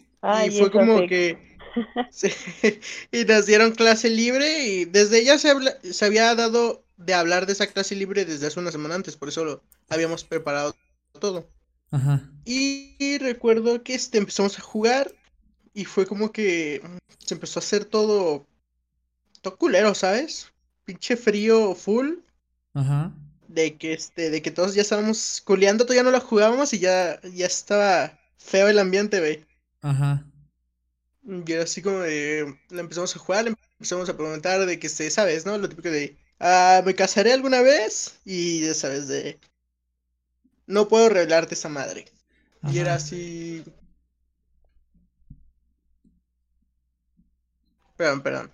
y fue como que... y nos dieron clase libre y desde ella se, se había dado de hablar de esa clase libre desde hace una semana antes, por eso lo habíamos preparado todo. Ajá. Y, recuerdo que este, empezamos a jugar y fue como que se empezó a hacer todo, todo culero, ¿sabes? pinche frío full. Ajá. De que este, de que todos ya estábamos culeando, todavía no lo jugábamos y ya, ya estaba feo el ambiente, güey. Ajá. Y era así como de, lo empezamos a jugar, empezamos a preguntar de que se, ¿sabes, no? Lo típico de, ah, ¿me casaré alguna vez? Y ya sabes, de, no puedo revelarte esa madre. Y era así... Perdón, perdón.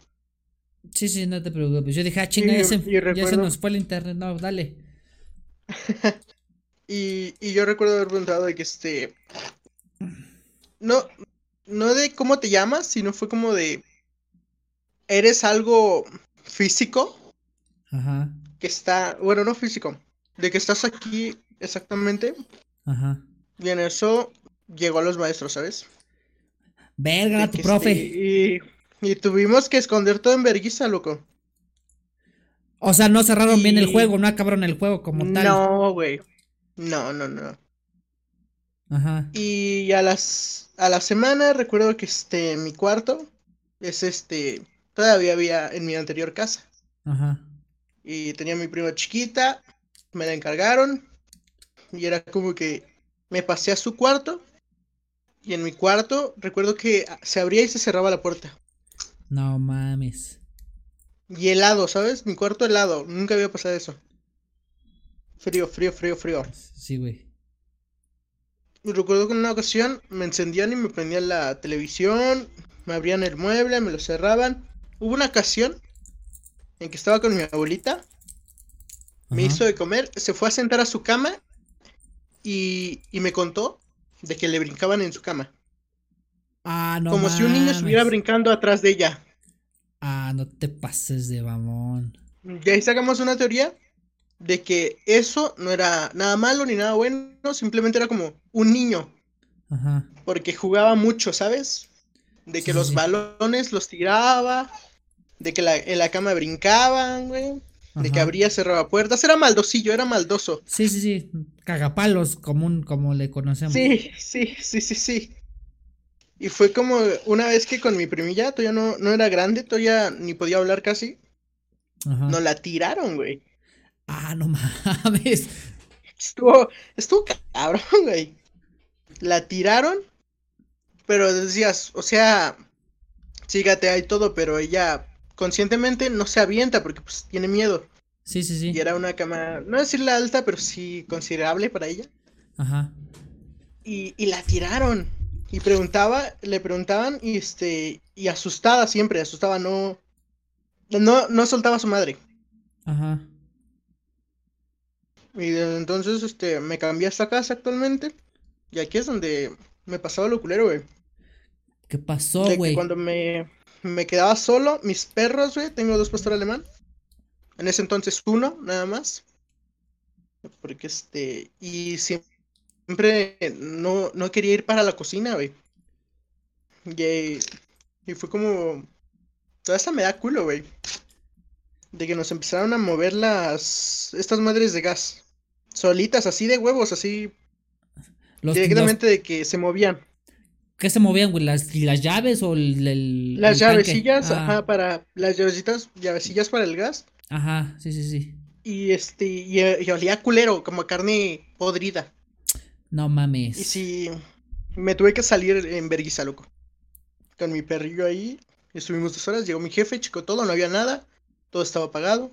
Sí, sí, no te preocupes. Yo dije, ah, chinga, Y- ya, se, ya se nos fue el internet. No, dale. Y, y yo recuerdo haber preguntado de que este. No, no de cómo te llamas, sino fue como de. ¿Eres algo físico? Ajá. Que está. Bueno, no físico. De que estás aquí exactamente. Ajá. Y en eso llegó a los maestros, ¿sabes? Verga, tu profe. y, y tuvimos que esconder todo en vergüenza, loco. O sea, no cerraron bien el juego, no acabaron el juego como tal. No, güey. No, no, no. Ajá. Y a las a la semana recuerdo que este mi cuarto es este todavía había en mi anterior casa Ajá. Y tenía mi prima chiquita, me la encargaron y era como que me pasé a su cuarto y en mi cuarto recuerdo que se abría y se cerraba la puerta No mames. y helado, ¿sabes? Mi cuarto helado, nunca había pasado eso. Frío, frío, frío, frío. Sí, güey. Y recuerdo que en una ocasión me encendían y me prendían la televisión, me abrían el mueble, me lo cerraban. Hubo una ocasión en que estaba con mi abuelita, me Ajá. hizo de comer, se fue a sentar a su cama y, y me contó de que le brincaban en su cama. Ah, no como si un niño estuviera brincando atrás de ella. Ah, no te pases de mamón. De ahí sacamos una teoría de que eso no era nada malo ni nada bueno, simplemente era como un niño, Ajá. porque jugaba mucho, ¿sabes? De que Sí, los sí. balones los tiraba, de que la, en la cama brincaban, güey, de que abría, cerraba puertas, era maldosillo, era maldoso. Sí, sí, sí. Cagapalos, común, como le conocemos. Sí, sí, sí, sí, sí. Y fue como una vez que con mi primilla, todavía no, no era grande, todavía ni podía hablar casi, Ajá. nos la tiraron, güey. Ah, no mames. Estuvo, estuvo cabrón, güey. La tiraron, pero decías, o sea, sígate ahí todo, pero ella conscientemente no se avienta porque pues tiene miedo. Sí, sí, sí. Y era una cama, no decirle alta, pero sí considerable para ella. Ajá. Y, y la tiraron. Y preguntaba, le preguntaban, y este, y asustada siempre, asustada, no, no, no soltaba a su madre. Ajá. Y desde entonces, este, me cambié a esta casa actualmente. Y aquí es donde me pasaba lo culero, güey. ¿Qué pasó, güey? cuando me, me quedaba solo, mis perros, güey, tengo dos pastores alemán. En ese entonces uno, nada más. Porque este, y siempre no, no quería ir para la cocina, güey. Y, y fue como, toda esa me da culo, güey. De que nos empezaron a mover las, estas madres de gas. Solitas, así de huevos, así, Los, directamente de que se movían. ¿Qué se movían, güey? ¿Las, las llaves o el, el- Las el llavecillas, Ah, ajá, para, las llavecitas, llavecillas para el gas. Ajá, sí, sí, sí. Y este, y, y olía culero, como a carne podrida. No mames. Y sí, me tuve que salir en vergüenza, loco. Con mi perrillo ahí, estuvimos dos horas, llegó mi jefe, chico todo, no había nada, todo estaba apagado.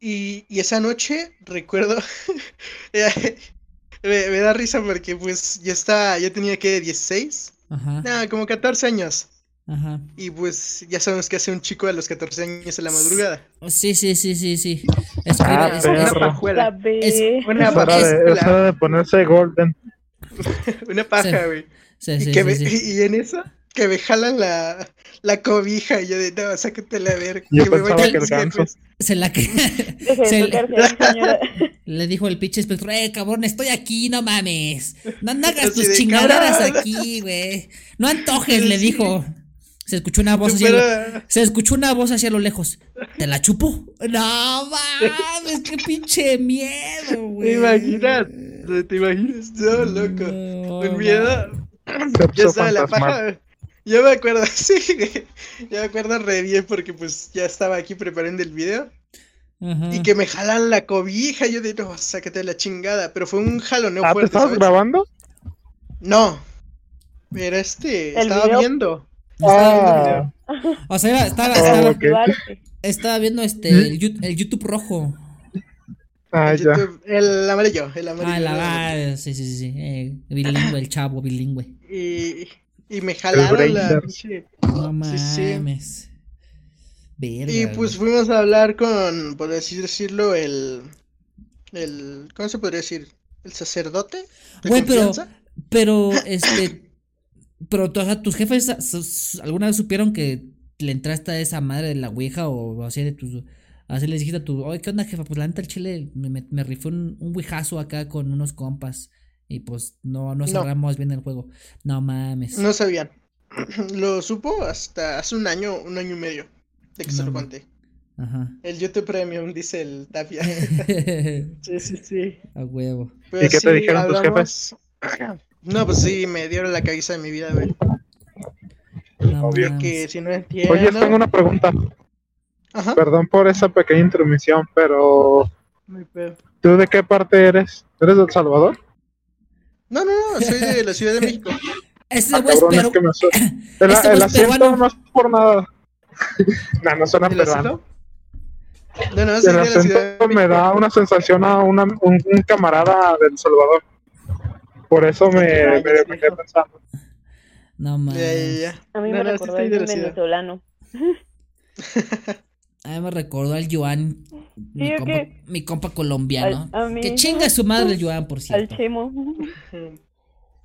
Y, y esa noche, recuerdo, me, me da risa porque pues ya está, ya tenía que 16, Ajá, nada, como 14 años. ajá. Y pues ya sabemos que hace un chico a los 14 años en la madrugada. Sí, sí, sí, sí, sí. Es, Ah, es- Una pajuela, es- una Es hora, Es- de, es hora de ponerse golden. una paja, Sí. güey. sí, Y, sí, que sí, me- sí. y en eso, que me jalan la, la cobija y yo de, no, sácatela a ver. Yo que me pensaba vayan que el ganso. jefes". Se la que se- le dijo el pinche inspector, eh, cabrón, estoy aquí, no mames. No, no hagas tus de, chingaderas aquí, güey. No antojes, le dijo. Se escuchó una voz hacia lo, se escuchó una voz hacia lo lejos. ¿Te la chupo? No mames, qué pinche miedo, ¿Te güey. imaginas? ¿Te imaginas? No, loco. No, Con miedo. Ya sabe la paja. Yo me acuerdo, sí, yo me acuerdo re bien porque pues ya estaba aquí preparando el video. Y que me jalan la cobija, yo digo, no, sácate la chingada, pero fue un jaloneo ¿Ah, fuerte. ¿te estabas grabando? No, pero este, estaba viendo. Ah. O sea, estaba, estaba, estaba, viendo este, el, YouTube rojo. Ah, el, YouTube, el amarillo, el amarillo. Ah, la, ah, sí, sí, sí, sí. Eh, bilingüe, el chavo, bilingüe. Y, y me jalaron la No mames. y pues fuimos a hablar con, por así decirlo, el, el, ¿cómo se podría decir? El sacerdote. Güey, pero, pero, este, pero, o sea, tus jefes alguna vez supieron que le entraste a esa madre de la ouija o así de tus, así le dijiste a tu, oye, ¿qué onda jefa? Pues la neta el chile me, me, me rifó un, un ouijazo acá con unos compas. Y pues no, no cerramos bien el juego. No mames. No sabían. Lo supo hasta hace un año, un año y medio de que se lo conté. Ajá. El YouTube Premium, dice el Tapia. sí, sí, sí. A huevo. ¿Y qué te dijeron tus jefes? No, pues sí, me dieron la cabeza de mi vida, güey. Obvio. Que si no entiendo... Oye, tengo una pregunta. Ajá. Perdón por esa pequeña intermisión, pero... ¿Tú de qué parte eres? ¿Eres de El Salvador? No, no, no, soy de la Ciudad de México. Ese es peruano. El, el acento no es por nada. no, no suena peruano. No, no, el acento me da una sensación a una, un, un, camarada del Salvador. Por eso me, me, me quedé pensando. No mames. Ya, ya, ya. A mí no, me no, recordó el venezolano. A mí me recordó al Joan, mi, compa, mi compa colombiano. que chinga su madre el Joan, por cierto. Al Chemo.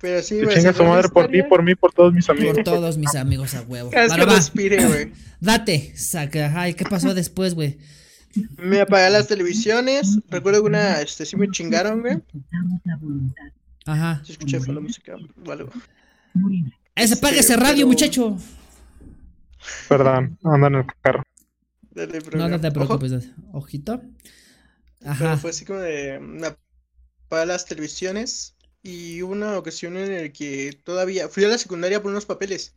Pero sí, que chinga su madre por ti, por mí, por todos mis amigos. Por todos mis amigos a huevo. Es que respire, güey. Date, saca. Ay, ¿qué pasó después, güey? Me apagué las televisiones. Recuerdo que una, este, sí me chingaron, güey. Ajá. Sí, escuché fue la música o algo. Ese, apague ese radio, muchacho. Perdón, anda en el carro. No, no te preocupes, ojito. Ajá. fue así como de. Para las televisiones. Y hubo una ocasión en la que todavía. Fui a la secundaria por unos papeles.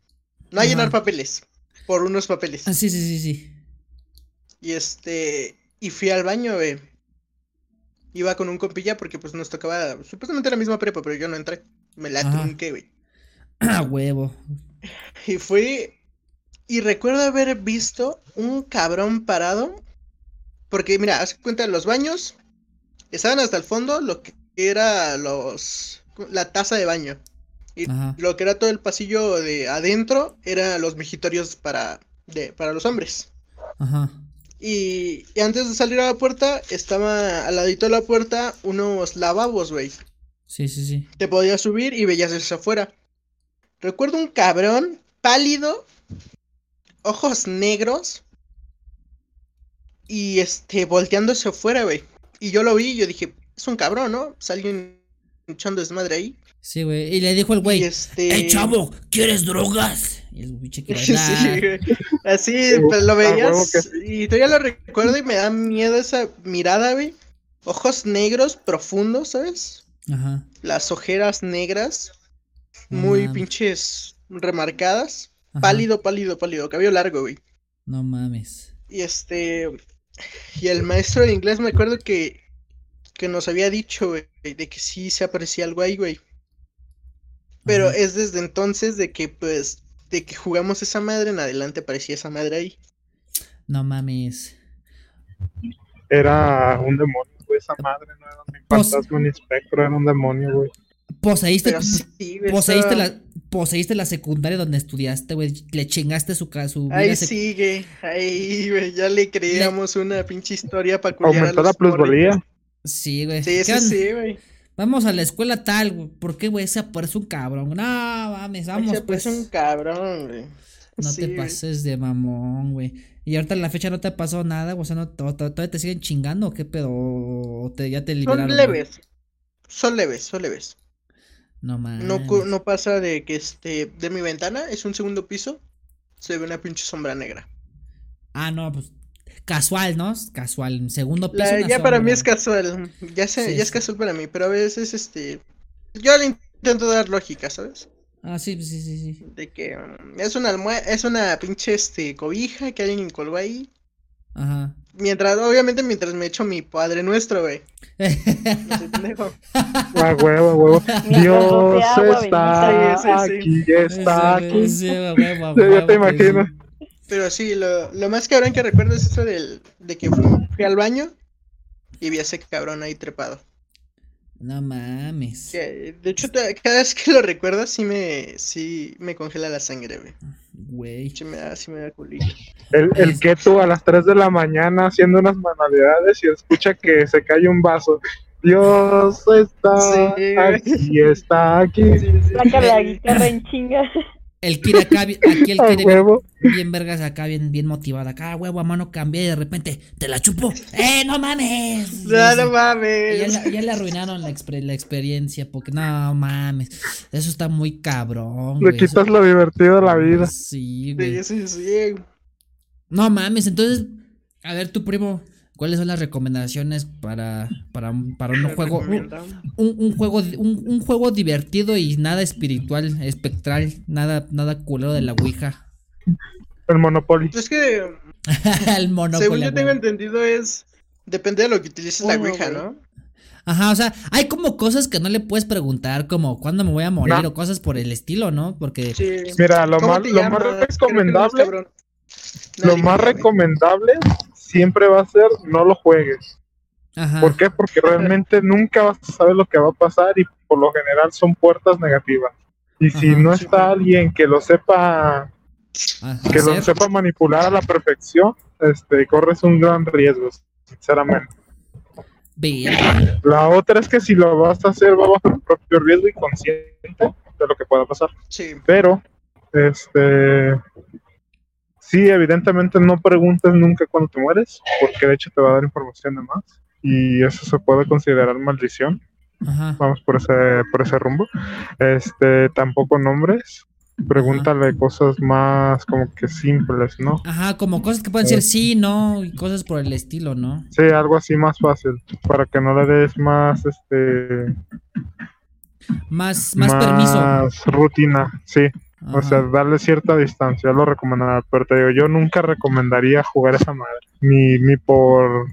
No a llenar papeles. Por unos papeles. Ah, sí, sí, sí, sí. Y este. Y fui al baño, güey. Iba con un compilla porque pues nos tocaba. Supuestamente la misma prepa, pero yo no entré. Me la trunqué, güey. Ah, huevo. Y fui y recuerdo haber visto un cabrón parado. Porque, mira, haz cuenta, los baños estaban hasta el fondo, lo que era los la taza de baño. Y lo que era todo el pasillo de adentro era los mejitorios para, de, para los hombres. Ajá. Y, y, antes de salir a la puerta, estaba al ladito de la puerta unos lavabos, güey. Sí, sí, sí. Te podías subir y veías eso afuera. Recuerdo un cabrón pálido ojos negros y este volteándose afuera, güey. Y yo lo vi y yo dije, es un cabrón, ¿no? Es alguien echando desmadre ahí. Sí, güey. Y le dijo el güey, este... ¡Ey, chavo! ¿Quieres drogas? Y el bicho que sí, Así, pues lo veías. Y todavía lo recuerdo y me da miedo esa mirada, güey. Ojos negros, profundos, ¿sabes? Ajá. Las ojeras negras, muy pinches remarcadas. Pálido, pálido, pálido, cabello largo, güey. No mames. Y este. Y el maestro de inglés me acuerdo que. Que nos había dicho, güey, de que sí se aparecía algo ahí, güey. Pero es desde entonces de que, pues, de que jugamos esa madre en adelante aparecía esa madre ahí. No mames. Era un demonio, güey, esa madre, no era un fantasma ni espectro, era un demonio, güey. Poseíste, poseíste, la, poseíste la secundaria donde estudiaste, güey. Le chingaste su su Ahí sigue, ahí, güey. Ya le creíamos una pinche historia para Aumentó la plusvalía. Sí, güey. Sí, sí, sí, güey. Vamos a la escuela tal, güey. ¿Por qué, güey? Se aparece un cabrón. No, mames, vamos, se pues. un cabrón, güey. No te pases de mamón, güey. Y ahorita en la fecha no te pasó nada, o sea, no, todavía te siguen chingando, ¿o qué pedo? ¿O te, ya te liberaron? Son leves. Son leves, son leves. No No, no pasa de que este, de mi ventana, es un segundo piso, se ve una pinche sombra negra. Ah, no, pues casual, ¿no? Casual, segundo piso. ya para mí es casual, ya, sé, ya es casual para mí, pero a veces este, yo le intento dar lógica, ¿sabes? Ah, sí, sí, sí, sí. De que um, es una almohada, es una pinche este cobija que alguien colgó ahí. Ajá. Mientras, obviamente, mientras me echo mi padre nuestro, güey. A huevo, a huevo. Dios está Sí, sí, sí. aquí, está aquí. Sí, a huevo, a Ya huevo te que imagino. sí. Pero sí, lo, lo más cabrón que recuerdo es eso del, de que fui, fui al baño y vi a ese cabrón ahí trepado. No mames. Que, de hecho, cada vez que lo recuerdo, sí me, sí me congela la sangre, güey. Güey. Sí me da, sí me da culillo. El, el que tú a las 3 de la mañana haciendo unas manualidades y escucha que se cae un vaso. Dios está Sí. aquí, está aquí. Sí, sí. Saca la guitarra en chinga. El Kira acá, aquí el Kira bien, bien vergas acá, bien, bien motivado. Acá, huevo, a mano cambia y de repente, te la chupo. ¡Eh, no mames! No, no ya, mames. le- ya le arruinaron la, exper- la experiencia, porque no mames. Eso está muy cabrón. Le güey, eso- quitas lo divertido de la vida. Sí, güey. Sí, sí, sí. No mames, entonces, a ver, tu primo, ¿cuáles son las recomendaciones para, para, un- para un juego? Un, un- juego un, un juego divertido y nada espiritual, espectral, nada, nada culero de la Ouija. El Monopoly. Es que, El Monopoly. según yo tengo entendido, es. Depende de lo que utilices la Ouija. ¿no? Ajá, o sea, hay como cosas que no le puedes preguntar, como cuándo me voy a morir No. o cosas por el estilo, ¿no? Porque, Sí. Mira, lo ¿Cómo más, te lo más recomendable, lo más recomendable siempre va a ser no lo juegues. ajá. ¿Por qué? Porque realmente nunca vas a saber lo que va a pasar y por lo general son puertas negativas. Y si Ajá. no Sí. está alguien que lo sepa, que lo sepa manipular a la perfección, este, corres un gran riesgo, sinceramente. Verga. La otra es que si lo vas a hacer va bajo tu propio riesgo y consciente de lo que pueda pasar. Sí. Pero, este, sí, evidentemente no preguntes nunca cuando te mueres, porque de hecho te va a dar información de más. Y eso se puede considerar maldición. Ajá. Vamos por ese, por ese rumbo. Este, tampoco nombres. Pregúntale cosas más como que simples, ¿no? Ajá, como cosas que pueden ser sí, no, y cosas por el estilo, ¿no? Sí, algo así más fácil, para que no le des más, este, Más, más permiso. más rutina, sí. O sea, darle cierta distancia, lo recomendaría. Pero te digo, yo nunca recomendaría jugar esa madre. Ni, ni por.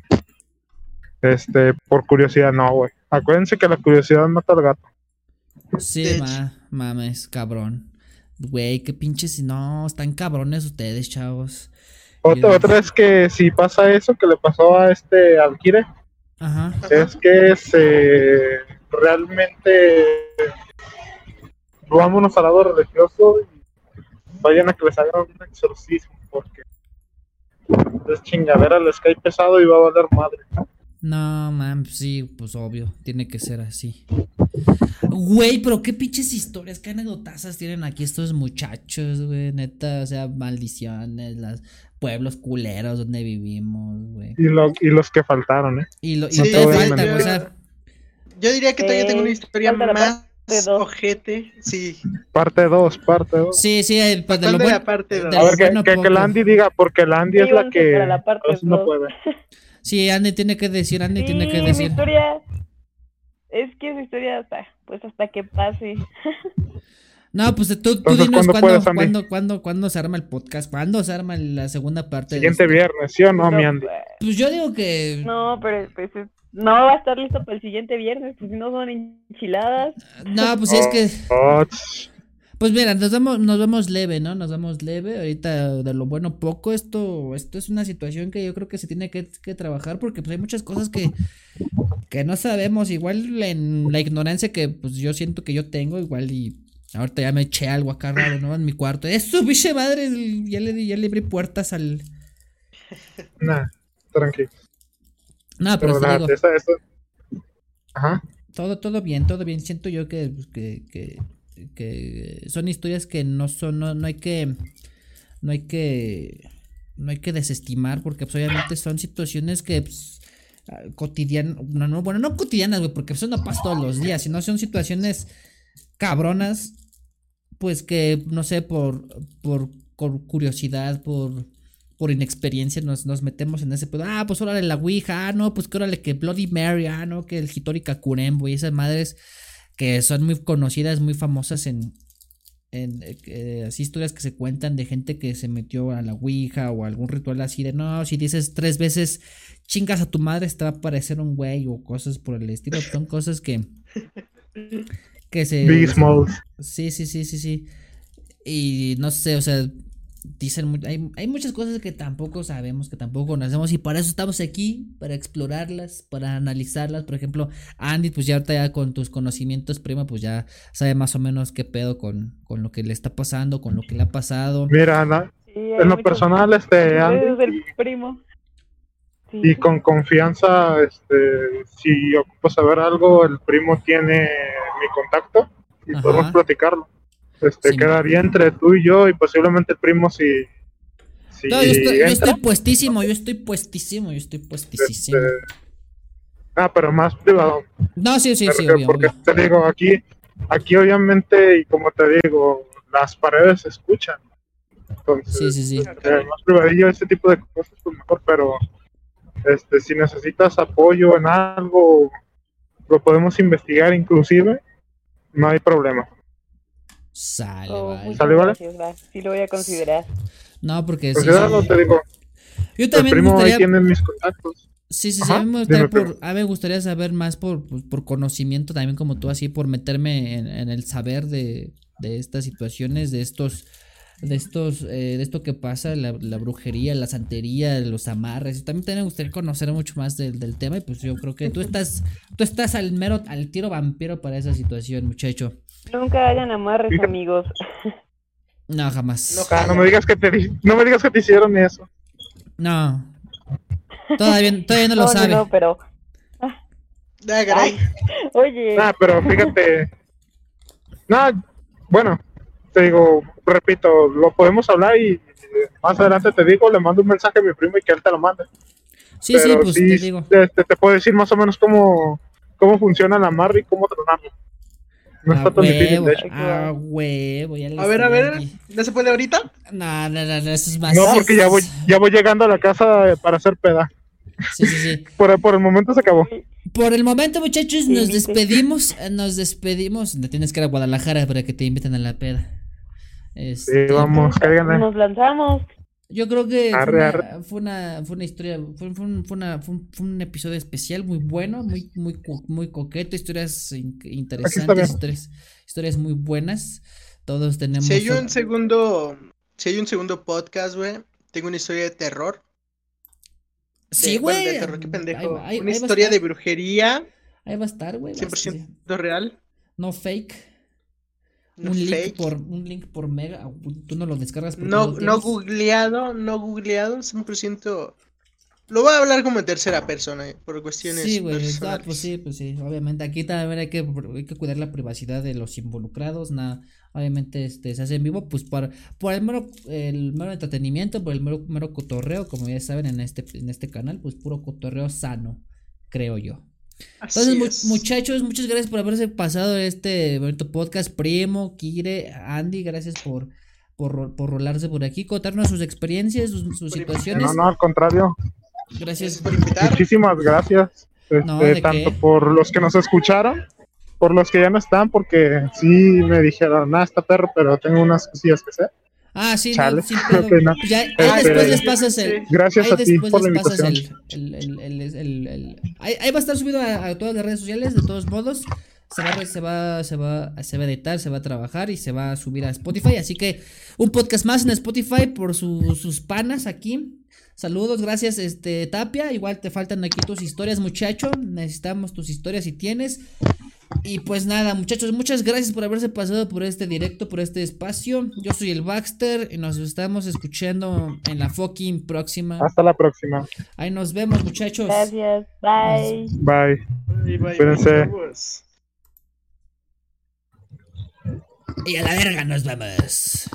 Este, por curiosidad, no, güey. Acuérdense que la curiosidad mata al gato. Sí, ma, mames, cabrón. Güey, qué pinches. No, están cabrones ustedes, chavos. Otra, otra es que si pasa eso que le pasó a este Alquire, Ajá. es que se realmente vámonos al lado religioso y vayan a que les hagan un exorcismo, porque es chingadera, les cae pesado y va a valer madre. No, man, sí, pues obvio, tiene que ser así. Güey, pero qué pinches historias, qué anecdotazas tienen aquí estos muchachos, güey, neta, o sea, maldiciones, los pueblos culeros donde vivimos, güey. Y, lo, y los que faltaron, ¿eh? Y lo y Sí, todavía sí, falta, sí, o sea, Yo diría que todavía tengo una Eh, historia la más parte dos. ojete. Sí. Parte 2, parte 2. sí, sí, eh, pues de lo ¿Cuál de bueno. la parte dos? de A ver, que, bueno que, que. Landy diga, porque Landy es la que la parte veces no puede. Sí, Andy tiene que decir, Andy tiene que Sí, mi decir. historia es que esa historia hasta, pues hasta que pase. No, pues tú, tú Entonces, dinos ¿cuándo cuándo, cuándo, cuándo, cuándo se arma el podcast, cuándo se arma la segunda parte. de Siguiente esto? viernes, ¿sí o no, mi No, Andy? pues, Pues yo digo que No, pero pues es- no va a estar listo para el siguiente viernes, pues si no son enchiladas. no, pues es que Oh. Pues mira, nos vamos, nos vemos leve, ¿no? Nos vamos leve. Ahorita de lo bueno poco, esto, esto es una situación que yo creo que se tiene que, que trabajar porque pues hay muchas cosas que, que no sabemos. Igual en la ignorancia que pues yo siento que yo tengo, igual y ahorita ya me eché algo acá raro, ¿no? En mi cuarto. Eso, biche madre, ya le, di- ya le abrí puertas al. Nah, tranqui. No, pero Pero te la- digo, esa- esa- Ajá. todo, todo bien, todo bien. Siento yo que, pues, que, que, que son historias que no son, no, no hay que, no hay que, no hay que desestimar porque pues, obviamente son situaciones que pues, cotidianas, no, no, bueno, no cotidianas, güey, porque eso no pasa todos los días, sino son situaciones cabronas, pues que, no sé, por, por, por curiosidad, por, por inexperiencia nos, nos metemos en ese pedo. Ah, pues órale la Ouija, ah, no, pues que órale que Bloody Mary, ah, no, que el Hitori Kakurembo y esas madres que son muy conocidas, muy famosas en, en, eh, así historias que se cuentan de gente que se metió a la Ouija o algún ritual así de no, si dices tres veces chingas a tu madre, te va a parecer un güey o cosas por el estilo. Son cosas que. que se. Big Sí, sí, sí, sí, sí. Y no sé, o sea, dicen, hay, hay muchas cosas que tampoco sabemos, que tampoco conocemos y para eso estamos aquí, para explorarlas, para analizarlas. Por ejemplo, Andy, pues ya ahorita ya con tus conocimientos, prima, pues ya sabe más o menos qué pedo con, con lo que le está pasando, con lo que le ha pasado. Mira, Ana, en lo personal, este, Andy... el primo. Y con confianza, este, si ocupas saber algo, el primo tiene mi contacto y podemos platicarlo. Este, quedaría entre tú y yo y posiblemente el primo si... no, yo estoy, puestísimo, yo estoy puestísimo, yo estoy puestísimo. Este, ah, pero más privado. No, sí, sí, sí, Porque te digo, aquí, aquí obviamente, y como te digo, las paredes se escuchan. Entonces, sí, sí, sí. Eh, más privadillo, ese tipo de cosas, pues mejor, pero este, si necesitas apoyo en algo, lo podemos investigar inclusive, no hay problema. Sale, oh, vale. ¿Sale, vale? Sí lo voy a considerar. No, porque pues sí, te digo. Yo también primo ahí tiene mis contactos. Sí, sí, sí, a, mí me gustaría por, a mí me gustaría saber más por, por, conocimiento también como tú, así por meterme en, en el saber de, de estas situaciones, de estos de estos, eh, de esto que pasa, la, la, brujería, la santería, los amarres. También me gustaría conocer mucho más del, del, tema y pues yo creo que tú estás, tú estás al mero, al tiro vampiro para esa situación, muchacho. Nunca hayan amarres, amigos. No, jamás. No, no, me digas que te, no me digas que te hicieron eso. No. Todavía, todavía no lo sabe. No, pero... oye. Ah, pero fíjate. No, bueno, te digo, repito, lo podemos hablar y más adelante te digo, le mando un mensaje a mi primo y que él te lo mande. Sí, sí, pues te digo. Te, te, puedo decir más o menos cómo, cómo funciona la amarra y cómo tronarlo. No está tan difícil, de hecho. Ah, huevo, ya A ver, a ver, ¿no se puede ahorita? No, no, no, eso es más. No, porque ya voy, ya voy llegando a la casa para hacer peda. Sí, sí, sí. Por, por el momento se acabó. Por el momento, muchachos, nos despedimos. Nos despedimos. No tienes que ir a Guadalajara para que te inviten a la peda. Este, sí, vamos, cáiganle. Nos lanzamos. Yo creo que fue, una, fue, una, historia, fue, fue, un, fue, una, fue, un, episodio especial muy bueno, muy, muy, muy coqueto, historias interesantes, historias, historias muy buenas. Todos tenemos. Si hay un segundo, si hay un segundo podcast, güey, tengo una historia de terror. Sí, güey. de terror, qué pendejo. una historia de brujería. Ahí va a estar, güey. 100% real. No fake un link por un link por mega tú no lo descargas no no googleado no googleado 100% lo voy a hablar como en tercera persona eh, por cuestiones sí güey ah, pues sí pues sí obviamente. Aquí también hay que hay que cuidar la privacidad de los involucrados nada obviamente este se hace en vivo pues por por el mero el mero entretenimiento por el mero mero cotorreo como ya saben en este en este canal pues puro cotorreo sano creo yo entonces, muchachos, muchas gracias por haberse pasado este podcast. Primo, Kire, Andy, gracias por, por, por rolarse por aquí, contarnos sus experiencias, sus, situaciones. No, no, al contrario. Gracias por invitar. Muchísimas gracias. Este, tanto por los que nos escucharon, por los que ya no están, porque sí me dijeron, nada, está perro, pero tengo unas cosillas que hacer. Ah, sí, no, sin pedo. Ya, ahí después les pasas el. Gracias a ti por la invitación. El, el, el, ahí, ahí, va a estar subido a, todas las redes sociales, de todos modos. Se va, se, va, se, va, se va a editar, se va a trabajar y se va a subir a Spotify. Así que un podcast más en Spotify por su, sus panas aquí. Saludos, gracias, este Tapia. Igual te faltan aquí tus historias, muchacho. Necesitamos tus historias si tienes. Y pues nada, muchachos, muchas gracias por haberse pasado por este directo, por este espacio. Yo soy el Baxter y nos estamos escuchando en la fucking próxima. Hasta la próxima. Ahí nos vemos, muchachos. Gracias. Bye. Bye. Bye. Cuídense. Y a la verga nos vemos.